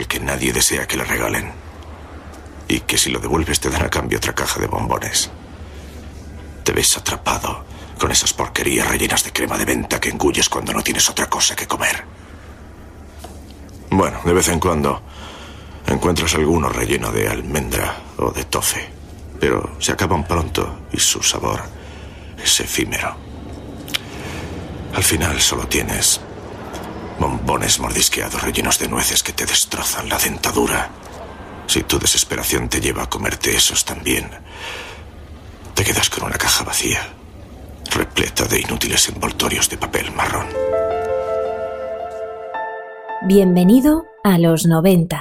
Que nadie desea que le regalen. Y que si lo devuelves te dan a cambio otra caja de bombones. Te ves atrapado con esas porquerías rellenas de crema de venta que engulles cuando no tienes otra cosa que comer. Bueno, de vez en cuando encuentras alguno relleno de almendra o de tofe, pero se acaban pronto y su sabor es efímero. Al final solo tienes bombones mordisqueados rellenos de nueces que te destrozan la dentadura. Si tu desesperación te lleva a comerte esos también, te quedas con una caja vacía, repleta de inútiles envoltorios de papel marrón. Bienvenido a los 90.